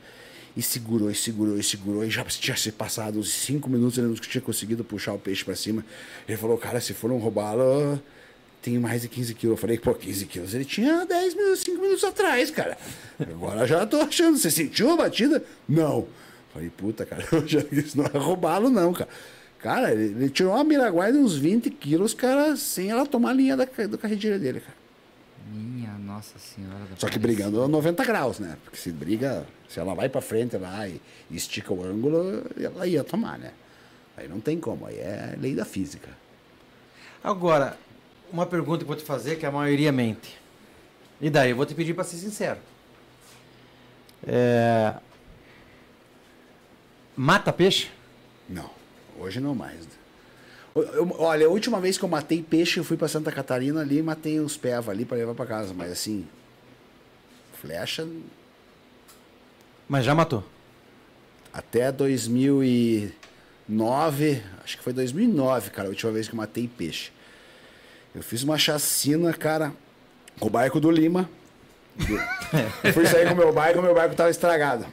E segurou, e segurou, e segurou. E já tinha se passado uns 5 minutos, ele não tinha conseguido puxar o peixe pra cima. Ele falou, cara, se for um roubalo, tem mais de 15 quilos. Eu falei, pô, 15 quilos. Ele tinha 10 minutos, 5 minutos atrás, cara. Agora já tô achando. Você sentiu a batida? Não. Falei, puta, cara, eu já, isso não é roubalo, não, cara. Cara, ele, ele tirou uma miraguaia de uns 20 quilos, cara, sem ela tomar a linha da, do carretilha dele, cara. Minha nossa senhora. da Só que brigando a 90 graus, né? Porque se briga, se ela vai pra frente lá e, e estica o ângulo, ela ia tomar, né? Aí não tem como, aí é lei da física. Agora, uma pergunta que eu vou te fazer que a maioria mente. E daí, eu vou te pedir para ser sincero. É... Mata peixe? Não, hoje não mais. Eu- eu- olha, a última vez que eu matei peixe, eu fui pra Santa Catarina ali e matei uns peva ali pra levar pra casa. Mas assim, flecha Mas já matou. até 2009, acho que foi 2009, cara, a última vez que eu matei peixe. Eu fiz uma chacina, cara, com o barco do Lima. Eu fui sair com o meu barco, o meu barco tava estragado.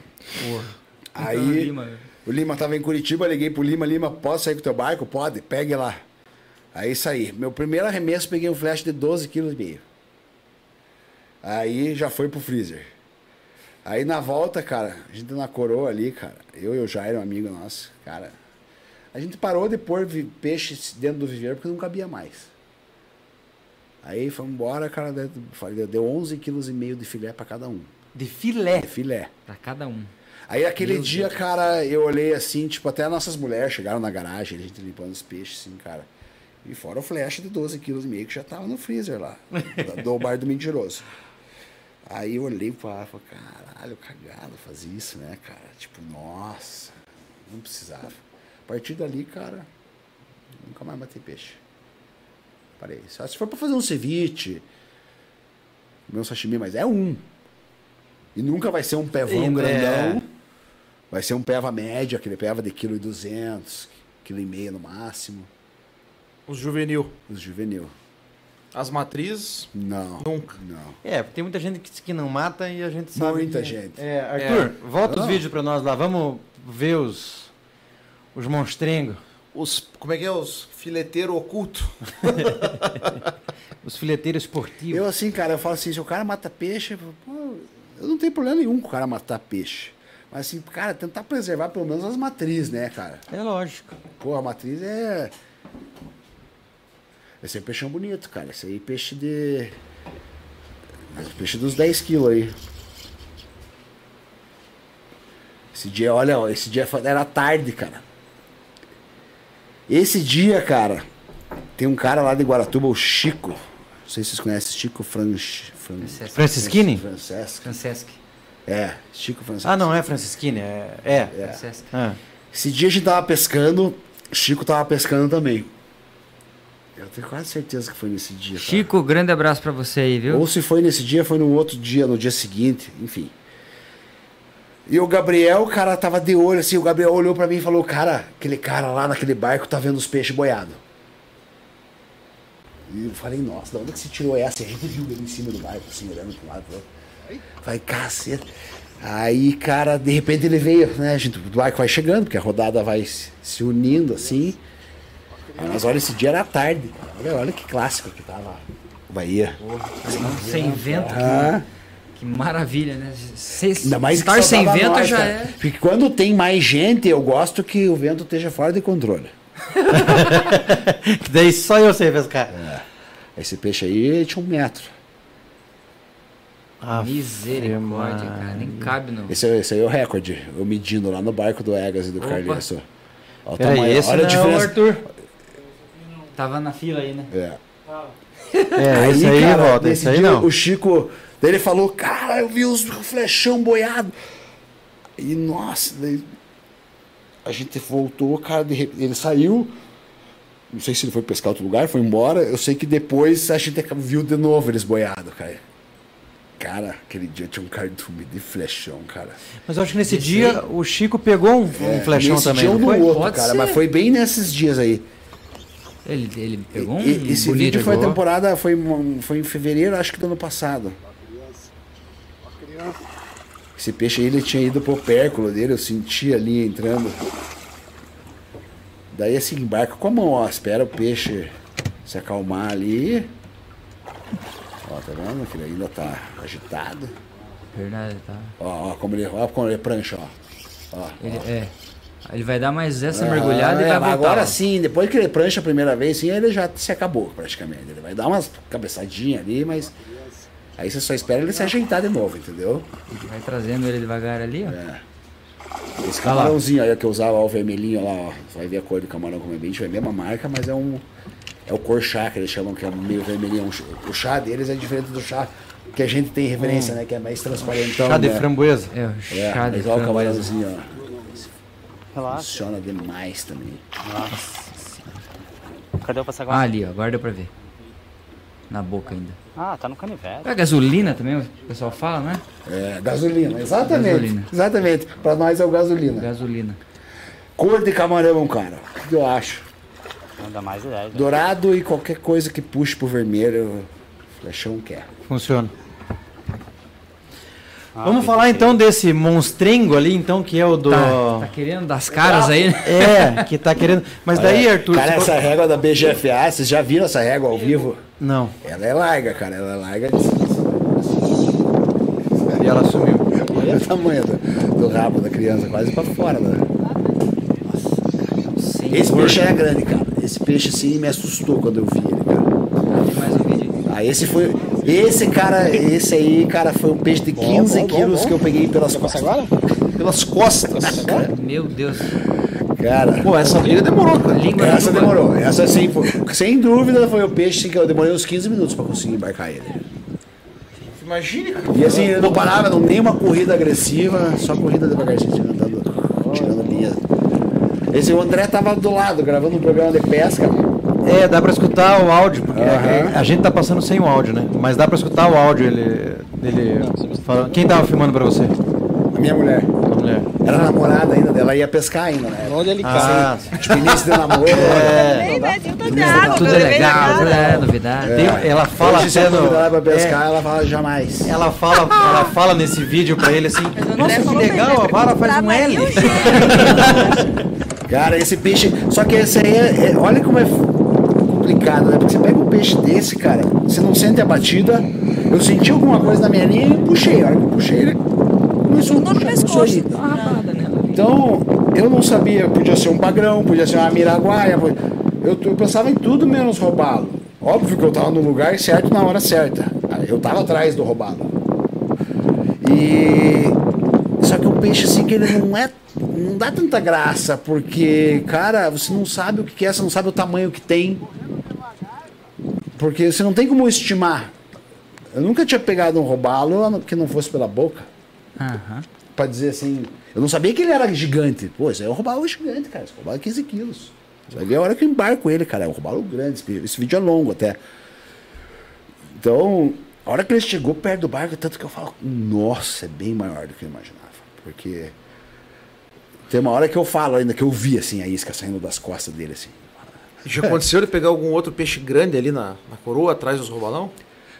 Aí, Lima. O Lima tava em Curitiba, liguei pro Lima, Lima, posso sair com o teu barco? Pode, pegue lá. Aí saí. Meu primeiro arremesso, peguei um flash de 12 quilos e meio. Aí já foi pro freezer. Aí na volta, cara, a gente na coroa ali, cara, eu e o Jair, um amigo nosso, cara, a gente parou de pôr peixe dentro do viveiro porque não cabia mais. Aí fomos embora, cara, deu- falei, deu 11 quilos e meio de filé pra cada um. De filé. De filé. Pra cada um. Aí aquele dia, cara, eu olhei assim, tipo, até as nossas mulheres chegaram na garagem, a gente limpando os peixes, assim, cara. E fora o flash de 12 quilos e meio que já tava no freezer lá, do bar do mentiroso. Aí eu olhei pra lá e falei, caralho, cagado fazer isso, né, cara? Tipo, nossa, não precisava. A partir dali, cara, nunca mais matei peixe. Parei. Só se for pra fazer um ceviche, meu sashimi, mas é um. E nunca vai ser um pevão E- grandão. é. Vai ser um peva médio, aquele peva de quilo e duzentos, quilo e meio no máximo. Os juvenil. Os juvenil. As matrizes, Não. Nunca. Não. É, porque tem muita gente que que não mata e a gente sabe. Muita que- gente. É, Arthur, volta os Ah. vídeos pra nós lá. Vamos ver os. Os monstrengos. os. Como é que é? Os fileteiros ocultos. Os fileteiros esportivos. Eu assim, cara, eu falo assim, se o cara mata peixe, eu, falo, pô, eu não tenho problema nenhum com o cara matar peixe. Mas assim, cara, tentar preservar pelo menos as matrizes, né, cara? É lógico. Pô, a matriz é. Esse é peixão bonito, cara. Esse aí é peixe de. Peixe dos 10 quilos aí. Esse dia, olha, ó, esse dia era tarde, cara. Esse dia, cara, tem um cara lá de Guaratuba, o Chico. Não sei se vocês conhecem Chico Franch, Fran, Franceschi. Francesco. É, Chico Francisco. Ah, não é Francisquini, é. É. É. Ah. Esse dia a gente tava pescando, Chico tava pescando também. Eu tenho quase certeza que foi nesse dia. cara. Chico, grande abraço pra você aí, viu? Ou se foi nesse dia, foi no outro dia, no dia seguinte, enfim. E o Gabriel, o cara tava de olho assim, o Gabriel olhou pra mim e falou: Cara, aquele cara lá naquele barco tá vendo os peixes boiados. E eu falei: Nossa, de onde que você tirou essa? E a gente viu ele em cima do barco, assim, olhando um lado pro outro. Falei: Caceta. Aí, cara, de repente ele veio, né? A gente, o barco vai chegando, porque a rodada vai se unindo assim. Mas olha, esse dia era tarde. Olha, olha que clássico que tava o Bahia. Sem vento, Ah. que maravilha, né? Se, Ainda mais que estar sem vento nós, já cara. é. Porque quando tem mais gente, eu gosto que o vento esteja fora de controle. Que daí só eu sei pescar. Esse peixe aí tinha um metro. Ah, Misericórdia, Maria. cara. Nem cabe no. Esse, é- esse aí é o recorde. Eu medindo lá no barco do Egas e do Opa. Carlinhos. Olha o Peraí, tamanho, esse olha a não é o diferença. Arthur. Tava na fila aí, né? É. É, esse aí, cara, volta, esse aí dia, não. O Chico, daí ele falou, cara, eu vi os flechão boiado. E nossa, daí a gente voltou, cara, de repente, ele saiu. Não sei se ele foi pescar outro lugar, foi embora. Eu sei que depois a gente viu de novo eles boiados, cara. Cara, aquele dia tinha um cardume de flechão, cara. Mas eu acho que nesse dia o Chico pegou um, um flechão Nesse também. dia ou no foi? outro, Pode cara, ser. mas foi bem nesses dias aí. Ele, ele pegou um. E- esse bonito, vídeo foi a pegou. temporada, foi, foi em fevereiro, acho que do ano passado. Esse peixe aí, ele tinha ido pro pérculo dele, eu senti ali entrando. Daí assim, embarca com a mão, ó, espera o peixe se acalmar ali. Ó, tá vendo? Que ele ainda tá agitado. Verdade, tá. Ó, ó, como ele, ó, como ele prancha, ó. ó Ele, ó. é. Ele vai dar mais essa mergulhada Ah, e vai é, voltar. Agora sim, depois que ele prancha a primeira vez, sim, ele já se acabou praticamente. Ele vai dar umas cabeçadinhas ali, mas. Aí você só espera ele se ajeitar de novo, entendeu? Vai trazendo ele devagar ali, ó. É. Esse camarãozinho aí que eu usava, ó, o vermelhinho lá, ó. Você vai ver a cor do camarão como é bem, é a mesma marca, mas é um. É o cor chá que eles chamam, que é meio vermelhinho. Ch- O chá deles é diferente do chá que a gente tem referência, né? Que é mais transparentão. Chá de né? framboesa. É, o É, chá de mas olha o camarãozinho, ó. Relaxa. Funciona demais também. Cadê o passaguá? Ah, ali, ó. Agora deu pra ver. Na boca ainda. Ah, tá no canivete. É gasolina também, o pessoal fala, né? É, gasolina, exatamente. Gasolina. Exatamente. Pra nós é o gasolina. Gasolina. Cor de camarão, cara. O que eu acho? Dá mais ideia. né? Dourado e qualquer coisa que puxe pro vermelho, o flechão quer. Funciona. Vamos falar então desse monstrengo ali, então, que é o do. Tá, tá querendo das caras aí, né? É, que tá querendo. Mas daí, Arthur. Cara, essa régua da BGFA, vocês já viram essa régua ao vivo? Não. Ela é larga, cara. Ela é larga. E ela sumiu. Olha o tamanho do, do rabo da criança, quase pra fora. Né? Esse peixe era grande, cara. Esse peixe, assim, me assustou quando eu vi ele, cara. Tem mais um vídeo. Ah, esse foi. Esse cara, esse aí, cara, foi um peixe de 15 quilos que eu peguei pelas costas. Pelas costas. Meu Deus. Cara. Pô, essa briga demorou, cara. Língua Essa língua. demorou. Essa sim, foi, sem dúvida foi o peixe que eu demorei uns 15 minutos pra conseguir embarcar ele. Imagine, cara. E assim, ele não parava, não, nem uma corrida agressiva, só corrida devagarzinho, assim, andando, tirando linha. Esse o André tava do lado, gravando um programa de pesca. É, dá pra escutar o áudio, porque Aham. a gente tá passando sem o áudio, né? Mas dá pra escutar o áudio, ele. ele falando. Quem tava filmando pra você? A minha mulher. A mulher. Era namorada ainda dela, ia pescar ainda, né? Onde ele Ah, Tipo, início de namoro. Bem, né? Água, Tudo é legal, tudo é novidade. tem- ela fala Hoje, se até no, pra pescar, é, ela fala jamais. ela fala, ela fala nesse vídeo pra ele assim. Nossa, que legal, né? a vara faz Pra um L. Cara, esse peixe. Só que esse aí é, é- Olha como é complicado, né? Porque você pega um peixe desse, cara, você não sente a batida. Eu senti alguma coisa na minha linha e puxei. A hora que eu puxei, ele começou a puxar, começou a ir. pescoço. Então, eu não sabia, podia ser um bagrão, podia ser uma miraguaia. Eu, eu pensava em tudo menos roubá-lo. Óbvio que eu tava no lugar certo na hora certa. Eu tava atrás do roubalo. E. Só que o peixe, assim, que ele não é. Não dá tanta graça, porque, cara, você não sabe o que é, você não sabe o tamanho que tem. Porque você não tem como estimar. Eu nunca tinha pegado um robalo que não fosse pela boca. Aham. Pra dizer assim. Eu não sabia que ele era gigante. Pô, isso aí é um robalo gigante, cara. Esse robalo é 15 quilos. Você vai ver a hora que eu embarco ele, cara. É um robalo grande. Esse vídeo é longo até. Então, a hora que ele chegou perto do barco, tanto que eu falo, nossa, é bem maior do que eu imaginava. Porque tem uma hora que eu falo ainda que eu vi assim a isca saindo das costas dele assim. Já aconteceu de pegar algum outro peixe grande ali na, na coroa, atrás dos robalão?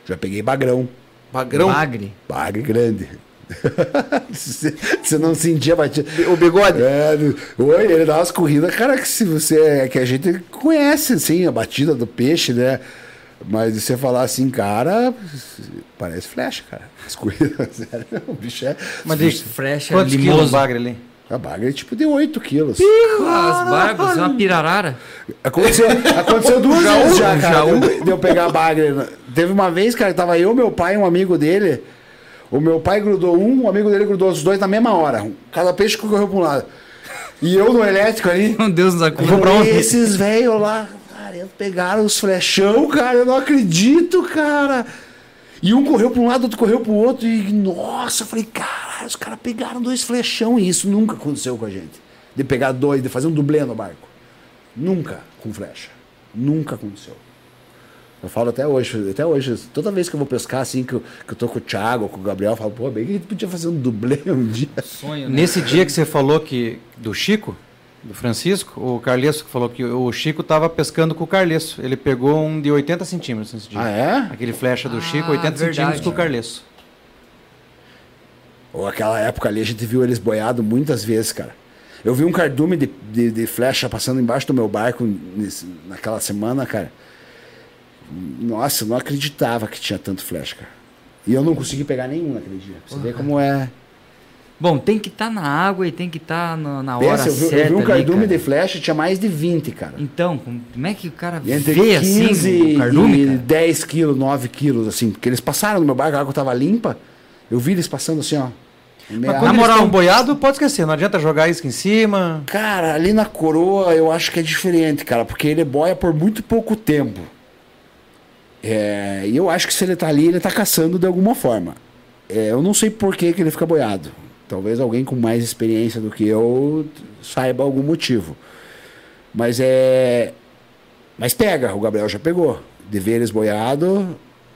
Já peguei bagrão. Bagrão? Bagre. Bagre grande. Você não sentia batida. O bigode? É, oi, ele dá umas corridas, cara, que se você. que a gente conhece, assim, a batida do peixe, né? Mas você falar assim, cara, parece flecha, cara. As corridas, sério, o bicho é. Mas de Frecha, quantos quilos limoso. o bagre ali? A baga é tipo de 8 quilos. As barbas, uma pirarara. Aconteceu, aconteceu duas vezes já, cara, Jaú. de eu- de eu pegar a bagre. Teve uma vez, cara, que tava eu, meu pai e um amigo dele. O meu pai grudou um, o amigo dele grudou os dois na mesma hora. Cada peixe correu pra um lado. E eu no elétrico ali. Meu Deus nos acuda. Esses velhos lá, cara, pegaram os flechão, cara, eu não acredito, cara. E um correu para um lado, outro correu para o outro, e nossa, eu falei, caralho, os caras pegaram dois flechão, e isso nunca aconteceu com a gente. De pegar dois, de fazer um dublê no barco. Nunca com flecha. Nunca aconteceu. Eu falo até hoje, até hoje, toda vez que eu vou pescar, assim, que eu, que eu tô com o Thiago, com o Gabriel, eu falo, pô, bem que a gente podia fazer um dublê um dia. Sonho, né? Nesse dia que você falou que do Chico, do Francisco, o Carleço que falou que o Chico estava pescando com o Carleço. Ele pegou um de 80 centímetros nesse dia. Ah, é? Aquele flecha do Ah, Chico, 80 verdade. centímetros com o Carleço. Ou aquela época ali, a gente viu eles boiados muitas vezes, cara. Eu vi um cardume de, de, de flecha passando embaixo do meu barco nesse- naquela semana, cara. Nossa, eu não acreditava que tinha tanto flecha, cara. E eu não consegui pegar nenhum naquele dia. Você vê como é. Bom, tem que estar na água e tem que estar na, na hora Pensa, eu vi, eu certa vi um ali, cardume cara. de flecha, tinha mais de 20, cara. Então, como é que o cara entre vê 15 assim o cardume, e cara? 10 quilos, 9 quilos, assim. Porque eles passaram no meu barco, a água tava limpa. Eu vi eles passando assim, ó. quando eles estão boiados, pode esquecer. Não adianta jogar isca em cima. Cara, ali na coroa eu acho que é diferente, cara, porque ele boia por muito pouco tempo. É, e eu acho que se ele tá ali, ele tá caçando de alguma forma. É, eu não sei por que, que ele fica boiado. Talvez alguém com mais experiência do que eu saiba algum motivo. Mas é. Mas pega, o Gabriel já pegou. De ver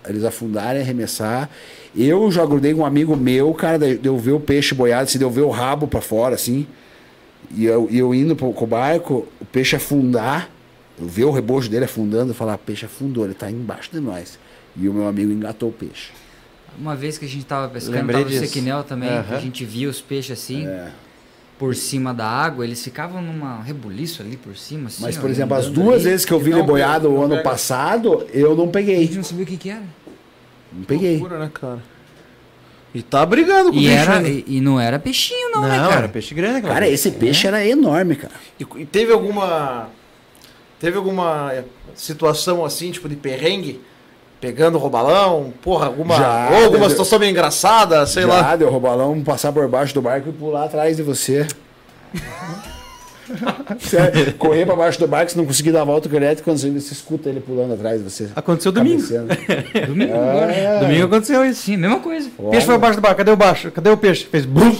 eles afundarem, arremessar. Eu já grudei com um amigo meu, cara, de de eu ver o peixe boiado, se de eu ver o rabo pra fora, assim. E eu, eu indo pro, com o barco, o peixe afundar, eu ver o rebojo dele afundando, falar, peixe afundou, ele tá embaixo de nós. E o meu amigo engatou o peixe. Uma vez que a gente tava pescando, Lembrei tava no. Sequinel também, que a gente via os peixes assim, É. por cima da água, eles ficavam numa rebuliço ali por cima, assim. Mas, ó, por exemplo, as duas ali. vezes que eu vi ele boiado o ano pega. passado, eu não A peguei. gente não sabia o que que era. Não peguei. Loucura, né, cara? E tá brigando com o E, bicho era, ainda. e, e não era peixinho não, Não, né, cara? era peixe grande. Cara, coisa. esse peixe era enorme, cara. E, e teve alguma. Teve alguma é, situação assim, tipo de perrengue? Pegando o robalão? Porra, alguma. Já, ou alguma deve- situação meio engraçada, sei Já lá. deu o robalão passar por baixo do barco e pular atrás de você. Você correr pra baixo do barco, você não conseguir dar a volta com o elétrico, quando você, você escuta ele pulando atrás de você. Aconteceu domingo. Domingo agora. É. Domingo aconteceu isso. Sim, mesma coisa. O peixe foi abaixo do barco. Cadê o baixo? Cadê o peixe? Fez brum.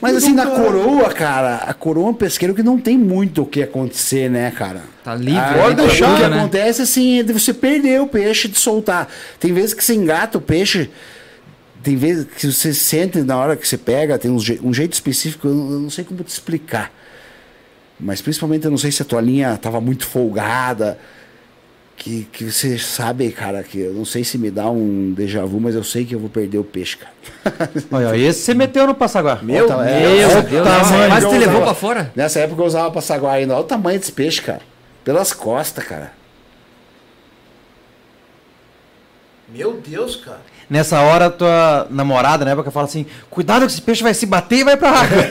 Mas assim, na coroa, cara, a coroa é um pesqueiro que não tem muito o que acontecer, né, cara? Tá livre. Ah, pode pra deixar. O que né? acontece assim é de você perder o peixe de soltar. Tem vezes que você engata o peixe. Tem vezes que você sente na hora que você pega, tem um, je- um jeito específico, eu não, eu não sei como te explicar. Mas principalmente eu não sei se a tua linha tava muito folgada. Que, que você sabe, cara, que eu não sei se me dá um déjà vu, mas eu sei que eu vou perder o peixe, cara. Olha, esse você meteu no Passaguá. Meu Deus, é, Meu Deus, tamanho. quase te levou pra fora. Nessa época eu usava passaguá ainda. Olha o tamanho desse peixe, cara. Pelas costas, cara. Meu Deus, cara. Nessa hora, tua namorada, na época, fala assim: cuidado que esse peixe vai se bater e vai pra água.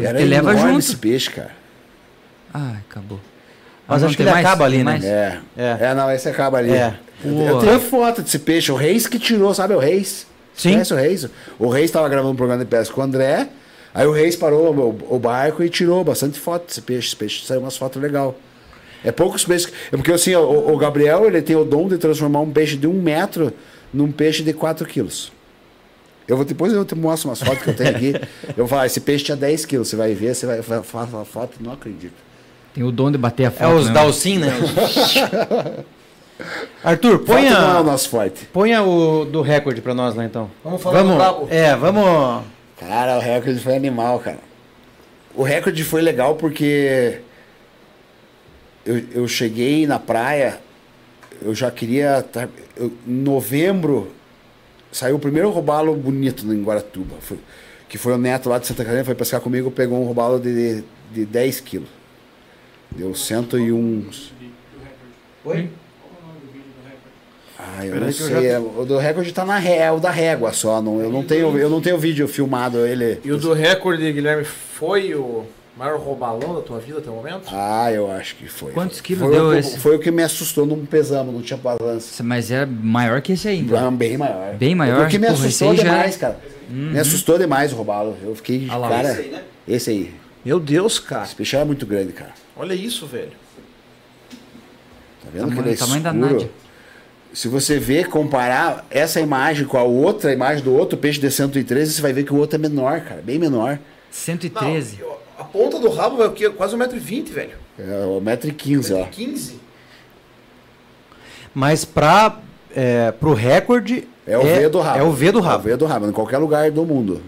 Te leva junto. esse peixe, cara. Ai, acabou. Mas acho que ele mais? acaba ali, né? É. É. é. não, esse acaba ali. É. Eu, tenho foto desse peixe. O Reis que tirou, sabe o Reis? Sim. Conhece o Reis? O Reis tava gravando um programa de pesca com o André. Aí o Reis parou o, o barco e tirou bastante foto desse peixe. Esse peixe saiu umas fotos legais. É poucos peixes. É porque assim, o, o Gabriel ele tem o dom de transformar um peixe de um metro num peixe de 4 quilos. Eu vou depois eu te mostro umas fotos que eu tenho aqui. Eu vou falar, esse peixe tinha 10 quilos, você vai ver, você vai falar a foto, não acredito. Tem o dom de bater a É foto. os né? Dalcin, né? Arthur, Foto não é o ponha, nosso forte. ponha o do recorde pra nós lá então. Vamos falar do Vamos, brabo. é, vamos. Cara, o recorde foi animal, cara. O recorde foi legal porque eu, eu cheguei na praia, eu já queria. tá- eu- em novembro saiu o primeiro robalo bonito em Guaratuba. Foi, que foi o neto lá de Santa Catarina, foi pescar comigo, pegou um robalo de, de 10 quilos. Deu 101. Oi? Ah, eu Peraí não que eu sei. já- é, O do recorde tá na ré, é o da régua só. Não, eu, não tenho, eu não tenho vídeo filmado ele. E o do recorde, Guilherme, foi o maior roubalão da tua vida até o momento? Ah, eu acho que foi. Quantos Foi- quilos foi deu o, que- esse? Foi o que me assustou, não pesamos, não tinha balança. Mas é maior que esse aí, então. Ah, Bem maior. Bem maior? Foi o que me Porra, assustou aí já- demais, cara. Me assustou demais o robalo. Eu fiquei, Ah lá, cara. esse né? Esse aí. Meu Deus, cara. Esse peixe era muito grande, cara. Olha isso, velho. Tá vendo que Tamanho- ele é tamanho da escuro? Nádia. Se você ver, comparar essa imagem com a outra imagem do outro peixe de 113, você vai ver que o outro é menor, cara. Bem menor. 113. Não, a ponta do rabo vai o quê? Quase 1,20m, velho. É o 1,15m, ó. 1,15m. Mas pra, é, pro recorde. É o V do rabo. É o V do É o rabo. V do rabo. Em qualquer lugar do mundo.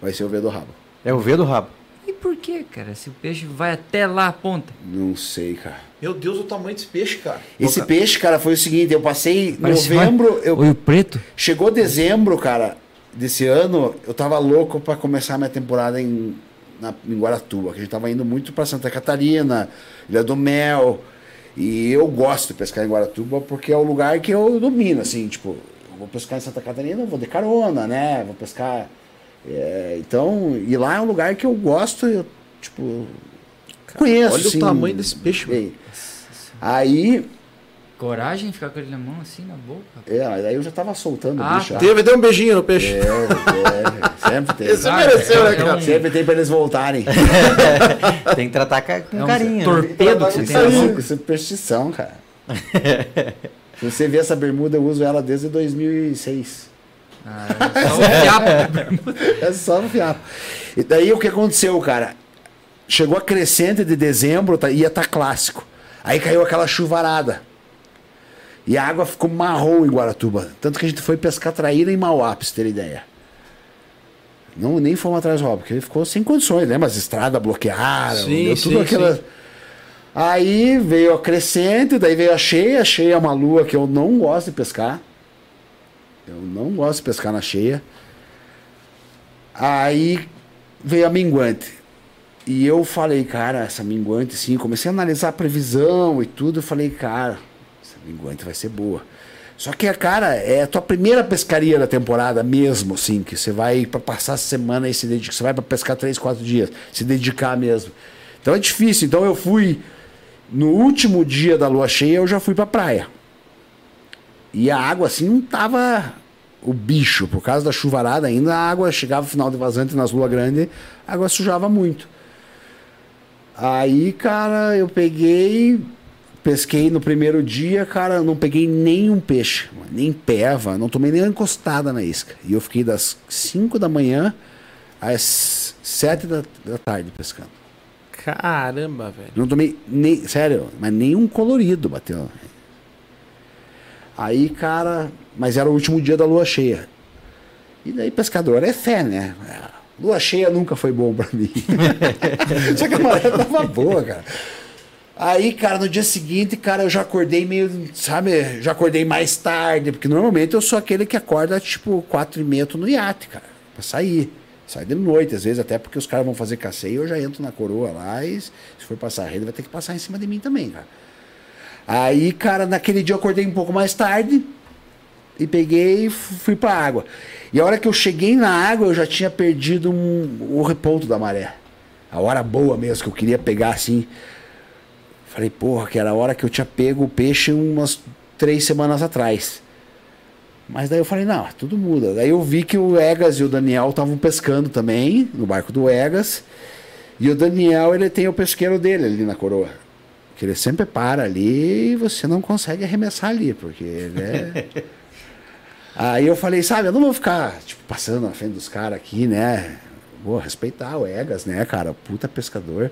Vai ser o V do rabo. É o V do rabo. E por que, cara? Se o peixe vai até lá a ponta. Não sei, cara. Meu Deus, o tamanho desse peixe, cara. Esse Pô, peixe, cara, foi o seguinte, eu passei Parece novembro, eu Olho preto? chegou dezembro, cara, desse ano, eu tava louco pra começar minha temporada em na, em Guaratuba, que a gente tava indo muito pra Santa Catarina, Ilha do Mel, e eu gosto de pescar em Guaratuba porque é o lugar que eu domino, assim, tipo, eu vou pescar em Santa Catarina, eu vou de carona, né, vou pescar, é, então, e lá é um lugar que eu gosto, eu, tipo, conheço, olha o assim, tamanho desse peixe, bem. Aí, Coragem de ficar com ele na mão assim, na boca? é, aí eu já tava soltando Ah, o bicho. já. Teve, deu um beijinho no peixe. É, é, sempre tem. Esse mereceu, né, é cara? um- Sempre tem pra eles voltarem. Tem que tratar com É um carinho. né? torpedo que você Isso tem na mão. aí, isso é superstição, cara. Se você vê essa bermuda, eu uso ela desde 2006. Ah, é só o fiapo. É só no fiapo. E daí o que aconteceu, cara? Chegou a crescente de dezembro, tá, ia estar clássico. Aí caiu aquela chuvarada. E a água ficou marrom em Guaratuba. Tanto que a gente foi pescar traíra em Mauá, pra você ter ideia. Não, nem fomos atrás do Rob, porque ele ficou sem condições, lembra? As estradas bloquearam, Sim, deu tudo sim, aquela. sim. Aí veio a crescente, daí veio a cheia. A cheia é uma lua que eu não gosto de pescar. Eu não gosto de pescar na cheia. Aí veio a minguante. E eu falei, cara, essa minguante, assim, comecei a analisar a previsão e tudo. Eu falei, cara, essa minguante vai ser boa. Só que, cara, é a tua primeira pescaria da temporada mesmo, assim, que você vai para passar a semana e se dedicar. Você vai para pescar três, quatro dias, se dedicar mesmo. Então é difícil. Então eu fui. No último dia da lua cheia, eu já fui pra praia. E a água, assim, não tava o bicho. Por causa da chuvarada ainda, a água chegava no final de vazante nas luas grandes, a água sujava muito. Aí, cara, eu peguei, pesquei no primeiro dia, cara, não peguei nenhum peixe, nem peva, não tomei nem uma encostada na isca. E eu fiquei das 5 da manhã às 7 da, da tarde pescando. Caramba, velho. Não tomei nem. Sério, mas nenhum colorido bateu. Aí, cara. Mas era o último dia da lua cheia. E daí, pescador é fé, né? Lua cheia nunca foi bom pra mim. Só que a maré tava boa, cara. Aí, cara, no dia seguinte, cara, eu já acordei meio, sabe, já acordei mais tarde, porque normalmente eu sou aquele que acorda, tipo, quatro e meia no iate, cara, pra sair. Sai de noite, às vezes, até porque os caras vão fazer casseio, eu já entro na coroa lá e se for passar a rede, vai ter que passar em cima de mim também, cara. Aí, cara, naquele dia eu acordei um pouco mais tarde e peguei e fui pra água. E a hora que eu cheguei na água, eu já tinha perdido um, o reponto da maré. A hora boa mesmo, que eu queria pegar assim. Falei, porra, que era a hora que eu tinha pego o peixe umas três semanas atrás. Mas daí eu falei, não, tudo muda. Daí eu vi que o Egas e o Daniel estavam pescando também, no barco do Egas. E o Daniel, ele tem o pesqueiro dele ali na coroa. Que ele sempre para ali e você não consegue arremessar ali, porque ele é. Aí eu falei, sabe, eu não vou ficar, tipo, passando na frente dos caras aqui, né? Vou respeitar o Egas, né, cara? Puta pescador.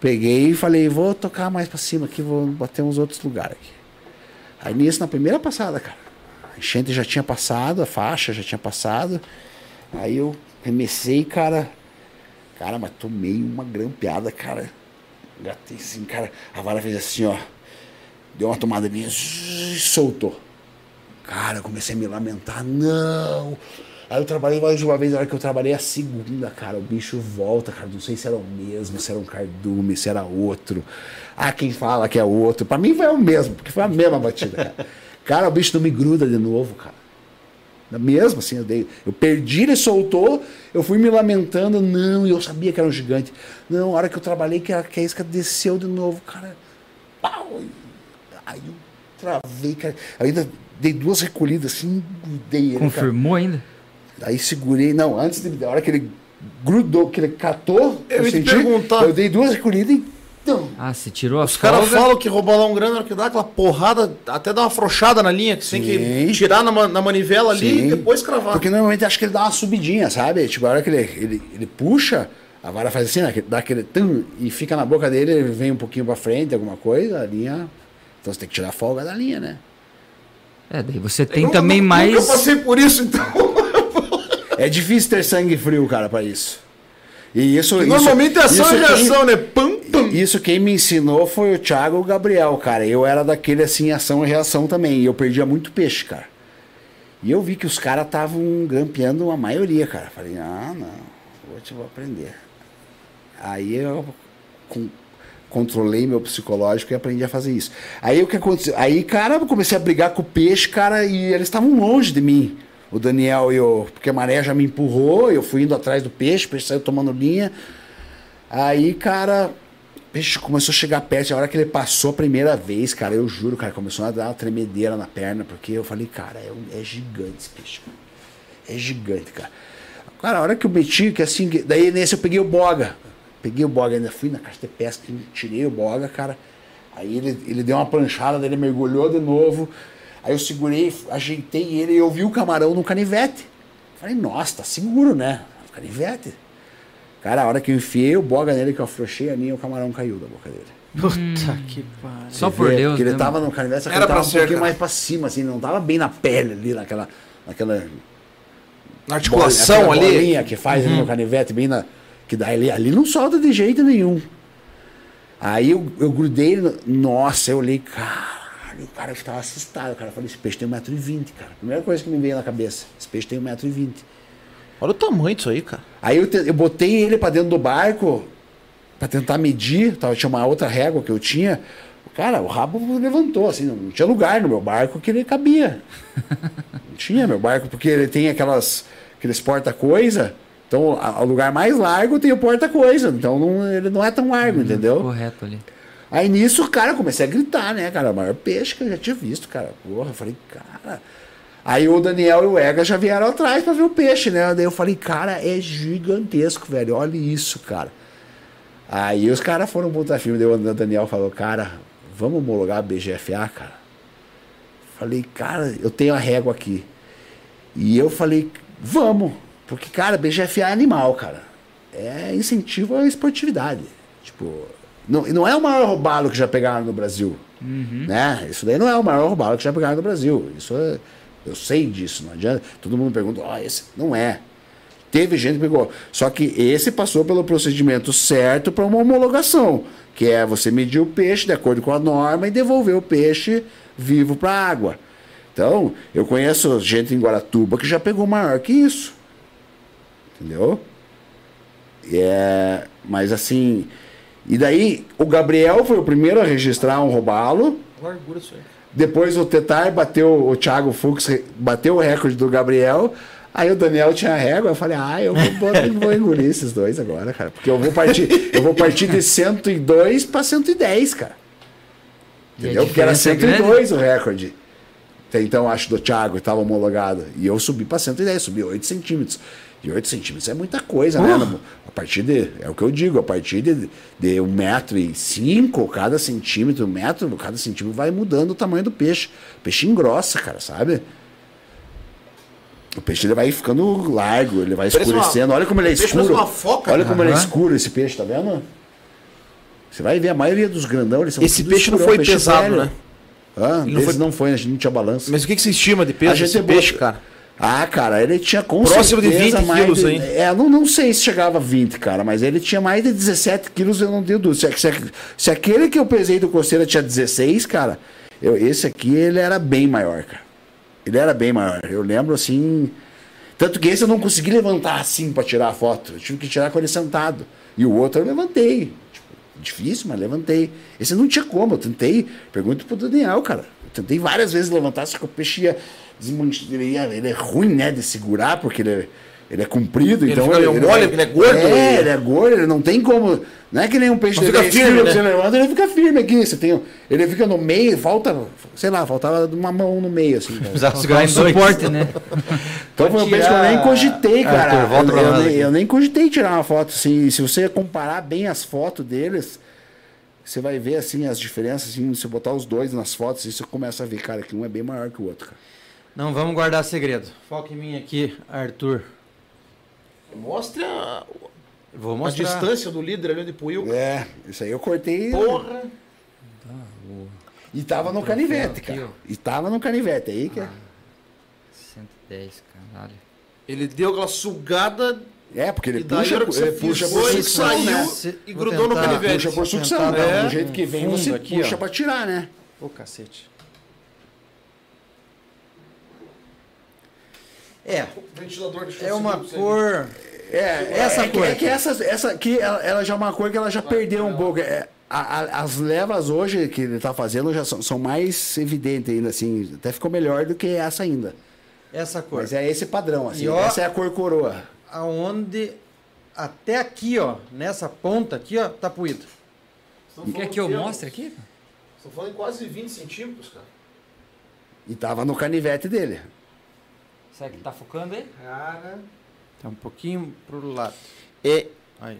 Peguei e falei, vou tocar mais pra cima aqui, vou bater uns outros lugares aqui. Aí nisso, na primeira passada, cara, a enchente já tinha passado, a faixa já tinha passado. Aí eu remessei, cara. Cara, mas tomei uma grampeada, cara. Gatei assim, cara. A vara fez assim, ó. Deu uma tomada minha, soltou. Cara, eu comecei a me lamentar. Não! Aí eu trabalhei mais de uma vez, na hora que eu trabalhei a segunda, cara, o bicho volta, cara. Não sei se era o mesmo, se era um cardume, se era outro. Ah, quem fala que é outro. Pra mim foi o mesmo, porque foi a mesma batida, cara. Cara, o bicho não me gruda de novo, cara. Mesmo assim, eu dei. Eu perdi, ele soltou, eu fui me lamentando. Não, eu sabia que era um gigante. Não, a hora que eu trabalhei, que a, que a isca desceu de novo, cara. Pau! Aí eu travei, cara. Eu ainda dei duas recolhidas assim, grudei ele. cara. Confirmou ainda? Aí segurei, não, antes de, da hora que ele grudou, que ele catou, Eu te senti, perguntar. eu dei duas recolhidas e. Tum. Ah, você tirou a Os caras falam que roubar lá um grana, na hora que dá aquela porrada, até dá uma afrouxada na linha, que você tem que tirar na, na manivela ali Sim. e depois cravar. Porque normalmente acho que ele dá uma subidinha, sabe? Tipo, a hora que ele, ele, ele puxa, a vara faz assim, né? Dá aquele tum, e fica na boca dele, ele vem um pouquinho pra frente, alguma coisa, a linha. Então você tem que tirar a folga da linha, né? É, daí você tem Eu também mais. Nunca passei por isso, então. É difícil ter sangue frio, cara, pra isso. E isso. isso Normalmente é ação isso e reação, né? Pam, pam. Isso quem me ensinou foi o Thiago Gabriel, cara. Eu era daquele assim, ação e reação também. E eu perdia muito peixe, cara. E eu vi que os caras estavam grampeando a maioria, cara. Falei, ah, não, vou te vou aprender. Aí eu com- controlei meu psicológico e aprendi a fazer isso. Aí o que aconteceu? Aí, cara, eu comecei a brigar com o peixe, cara, e eles estavam longe de mim. O Daniel e o. Porque a maré já me empurrou, eu fui indo atrás do peixe, o peixe saiu tomando linha. Aí, cara, o peixe começou a chegar perto. A hora que ele passou a primeira vez, cara, eu juro, cara, começou a dar uma tremedeira na perna, porque eu falei, cara, é, um- é gigante esse peixe, cara. É gigante, cara. Cara, a hora que eu meti, que assim, daí nesse eu peguei o boga. Peguei o boga, ainda fui na caixa de pesca, tirei o boga, cara. Aí ele, ele deu uma planchada, ele mergulhou de novo. Aí eu segurei, ajeitei ele e eu vi o camarão no canivete. Falei, nossa, tá seguro, né? Canivete. Cara, a hora que eu enfiei o boga nele, que eu afrouxei a linha, o camarão caiu da boca dele. Puta que pariu. Só por Deus, Porque ele né, tava mano? no canivete, só que Era ele tava um ser, pouquinho cara. mais pra cima, assim, não tava bem na pele ali, naquela. naquela Na articulação aquela ali. bolinha que faz ali no canivete, bem na. Que dá ali, ali não solta de jeito nenhum. Aí eu, eu grudei, nossa, eu olhei, caralho, o cara estava assustado. O cara falou, esse peixe tem 1,20m, cara. Primeira coisa que me veio na cabeça, esse peixe tem 1,20m. Olha o tamanho disso aí, cara. Aí eu, te- eu botei ele pra dentro do barco pra tentar medir, tava, tinha uma outra régua que eu tinha. Cara, o rabo levantou, assim, não tinha lugar no meu barco que ele cabia. Não tinha meu barco, porque ele tem aquelas, aqueles porta-coisa. Então, o lugar mais largo tem o porta-coisa. Então, não- ele não é tão largo, entendeu? Correto ali. Aí nisso, cara, comecei a gritar, né, cara? O maior peixe que eu já tinha visto, cara. Porra, eu falei, cara. Aí o Daniel e o Ega já vieram atrás pra ver o peixe, né? Daí eu falei, cara, é gigantesco, velho. Olha isso, cara. Aí os caras foram pro filme, daí o Daniel falou, cara, vamos homologar a BGFA, cara? Falei, cara, eu tenho a régua aqui. E eu falei, vamos. Porque, cara, BGFA é animal, cara. É incentivo à esportividade. Tipo, não, não é o maior roubalo que já pegaram no Brasil. Né? Isso daí não é o maior roubalo que já pegaram no Brasil. Isso é, eu sei disso, não adianta. Todo mundo pergunta, ó, esse não é. Teve gente que pegou. Só que esse passou pelo procedimento certo para uma homologação, que é você medir o peixe de acordo com a norma e devolver o peixe vivo para a água. Então, eu conheço gente em Guaratuba que já pegou maior que isso. Entendeu? É, mas assim. E daí, o Gabriel foi o primeiro a registrar um robalo. Largura aí. Depois o Tetar bateu, o Thiago Fux bateu o recorde do Gabriel. Aí o Daniel tinha a régua, eu falei, ah, eu vou, vou, engolir esses dois agora, cara. Porque eu vou partir, eu vou partir de 102 para 110, cara. Entendeu? Porque era diferença é 102 o recorde. Até então, acho, do Thiago, estava homologado. E eu subi para 110, subi 8 centímetros. E 8 centímetros é muita coisa, né? No- A partir de, é o que eu digo, a partir de, de 1,5m cada centímetro, um metro, cada centímetro vai mudando o tamanho do peixe. O peixe engrossa, cara, sabe? O peixe ele vai ficando largo, ele vai Parece uma- escurecendo. Olha como ele é o peixe escuro. uma foca. Olha como ele é escuro esse peixe, tá vendo? Você vai ver, a maioria dos grandão, eles são Esse peixe não escurão, foi peixe pesado, velho. né? Ele não Esse foi- não foi, a gente não tinha balança. Mas o que, que você estima de peso A gente desse bota- peixe, cara? Ah, cara, ele tinha com Próximo de certeza 20 mais quilos, de- hein? É, não, não sei se chegava a 20, cara, mas ele tinha mais de 17 quilos, eu não tenho dúvida. Se, se, se aquele que eu pesei do Costeira tinha 16, cara, eu, esse aqui ele era bem maior, cara. Ele era bem maior. Eu lembro assim. Tanto que esse eu não consegui levantar assim pra tirar a foto. Eu tive que tirar com ele sentado. E o outro eu levantei. Tipo, difícil, mas levantei. Esse não tinha como. Eu tentei. Pergunta pro Daniel, cara. Eu tentei várias vezes levantar, só que o peixe ia. Desmanch- Ele, ele é ruim, né, de segurar, porque ele é, ele é comprido. Ele então fica meio mole, porque ele é gordo, É, ele é gordo, ele não tem como. Não é que nem um peixe fica 10 firme, né? Você levanta, ele fica firme aqui. Você tem, ele fica no meio, falta, sei lá, faltava uma mão no meio, assim. Precisava segurar um em suporte, né? Então foi um peixe que eu nem cogitei, cara. Arthur, volta eu, eu nem, eu nem cogitei tirar uma foto. Assim, se você comparar bem as fotos deles, você vai ver assim as diferenças. Assim, se botar os dois nas fotos, você começa a ver, cara, que um é bem maior que o outro, cara. Não vamos guardar segredo. Foca em mim aqui, Arthur. Mostra a, Vou a mostrar. distância do líder ali de Puil. É, isso aí eu cortei. Porra! E tava no canivete, aqui, cara. E tava no canivete aí que. 110, caralho. Ele deu aquela sugada É, porque ele e daí puxa, a hora que você ele puxa por ele sucção, saiu né? Se- e vou grudou no tentar- canivete. Puxa por sucção, Tentar né? É. Do jeito que vem, fundo você aqui, puxa ó. pra tirar, né? Ô, cacete. É, Ventilador de é uma cor... É, Essa é, que- cor é que aqui. essa, essa aqui, ela, ela já é uma cor que ela já perdeu um pouco. É, a- a- as levas hoje que ele tá fazendo já são, são mais evidentes ainda, assim. Até ficou melhor do que essa ainda. Essa cor. Mas é esse padrão, assim. E ó- essa é a cor coroa. Aonde... Até aqui, ó. Nessa ponta aqui, ó. Tá puído. Quer que eu mostre aqui? Estão falando em quase 20 centímetros, cara. E tava no canivete dele. Será que tá focando aí? Cara. Tá um pouquinho pro lado. É, Aí.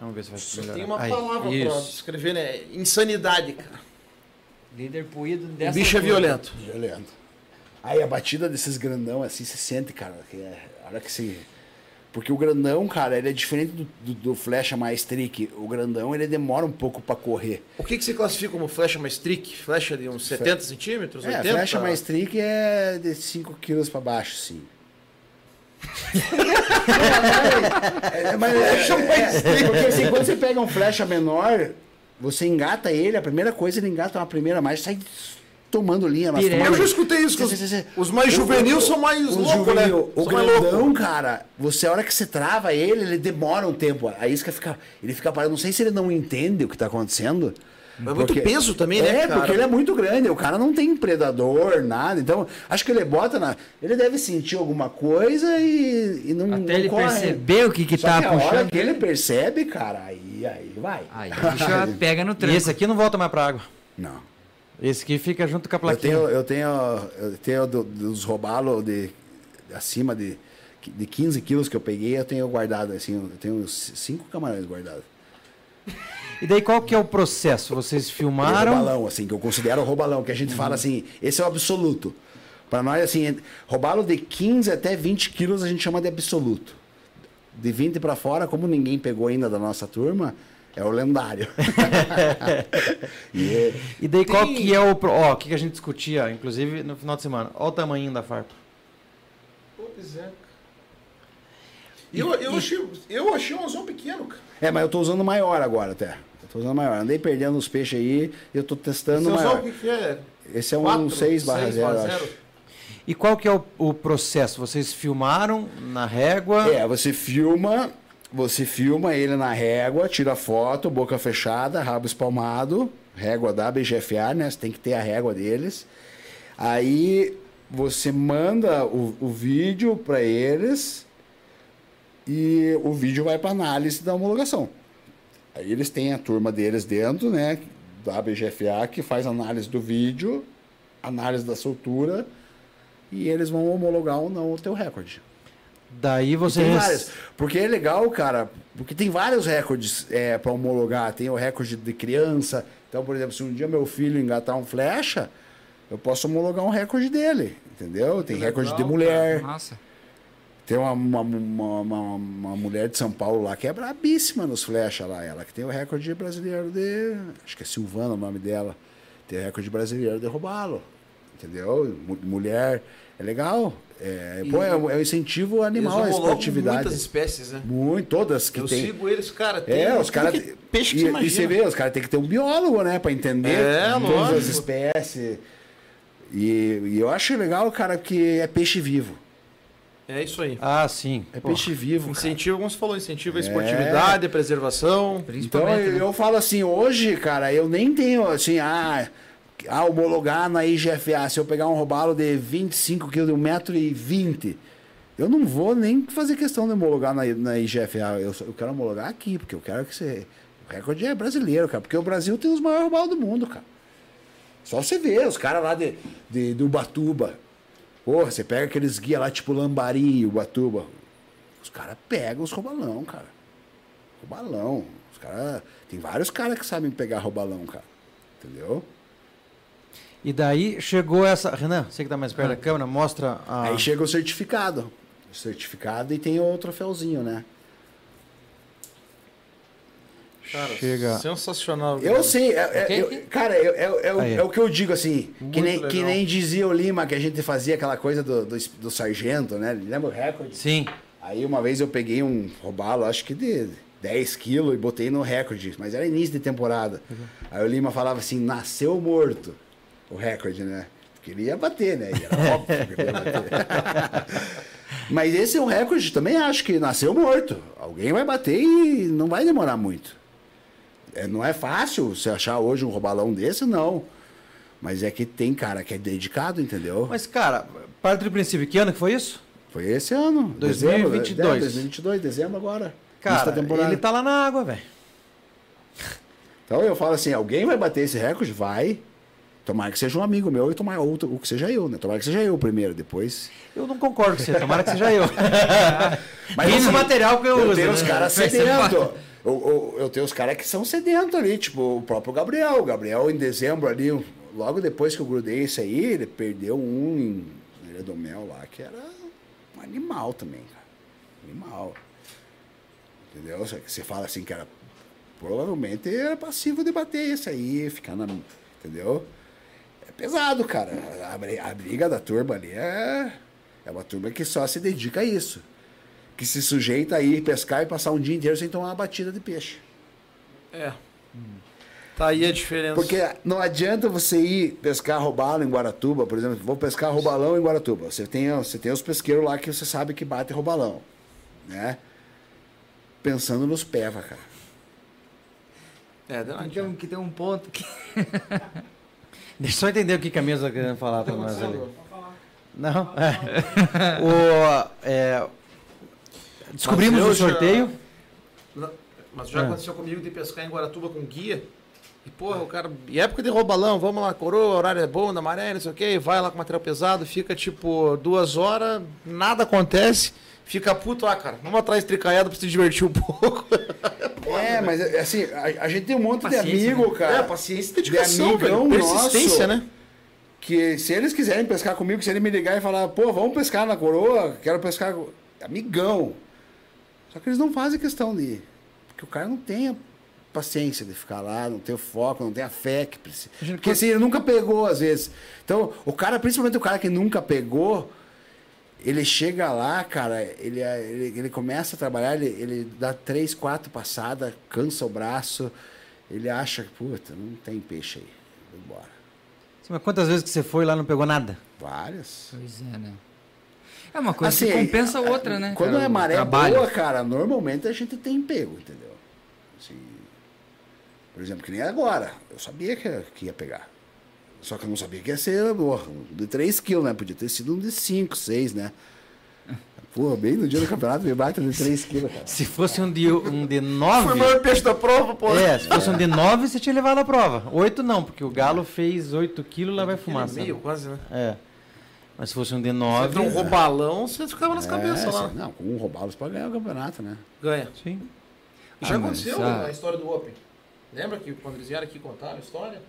Vamos ver se vai só melhorar. tem uma Aí, palavra pra Isso. descrever, né? Insanidade, cara. Líder puído O dessa bicho é violento. Violento. Aí a batida desses grandão, assim, se sente, cara. Que é, a hora que se. Porque o grandão, cara, ele é diferente do, do, do flecha mais trick. O grandão, ele demora um pouco pra correr. O que, que você classifica como flecha mais trick? Flecha de uns 70 centímetros? É, 80? flecha mais trick é de 5 quilos pra baixo, sim. é, mas flecha mais trick. Porque assim, quando você pega um flecha menor, você engata ele, a primeira coisa ele engata uma primeira marcha, sai tomando linha. mas. Eu já escutei isso. Sim, sim, sim. os, mais juvenis são mais O loucos, né? juvenil, O São grandão, cara, você, a hora que você trava ele, ele demora um tempo. A isca fica. Ele fica parado. Não sei se ele não entende o que tá acontecendo. É muito peso também, né, É, cara? porque ele é muito grande. O cara não tem predador, nada. Então, acho que ele bota na. Ele deve sentir alguma coisa e, e não. Até não ele corre. perceber o que que Só tá que a hora puxando. que ele percebe, cara, aí, aí vai. Aí o bicho já pega no E tranco. esse aqui não volta mais pra água. Não. Esse aqui fica junto com a Eu plaquinha. tenho, eu tenho, eu tenho do- dos robalos de acima de, de 15 quilos que eu peguei, eu tenho guardado, assim, eu tenho cinco camarões guardados. E daí qual que é o processo? Vocês filmaram? robalão, assim, que eu considero robalão, que a gente fala assim, esse é o absoluto. Para nós, assim, robalo de 15 até 20 quilos a gente chama de absoluto. De 20 para fora, como ninguém pegou ainda da nossa turma, é o lendário. e E daí qual Tem- que é o... Ó, o que que a gente discutia, inclusive, no final de semana. Ó o tamanho da farpa. Pois é. E eu, eu, achei, eu achei um anzol pequeno, cara. É, mas eu tô usando maior agora até. Eu tô usando maior. Andei perdendo os peixes aí e eu tô testando Esse maior. o que, que é? Esse é um Quatro? 6 barra Seis 0, eu barra acho. zero? E qual que é o, o processo? Vocês filmaram na régua? É, você filma, você filma ele na régua, tira foto, boca fechada, rabo espalmado, régua da BGFA, né? Você tem que ter a régua deles. Aí você manda o, o vídeo para eles e o vídeo vai para análise da homologação. Aí eles têm a turma deles dentro, né? Da BGFA, que faz análise do vídeo, análise da soltura, e eles vão homologar ou não o teu recorde. Daí E vocês... Tem várias. Porque é legal, cara, porque tem vários recordes é, para homologar. Tem o recorde de criança. Então, por exemplo, se um dia meu filho engatar um flecha, eu posso homologar um recorde dele. Entendeu? Tem recorde de mulher. Nossa. Tem uma, uma, uma, uma- uma mulher de São Paulo lá que é brabíssima nos flechas lá. Ela que tem o recorde brasileiro de. Acho que é Silvana o nome dela. Tem o recorde brasileiro de roubá-lo. Entendeu? Mu- Mulher. É legal. É, pô, é, um- é um incentivo animal Eles homologam esportividade. muitas espécies, né? Muito, todas que Eu tem. sigo eles, cara. Tem É, os caras. que- Peixe que e, você e imagina. você vê, os caras têm que ter um biólogo, né? Pra entender É, todas lógico. as espécies. E, e eu acho legal, cara, que é peixe vivo. É isso aí. Ah, sim. É Pô, peixe vivo. cara. Incentivo, como você falou, incentivo a esportividade, a preservação. Então Principalmente. eu, né? eu falo assim, hoje, cara, eu nem tenho assim, ah, ah, homologar na IGFA, se eu pegar um robalo de 25 kg, de 1,20m, eu não vou nem fazer questão de homologar na, na IGFA. Eu, eu quero homologar aqui, porque eu quero que você. O recorde é brasileiro, cara, porque o Brasil tem os maiores robalos do mundo, cara. Só você ver, os caras lá de, de, do Ubatuba. Porra, você pega aqueles guias lá, tipo Lambari, Ubatuba. Os caras pegam os robalão, cara. Robalão. Os cara, tem vários caras que sabem pegar robalão, cara. Entendeu? E daí chegou essa. Renan, você que tá mais perto da câmera, mostra a. Aí chega o certificado. O certificado e tem o troféuzinho, né? Cara, Chega. sensacional. Eu sei, é, é- eu- cara, eu- é, é o- é que eu digo assim, que nem, que nem dizia o Lima, que a gente fazia aquela coisa do, do, do sargento, né? Lembra o recorde? Sim. Aí uma vez eu peguei um robalo, acho que de 10 quilos, e botei no recorde, mas era início de temporada. Aí o Lima falava assim, nasceu morto, o recorde, né? Porque ele ia bater, né? E era óbvio que ele ia bater. mas esse é um recorde, também acho que nasceu morto. Alguém vai bater e não vai demorar muito. É, não é fácil você achar hoje um robalão desse, não. Mas é que tem cara que é dedicado, entendeu? Mas, cara, parte do princípio, que ano que foi isso? Foi esse ano. 2022. Dezembro, é, 2022, dezembro agora. Cara, ele tá lá na água, velho. Então eu falo assim, alguém vai bater esse recorde? Vai. Tomara que seja um amigo meu e tomara outro, o que seja eu, né? Tomara que seja eu primeiro, depois. Eu não concordo com você, tomara que seja eu. Mas Esse assim, material que eu, Eu uso. tenho os né? caras Vai ser sedentos. Eu, eu, eu tenho os caras que são sedentos ali, tipo o próprio Gabriel. O Gabriel, em dezembro ali, logo depois que eu grudei esse aí, ele perdeu um em Ilha do Mel lá, que era um animal também, cara. Animal. Entendeu? Você fala assim que era. Provavelmente era passivo de bater esse aí, ficar na. Entendeu? Pesado, cara. A, bri- a briga da turma ali é. É uma turma que só se dedica a isso. Que se sujeita a ir pescar e passar um dia inteiro sem tomar uma batida de peixe. É. Tá aí a diferença. Porque não adianta você ir pescar robalo em Guaratuba, por exemplo, vou pescar robalão em Guaratuba. Você tem, você tem os pesqueiros lá que você sabe que bate robalão, né? Pensando nos peva, cara. É, não adianta. Então, que tem um ponto que. Deixa eu só entender o que que a mesa tá querendo falar pra nós ali. Não? É. O, é, descobrimos o sorteio. já- Mas já É. aconteceu comigo de pescar em Guaratuba com guia. E, porra, o cara. E época de roubalão, vamos lá, coroa, horário é bom, da maré, não sei o quê. Vai lá com material pesado, fica tipo duas horas, nada acontece. Fica puto, ah, cara, vamos atrás de tricaiado pra se divertir um pouco. É, mas assim, a, a gente tem um monte Paciência, de amigo, né? cara. é, paciência e dedicação, de amigão velho. Persistência, nosso, né? Que se eles quiserem pescar comigo, se ele me ligar e falar, pô, vamos pescar na coroa, quero pescar. com-" Amigão. Só que eles não fazem questão de ir. Porque o cara não tem a paciência de ficar lá, não tem o foco, não tem a fé que precisa. Porque assim, ele nunca pegou, às vezes. Então, o cara, principalmente o cara que nunca pegou, ele chega lá, cara, ele, ele, ele começa a trabalhar, ele, ele dá três, quatro passadas, cansa o braço, ele acha, puta, não tem peixe aí. Vou embora. Sim, mas quantas vezes que você foi lá e não pegou nada? Várias. Pois é, né? É uma coisa Assim, que compensa a outra, né? Quando cara? é maré trabalho. boa, cara, normalmente a gente tem pego, entendeu? Assim, por exemplo, que nem agora. Eu sabia que, que ia pegar. Só que eu não sabia que ia ser porra, um de 3 quilos, né? Podia ter sido um de 5, 6, né? Pô, bem no dia do campeonato me bate de 3 quilos, cara. Se fosse um de, um de Foi o maior peixe da prova, pô. É, se fosse um de nove, você tinha levado a prova. Oito não, porque o galo fez 8 quilos lá vai fumaça. Meio, quase, né? É. Mas se fosse um de Você nove. entra um roubalão, você ficava nas cabeças É, lá. sim. Não, com um roubalo você pode ganhar o campeonato, né? Ganha. Sim. Já Ah, mas aconteceu ah. a história do Open. Lembra que quando eles vieram aqui contar a história?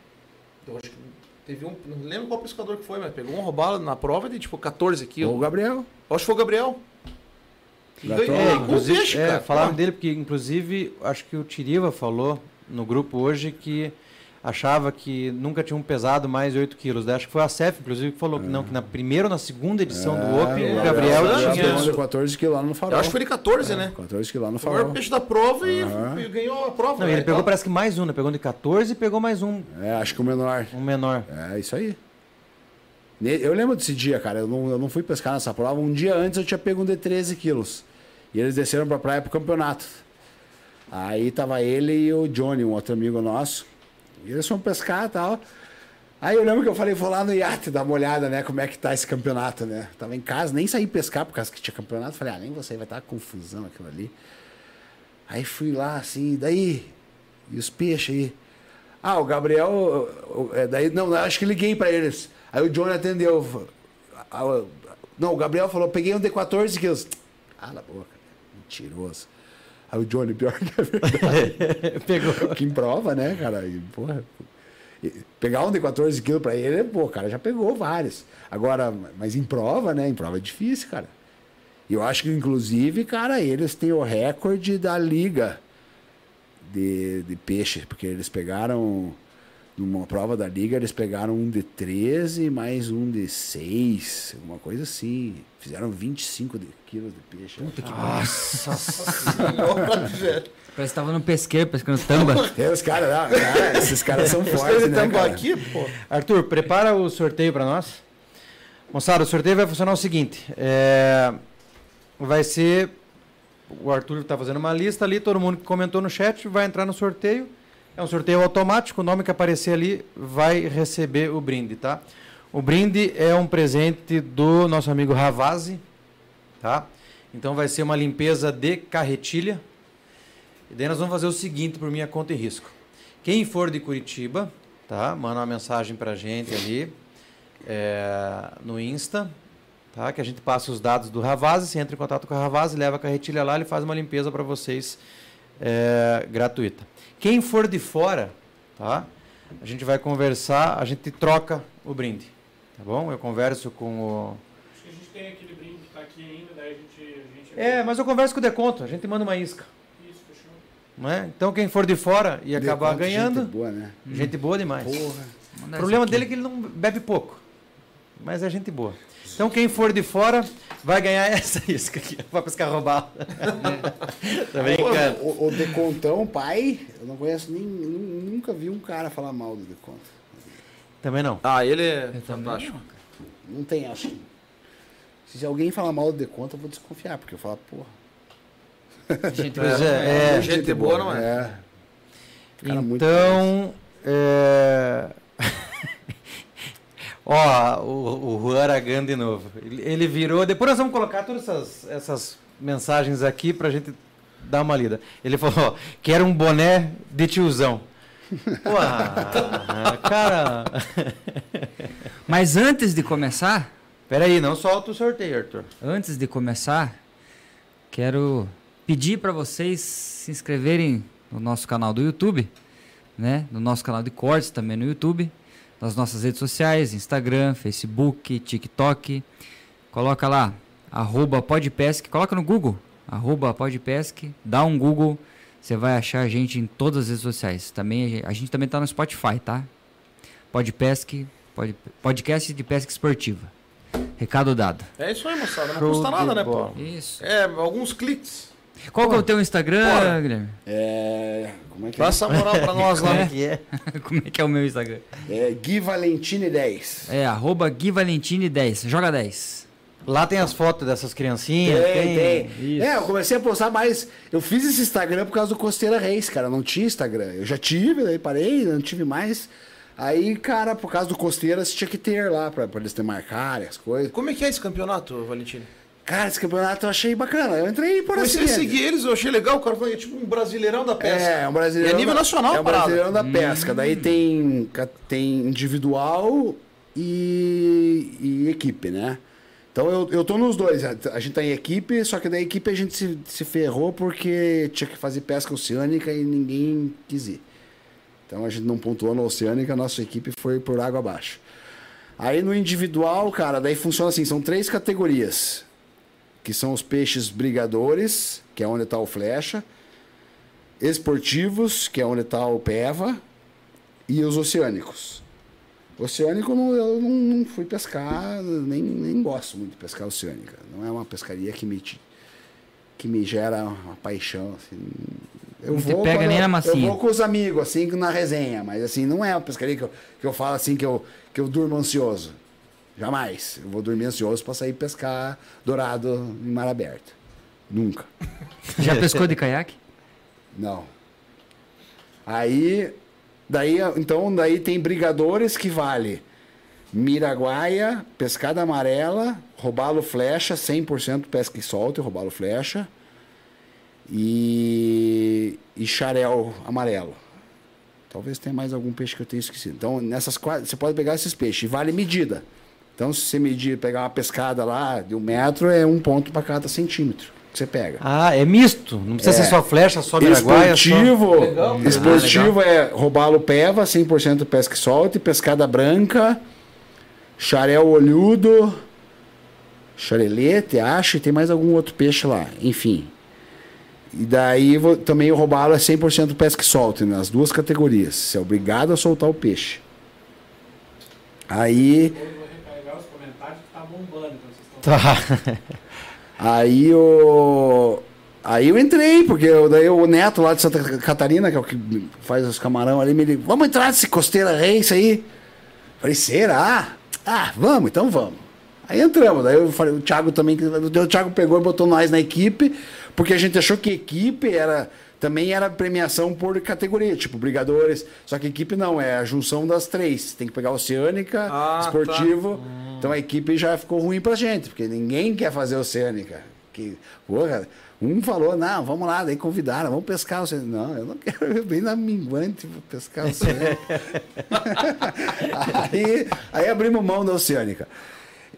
Eu acho que teve um. Não lembro qual pescador que foi, mas pegou um roubalo na prova de tipo 14 Ou o quilos. Gabriel. Acho que foi o Gabriel. Ganhou É, inclusive, peixe, é, falaram Pô. dele porque, inclusive, acho que o Tiriva falou no grupo hoje que achava que nunca tinham pesado mais de 8 quilos. Acho que foi a CEF, inclusive, que falou que não, que na primeira ou na segunda edição do Open, É, o Gabriel é, tinha... é, tinha 14 quilos lá no farol. Eu acho que foi de 14, né? 14 quilos lá no Foi o maior farol. peixe da prova e, e ganhou a prova. Não, né, ele pegou tal. parece que mais um, né? Pegou de 14 e pegou mais um, É, acho que o menor. um menor. É, isso aí. Eu lembro desse dia, cara. Eu não, eu não fui pescar nessa prova. Um dia antes eu tinha pego um de 13 quilos. E eles desceram pra praia pro campeonato. Aí tava ele e o Johnny, um outro amigo nosso. E eles foram pescar e tal. Aí eu lembro que eu falei, vou lá no iate dar uma olhada, né? Como é que tá esse campeonato, né? Tava em casa, nem saí pescar por causa que tinha campeonato. Falei, ah, nem você vai estar confusão aquilo ali. Aí fui lá, assim, daí. E os peixes aí? Ah, o Gabriel. é, daí, não, acho que liguei pra eles. Aí o Johnny atendeu. Ah, Não, o Gabriel falou: peguei um de 14 quilos. Cala a boca, mentiroso. Aí o Johnny, pior que é verdade. Pegou. que em prova, né, cara? E, porra, pegar um de 14 quilos pra ele, pô, o cara já pegou vários. Agora, mas em prova, né? Em prova é difícil, cara. E eu acho que, inclusive, cara, eles têm o recorde da liga de, de peixe, porque eles pegaram, numa prova da liga, eles pegaram um de 13 mais um de 6, alguma coisa assim. Fizeram 25 de, quilos de peixe. Puta que velho. Parece que tava no pesqueiro, pescando tamba. É, os caras, cara, esses caras são fortes, né, cara? aqui, pô. Arthur, prepara o sorteio para nós. Moçada, o sorteio vai funcionar o seguinte: é, vai ser. O Arthur está fazendo uma lista ali, todo mundo que comentou no chat vai entrar no sorteio. É um sorteio automático, o nome que aparecer ali vai receber o brinde, tá? O brinde é um presente do nosso amigo Ravazzi, tá? Então vai ser uma limpeza de carretilha. E daí nós vamos fazer o seguinte por minha conta e risco. Quem for de Curitiba, tá? Manda uma mensagem pra gente ali é, no Insta, tá? Que a gente passa os dados do Ravazzi, você entra em contato com o Ravazzi, leva a carretilha lá, ele faz uma limpeza para vocês é, gratuita. Quem for de fora, tá? A gente vai conversar, a gente troca o brinde, tá bom? Eu converso com o Acho que a gente tem aquele brinde que tá aqui ainda, daí a gente. A gente É, mas eu converso com o Deconto, a gente manda uma isca. Isso, fechou. Não é? Então quem for de fora e acabar ganhando, Gente boa, né? gente boa demais. Porra. O problema dele é que ele não bebe pouco. Mas é gente boa. Então quem for de fora vai ganhar essa isca aqui. Vai pescar roubado. tá brincando. O, o Decontão, pai, eu não conheço nem. nu- Nunca vi um cara falar mal do Deconto. Também não. Ah, ele é também fantástico. Não tem, acho que. Se alguém falar mal do Deconto, eu vou desconfiar, porque eu falo, porra. Gente, Pois é, é. Gente boa, não é? É. Cara, muito Então, é... ó, o, o Juan Aragão de novo. Ele, ele virou. Depois nós vamos colocar todas essas, essas mensagens aqui pra gente dar uma lida. Ele falou: quero um boné de tiozão. Pô, cara. Mas antes de começar, Peraí, não solta o sorteio, Arthur. antes de começar, quero pedir para vocês se inscreverem no nosso canal do YouTube, né? No nosso canal de cortes também no YouTube, nas nossas redes sociais, Instagram, Facebook, TikTok. Coloca lá, arroba podpesc, coloca no Google, arroba podpesc, dá um Google, você vai achar a gente em todas as redes sociais. Também, a gente também tá no Spotify, tá? Podpesc, pod, podcast de pesca esportiva. Recado dado. É isso aí, moçada. Não Show custa nada, né, bola. pô? Isso. É, alguns cliques. Qual que é o teu Instagram, Bora. Guilherme? É. Como é que Dá é? essa moral pra nós lá. É. Que é? Como é que é o meu Instagram? É Gui Valentini 10. É arroba Gui Valentini 10. Joga 10. Lá tem as fotos dessas criancinhas. Tem, tem. Isso. É, eu comecei a postar mais. Eu fiz esse Instagram por causa do Costeira Reis, cara. Não tinha Instagram. Eu já tive, daí parei, não tive mais. Aí, cara, por causa do Costeiras, tinha que ter lá pra, pra eles te marcarem as coisas. Como é que é esse campeonato, Valentino? Cara, esse campeonato eu achei bacana. Eu entrei por Comecei a assim. seguir eles, eu achei legal. O cara falou, é tipo um brasileirão da pesca. É, é um brasileiro. E a nível nacional, É um brasileirão da pesca. Daí tem, tem individual e, e equipe, né? Então eu, eu tô nos dois. A, a gente tá em equipe, só que da equipe a gente se, se ferrou porque tinha que fazer pesca oceânica e ninguém quis ir. Então a gente não pontuou na oceânica, a nossa equipe foi por água abaixo. Aí no individual, cara, daí funciona assim, são três categorias. Que são os peixes brigadores, que é onde está o flecha, esportivos, que é onde está o peva, e os oceânicos. Oceânico eu não, não fui pescar, nem, nem gosto muito de pescar oceânica. Não é uma pescaria que me, que me gera uma paixão. Assim. Eu Não te pega nem na. Eu vou com os amigos, assim, na resenha, mas assim, não é uma pescaria que eu, que eu falo assim que eu, que eu durmo ansioso. Jamais. Eu vou dormir ansioso para sair pescar dourado em mar aberto. Nunca. Já pescou de caiaque? Não. Aí, daí, então, daí tem brigadores que vale Miraguaia, pescada amarela, robalo flecha, 100% pesca e solta, robalo flecha. E, e xarel amarelo. Talvez tenha mais algum peixe que eu tenha esquecido. Então, nessas quatro, você pode pegar esses peixes. E vale medida. Então, se você medir, pegar uma pescada lá de um metro, é um ponto para cada centímetro que você pega. Ah, é misto. Não precisa É. ser só flecha, só miraguaia. Só... Esportivo, Legal. esportivo é robalo peva, 100% pesca e solte, pescada branca, xarel olhudo, xarelete, acho, e tem mais algum outro peixe lá, enfim. E daí também o robalo é 100% pesca e solte, nas duas categorias. Você é obrigado a soltar o peixe. Aí Comentários que tá bombando. Então vocês estão... Tá. Aí o. Aí eu entrei, porque eu- daí o Neto lá de Santa Catarina, que é o que faz os camarão ali, me ligou, vamos entrar nesse Costeira Reis aí. Falei, será? Ah, vamos, então vamos. Aí entramos, daí eu falei, o Thiago também, o Thiago pegou e botou nós na equipe, porque a gente achou que equipe era. Também era premiação por categoria, tipo brigadores. Só que equipe não, é a junção das três. Tem que pegar oceânica, Ah, esportivo. Então a equipe já ficou ruim pra gente, porque ninguém quer fazer oceânica. Que, porra, um falou, não, vamos lá, daí convidaram, vamos pescar oceânica. Não, eu não quero, eu bem na minguante pescar oceânica. aí, aí abrimos mão da oceânica.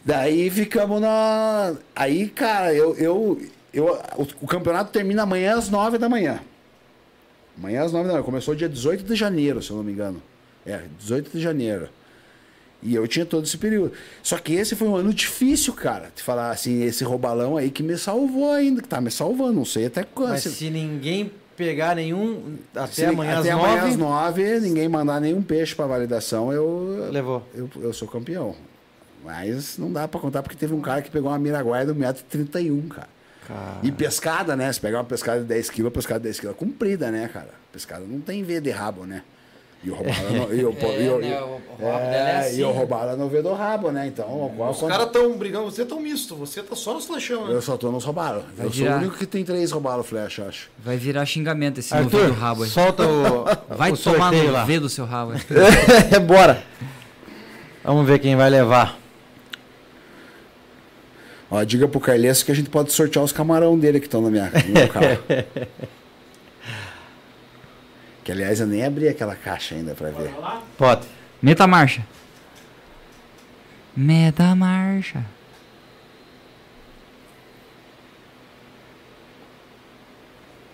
Daí ficamos na. Aí, cara, eu. eu, eu o, o campeonato termina amanhã às nove da manhã. Amanhã às nove da manhã. Começou dia 18 de janeiro, se eu não me engano. É, 18 de janeiro. E eu tinha todo esse período. Só que esse foi um ano difícil, cara. Te falar assim, esse roubalão aí que me salvou ainda, que tá me salvando, não sei até quando. Mas se- se ninguém pegar nenhum até se- amanhã até às amanhã nove, às nove, ninguém mandar nenhum peixe pra validação, eu, levou. eu, eu sou campeão. Mas não dá pra contar porque teve um cara que pegou uma miraguaia do 1,31m, cara. Cara. E pescada, né? Se pegar uma pescada de 10 kg, pescada de 10 kg é comprida, né, cara? Pescada não tem V de rabo, né? E o roubalo não, e o, e o- né, e- o- o dela é assim, e o né? não vê do rabo, né? Então, qual- Os quando- caras tão brigando, você tão misto, você tá só nos flechão, né? eu só tô nos roubalos. Vai Eu sou virar. o único que tem três roubalos flecha, acho. Vai virar xingamento esse novo Arthur, do rabo aí. solta o, Vai o tomar no lá. V do seu rabo. aí. Bora. Vamos ver quem vai levar. Ó, diga pro Carlesso que a gente pode sortear os camarão dele que estão na minha, no meu carro. que, aliás, eu nem abri aquela caixa ainda pra ver. Pode. Meta marcha. Meta marcha.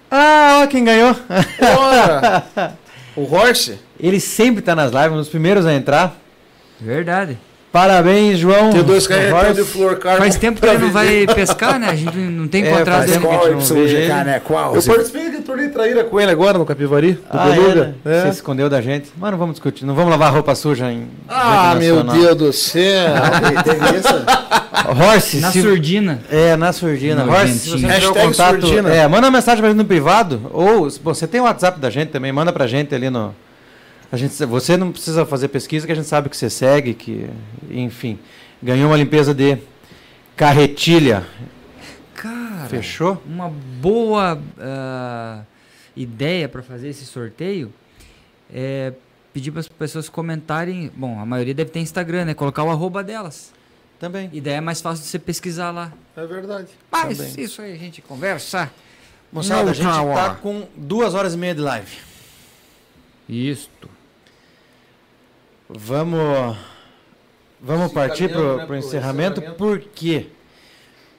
Ah, ó quem ganhou. Bora! o Horse? Ele sempre tá nas lives, um dos primeiros a entrar. Verdade. Parabéns, João. Tem dois Horse. de flor. Faz tempo que ele não vai pescar, né? A gente não tem É, encontrado faz ele. tempo. Qual YGK, né? Qual? Eu participei de torneio traíra com ele agora no Capivari, do Ah, é, Beluga. né? É. Se escondeu da gente. Mas não vamos discutir, não vamos lavar roupa suja em. Ah, meu. Deus do céu! Isso? Horse, Na se- surdina. É, na surdina. Não, Horse, gente, se você tiver contato, surdina. é, manda uma mensagem pra gente no privado, ou você tem o WhatsApp da gente também, manda pra gente ali no. A gente, você não precisa fazer pesquisa, que a gente sabe que você segue, que, enfim, ganhou uma limpeza de carretilha. Cara, Fechou? uma boa ah, ideia para fazer esse sorteio é pedir para as pessoas comentarem. Bom, a maioria deve ter Instagram, né? Colocar o arroba delas. Também. E daí é mais fácil de você pesquisar lá. É verdade. Mas Também. isso aí a gente conversa. Moçada, No a gente tá com duas horas e meia de live. Isto. Vamos, vamos Se partir encaminhando, pro, né, encerramento. encerramento. Por quê?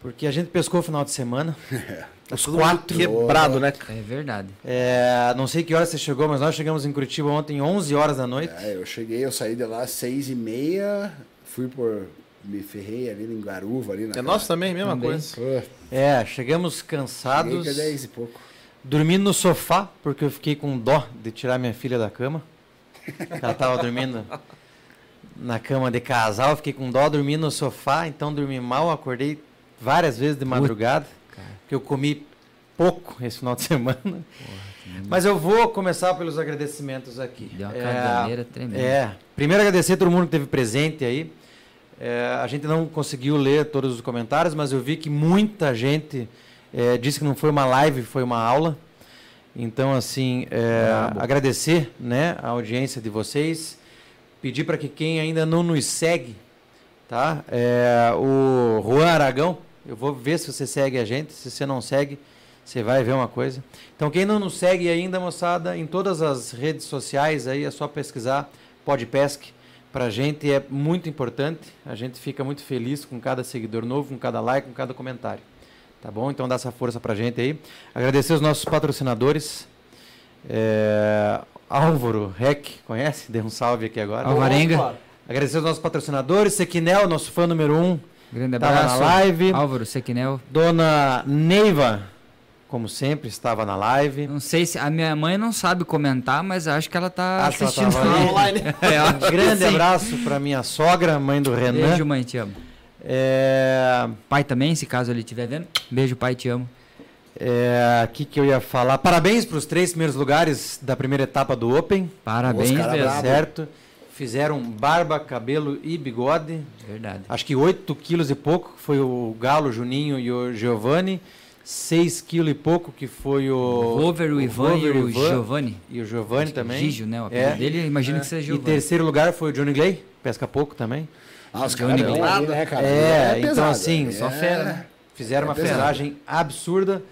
Porque a gente pescou o final de semana. Os Tudo quatro. quebrado, né? É verdade. É, não sei que hora você chegou, mas nós chegamos em Curitiba ontem, 11 horas da noite. É, eu cheguei, eu saí de lá às seis e meia, fui por me ferrei ali em Garuva, ali na É nosso também, mesma Também. coisa. Pô, É, chegamos cheguei cansados, é 10 e pouco. dormindo no sofá, porque eu fiquei com dó de tirar minha filha da cama. Ela tava dormindo na cama de casal, fiquei com dó, dormi no sofá, então dormi mal, acordei várias vezes de madrugada, porque eu comi pouco esse final de semana. Mas eu vou começar pelos agradecimentos aqui. Deu uma É, tremenda. É, primeiro agradecer a todo mundo que esteve presente aí. É, a gente não conseguiu ler todos os comentários, mas eu vi que muita gente é, disse que não foi uma live, foi uma aula. Então, assim, é, agradecer né, a audiência de vocês. Pedir para que quem ainda não nos segue, tá? É, o Juan Aragão, eu vou ver se você segue a gente. Se você não segue, você vai ver uma coisa. Então, quem não nos segue ainda, moçada, em todas as redes sociais aí é só pesquisar Podpesc. Para a gente é muito importante. A gente fica muito feliz com cada seguidor novo, com cada like, com cada comentário. Tá bom? Então dá essa força pra gente aí. Agradecer os nossos patrocinadores. É, Álvaro Rec, conhece? Dê um salve aqui agora. Alvarenga, Agradecer os nossos patrocinadores. Sequinel, nosso fã número um, grande estava na abraço. live. Álvaro Sequinel. Dona Neiva, como sempre, estava na live. Não sei se. A minha mãe não sabe comentar, mas acho que ela tá Acho que ela assistindo tava ali. Online. É, Grande abraço para minha sogra, mãe do Renan. Beijo, mãe, te amo. É, Pai também, se caso ele estiver vendo. Beijo, pai, te amo. é, aqui que eu ia falar. Parabéns para os três primeiros lugares da primeira etapa do Open. Parabéns mesmo. Certo? Fizeram barba, cabelo e bigode. Verdade. Acho que 8 quilos e pouco foi o Galo, Juninho e o Giovanni. 6 quilos e pouco que foi o... O Rover, o Ivan Rover, e o Ivan Giovanni. E o Giovanni também. Gigio, né? O apelido É. dele, imagino que seja E Giovanni. terceiro lugar foi o Johnny Gley, pesca pouco também. Ah, caras Gley. ali, né, cara? É, então pesado, assim, é. só fera, né? Fizeram É uma pesado. ferragem absurda.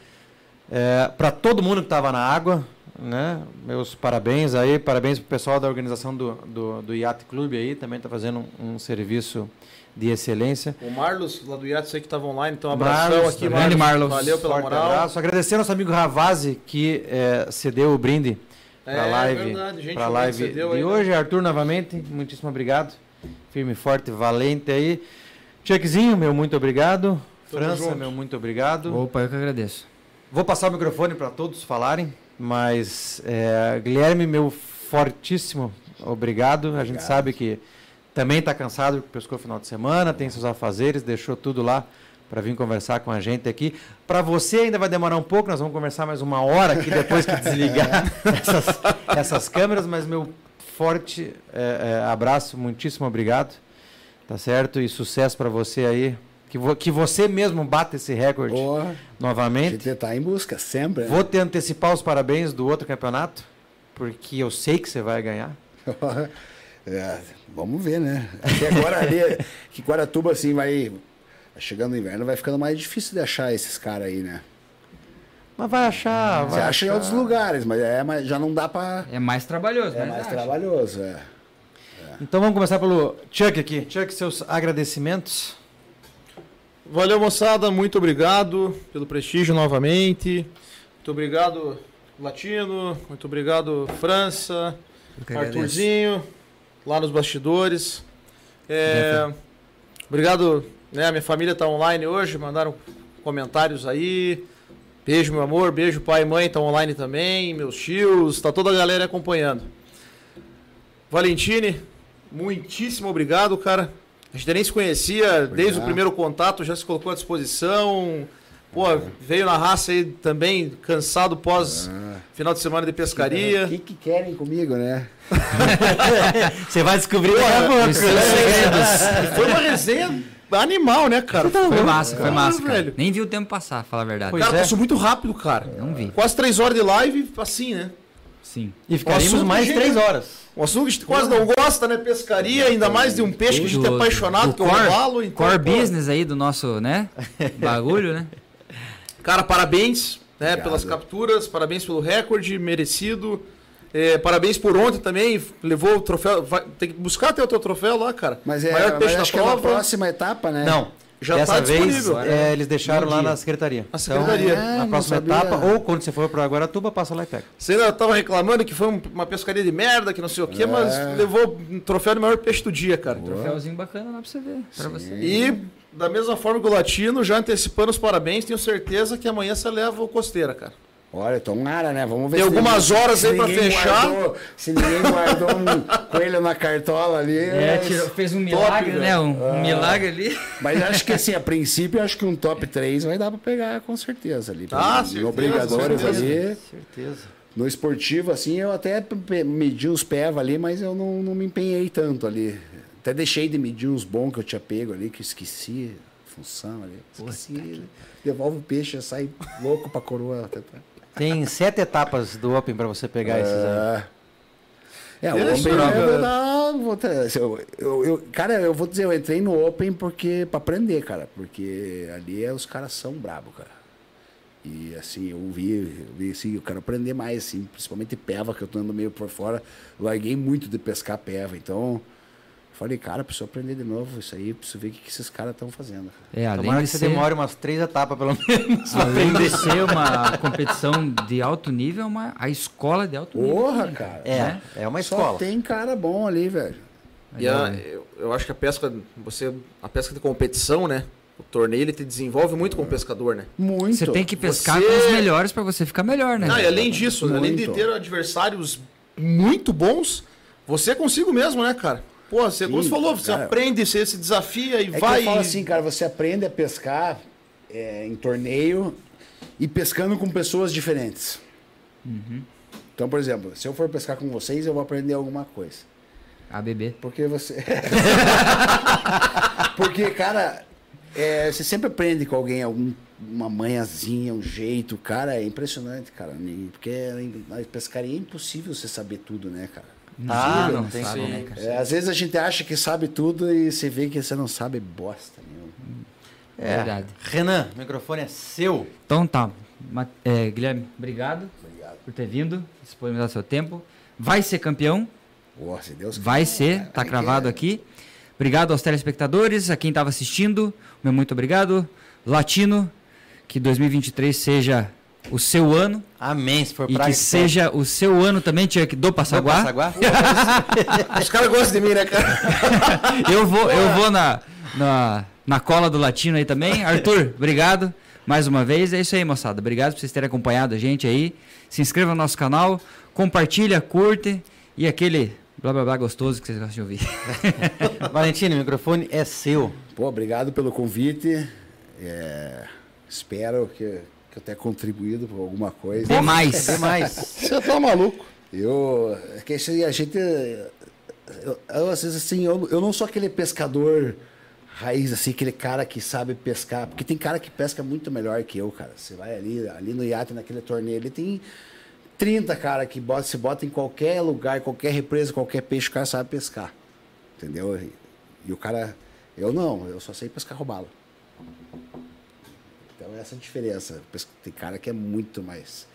para todo mundo que estava na água, né? Meus parabéns aí, parabéns pro pessoal da organização do, do, do Yacht Clube aí, também está fazendo um, um serviço de excelência. O Marlos, lá do Iate, sei que tava online, então um abração Marlos, aqui. Grande Marlos. Valeu pela Forte moral. abraço. Agradecer ao nosso amigo Ravazzi que eh, cedeu o brinde para É, a live, verdade, live cedeu de aí, né? hoje. Arthur, novamente, muitíssimo obrigado. Firme, forte, valente aí. Chuckzinho, meu muito obrigado. Tamo França, junto. meu muito obrigado. Opa, eu que agradeço. Vou passar o microfone para todos falarem, mas é, Guilherme, meu fortíssimo obrigado. A gente Obrigado. sabe que também está cansado, porque pescou final de semana, tem seus afazeres, deixou tudo lá para vir conversar com a gente aqui. Para você ainda vai demorar um pouco, nós vamos conversar mais uma hora aqui depois que desligar essas, essas câmeras, mas meu forte é, é, abraço, muitíssimo obrigado, tá certo? E sucesso para você aí. Que, vo- que você mesmo bata esse recorde a novamente. gente tá em busca, sempre. né? Vou te antecipar os parabéns do outro campeonato, porque eu sei que você vai ganhar. É, vamos ver, né? Até agora ali, que Guaratuba, assim, vai. Chegando o inverno, vai ficando mais difícil de achar esses caras aí, né? Mas vai achar, Você vai acha em achar. outros lugares, mas, é, mas já não dá pra. É mais trabalhoso, É mas mais acho. trabalhoso, é. Então vamos começar pelo Chuck aqui. Chuck, seus agradecimentos. Valeu, moçada. Muito obrigado pelo prestígio novamente. Muito obrigado, Latino. Muito obrigado, França. Arthurzinho, lá nos bastidores. É, obrigado, né? A minha família tá online hoje, mandaram comentários aí. Beijo, meu amor. Beijo, pai e mãe estão online também. Meus tios, tá toda a galera acompanhando. Valentine, muitíssimo obrigado, cara. A gente nem se conhecia desde o Obrigado. primeiro contato, já se colocou à disposição. Pô, veio na raça aí também, cansado pós final de semana de pescaria. O que, que querem comigo, né? Você vai descobrir daqui a pouco. Os seus segredos. E foi uma resenha animal, né, cara? Foi massa, foi massa, cara. velho. Nem vi o tempo passar, falar a verdade. Pois Cara, é. passou muito rápido, cara. Não vi. Quase três horas de live, assim, né? Sim. E ficaríamos mais gente, três horas. Um assunto que a gente quase não gosta, né? Pescaria, ainda mais de um peixe que a gente é Do- apaixonado, do que é o robalo. Então, Core pô, business aí do nosso, né? Bagulho, né? Cara, parabéns né, Obrigado. pelas capturas, parabéns pelo recorde, merecido. É, parabéns por ontem também, levou o troféu. vai- tem que buscar até o teu troféu lá, cara. Mas é. Maior mas peixe da acho que é na prova. próxima etapa, né? Não. Já Dessa tá vez, disponível. é, eles deixaram lá na secretaria. Na secretaria. Então, Ah, na não próxima sabia. etapa, ou quando você for para Guaratuba, passa lá e pega. Você ainda tava reclamando que foi um- uma pescaria de merda, que não sei o quê, É. mas levou um troféu de maior peixe do dia, cara. Troféuzinho bacana lá pra você ver. Pra você. E, da mesma forma que o Latino, já antecipando os parabéns, tenho certeza que amanhã você leva o Costeira, cara. Olha, tomara, né? Vamos ver Tem se algumas ninguém- horas aí pra ninguém fechar. guardou- se ninguém guardou um coelho na cartola ali. É, mas- tirou- fez um milagre, né? Um, um milagre ali. Mas acho que assim, a princípio, acho que um top 3 vai dar pra pegar com certeza ali. Ah, no certeza, obrigadores certeza. ali. Certeza. No esportivo, assim, eu até medi uns peva ali, mas eu não, não me empenhei tanto ali. Até deixei de medir uns bons que eu tinha pego ali, que eu esqueci a função ali. Esqueci. Devolve o peixe, sai louco pra coroa. Tem sete etapas do Open para você pegar esses aí. É, o Open eu eu eu, eu- cara, eu vou dizer, eu entrei no Open porque pra aprender, cara. Porque ali é, os caras são brabo, cara. E assim, eu vi, eu vi assim, eu quero aprender mais, assim, principalmente peva, que eu tô andando meio por fora. Larguei muito de pescar peva, então. Falei, cara, preciso aprender de novo isso aí, preciso ver o que, esses caras estão fazendo. É, além Tomara de que você ser, demore umas três etapas, pelo menos. pra além aprender. de ser uma competição de alto nível, é uma, a escola de alto nível. Porra, cara. É, é uma Só escola. tem cara bom ali, velho. E a- eu, eu acho que a pesca, você, a pesca de competição, né? O torneio ele te desenvolve muito como pescador, né? Muito. Você tem que pescar Você- com os melhores pra você ficar melhor, né? Ah, e além disso, né, além de Muito. ter adversários muito bons, você é consigo mesmo, né, cara? Pô, você, como Sim, você falou, você cara. aprende, você se desafia e É vai. que eu falo assim, cara, você aprende a pescar é, em torneio e pescando com pessoas diferentes. Então, por exemplo, se eu for pescar com vocês, eu vou aprender alguma coisa. ABB. Porque você. Porque, cara, é, você sempre aprende com alguém algum, uma manhãzinha, um jeito. Cara, é impressionante, cara. Porque na pescaria é impossível você saber tudo, né, cara? Ah, Não não tem sabe, como. né, cara? É, às vezes a gente acha que sabe tudo e você vê que você não sabe bosta nenhuma. É. Verdade. Renan, o microfone é seu. Então tá. É, Guilherme, obrigado, por ter vindo, disponibilizar seu tempo. Vai ser campeão, Pô, se Deus vai quiser, ser, vai tá que cravado é. aqui. Obrigado aos telespectadores, a quem estava assistindo, meu muito obrigado. Latino, que 2023 seja o seu ano Amém, se for e praia que seja o seu ano também, que do Passaguá. Passaguá. Os caras gostam de mim, né, cara? Eu vou, eu vou na, na, na cola do latino aí também. Arthur, obrigado mais uma vez. É isso aí, moçada. Obrigado por vocês terem acompanhado a gente aí. Se inscreva no nosso canal, compartilha, curte e aquele blá blá blá gostoso que vocês gostam de ouvir. Valentino, o microfone é seu. Pô, obrigado pelo convite. É, espero que, que eu tenha contribuído por alguma coisa. Demais. Demais. Você tá maluco. Eu. É que a gente. Eu, eu, às vezes, assim, eu, eu não sou aquele pescador raiz, assim, aquele cara que sabe pescar. Porque tem cara que pesca muito melhor que eu, cara. Você vai ali, ali no iate, naquele torneio, ele tem 30 cara que bota, se bota em qualquer lugar, qualquer represa, qualquer peixe, o cara sabe pescar. Entendeu? E, e o cara. Eu não, eu só sei pescar robalo. Essa é diferença. Tem cara que é muito mais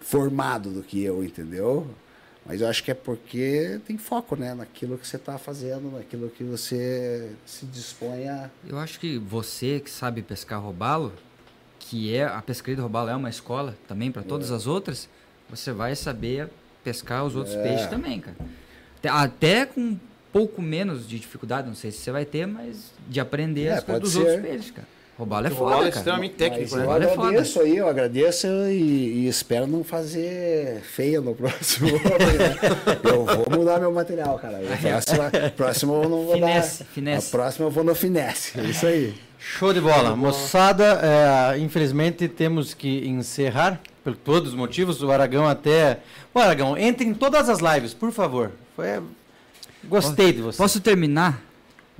formado do que eu, entendeu? Mas eu acho que é porque tem foco, né? Naquilo que você está fazendo, naquilo que você se dispõe a. Eu acho que você que sabe pescar robalo, que é a pescaria de robalo é uma escola também para todas as outras, você vai saber pescar os outros peixes também, cara. Até- com um pouco menos de dificuldade, não sei se você vai ter, mas de aprender É, as coisas dos ser. outros peixes, cara. Robalo é O foda, é extremamente técnico, Mas né? eu Olha, é foda. agradeço aí, eu agradeço e, e espero não fazer feia no próximo. eu vou mudar meu material, cara. A próxima, próxima eu não vou Finesse, dar. finesse. A próxima eu vou no finesse. É isso aí. Show de bola. Moçada, é, infelizmente temos que encerrar, por todos os motivos. O Aragão até. O Aragão, entre em todas as lives, por favor. Foi... Gostei de você. Posso terminar?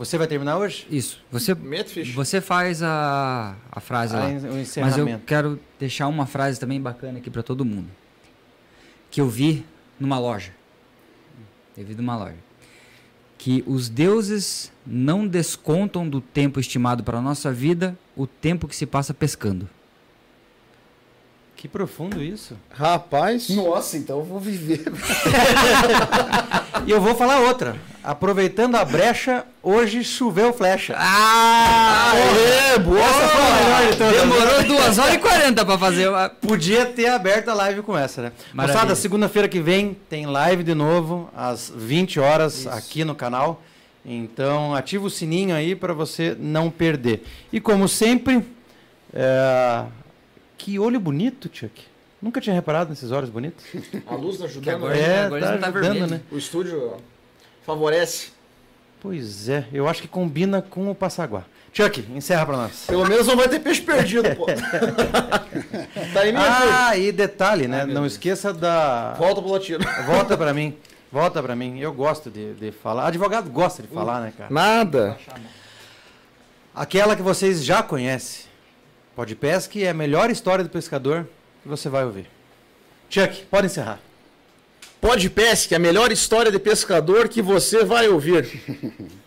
Você vai terminar hoje? Isso. Você, Mete, ficha. você faz a, a frase Ah, lá. o Mas eu quero deixar uma frase também bacana aqui para todo mundo. Que eu vi numa loja. Eu vi numa loja. Que os deuses não descontam do tempo estimado para a nossa vida o tempo que se passa pescando. Que profundo isso. Rapaz. Nossa, então eu vou viver. E eu vou falar outra. Aproveitando a brecha, hoje choveu flecha. Ah! É, boa! Essa foi a melhor de todas. Demorou 2 horas e 40 pra fazer uma... Podia ter aberto a live com essa, né? Maravilha. Moçada, segunda-feira que vem tem live de novo, às 20 horas, aqui no canal. Então, ativa o sininho aí para você não perder. E como sempre, é, que olho bonito, Chuck. Nunca tinha reparado nesses olhos bonitos. A luz tá ajudando. agora- né? é, agora tá tá ajudando, vermelho. né? O estúdio favorece. Pois é, eu acho que combina com o Passaguá. Chuck, encerra para nós. Pelo menos não vai ter peixe perdido, pô. tá aí, minha filha. Ah, e detalhe, né? Não esqueça da. Volta pro latino. Volta pra mim. Volta pra mim. Eu gosto de, de falar. Advogado gosta de falar, né, cara? Nada. Aquela que vocês já conhecem. Pode pesque é a melhor história do pescador que você vai ouvir. Chuck, pode encerrar. Pode Pesque, a melhor história de pescador que você vai ouvir.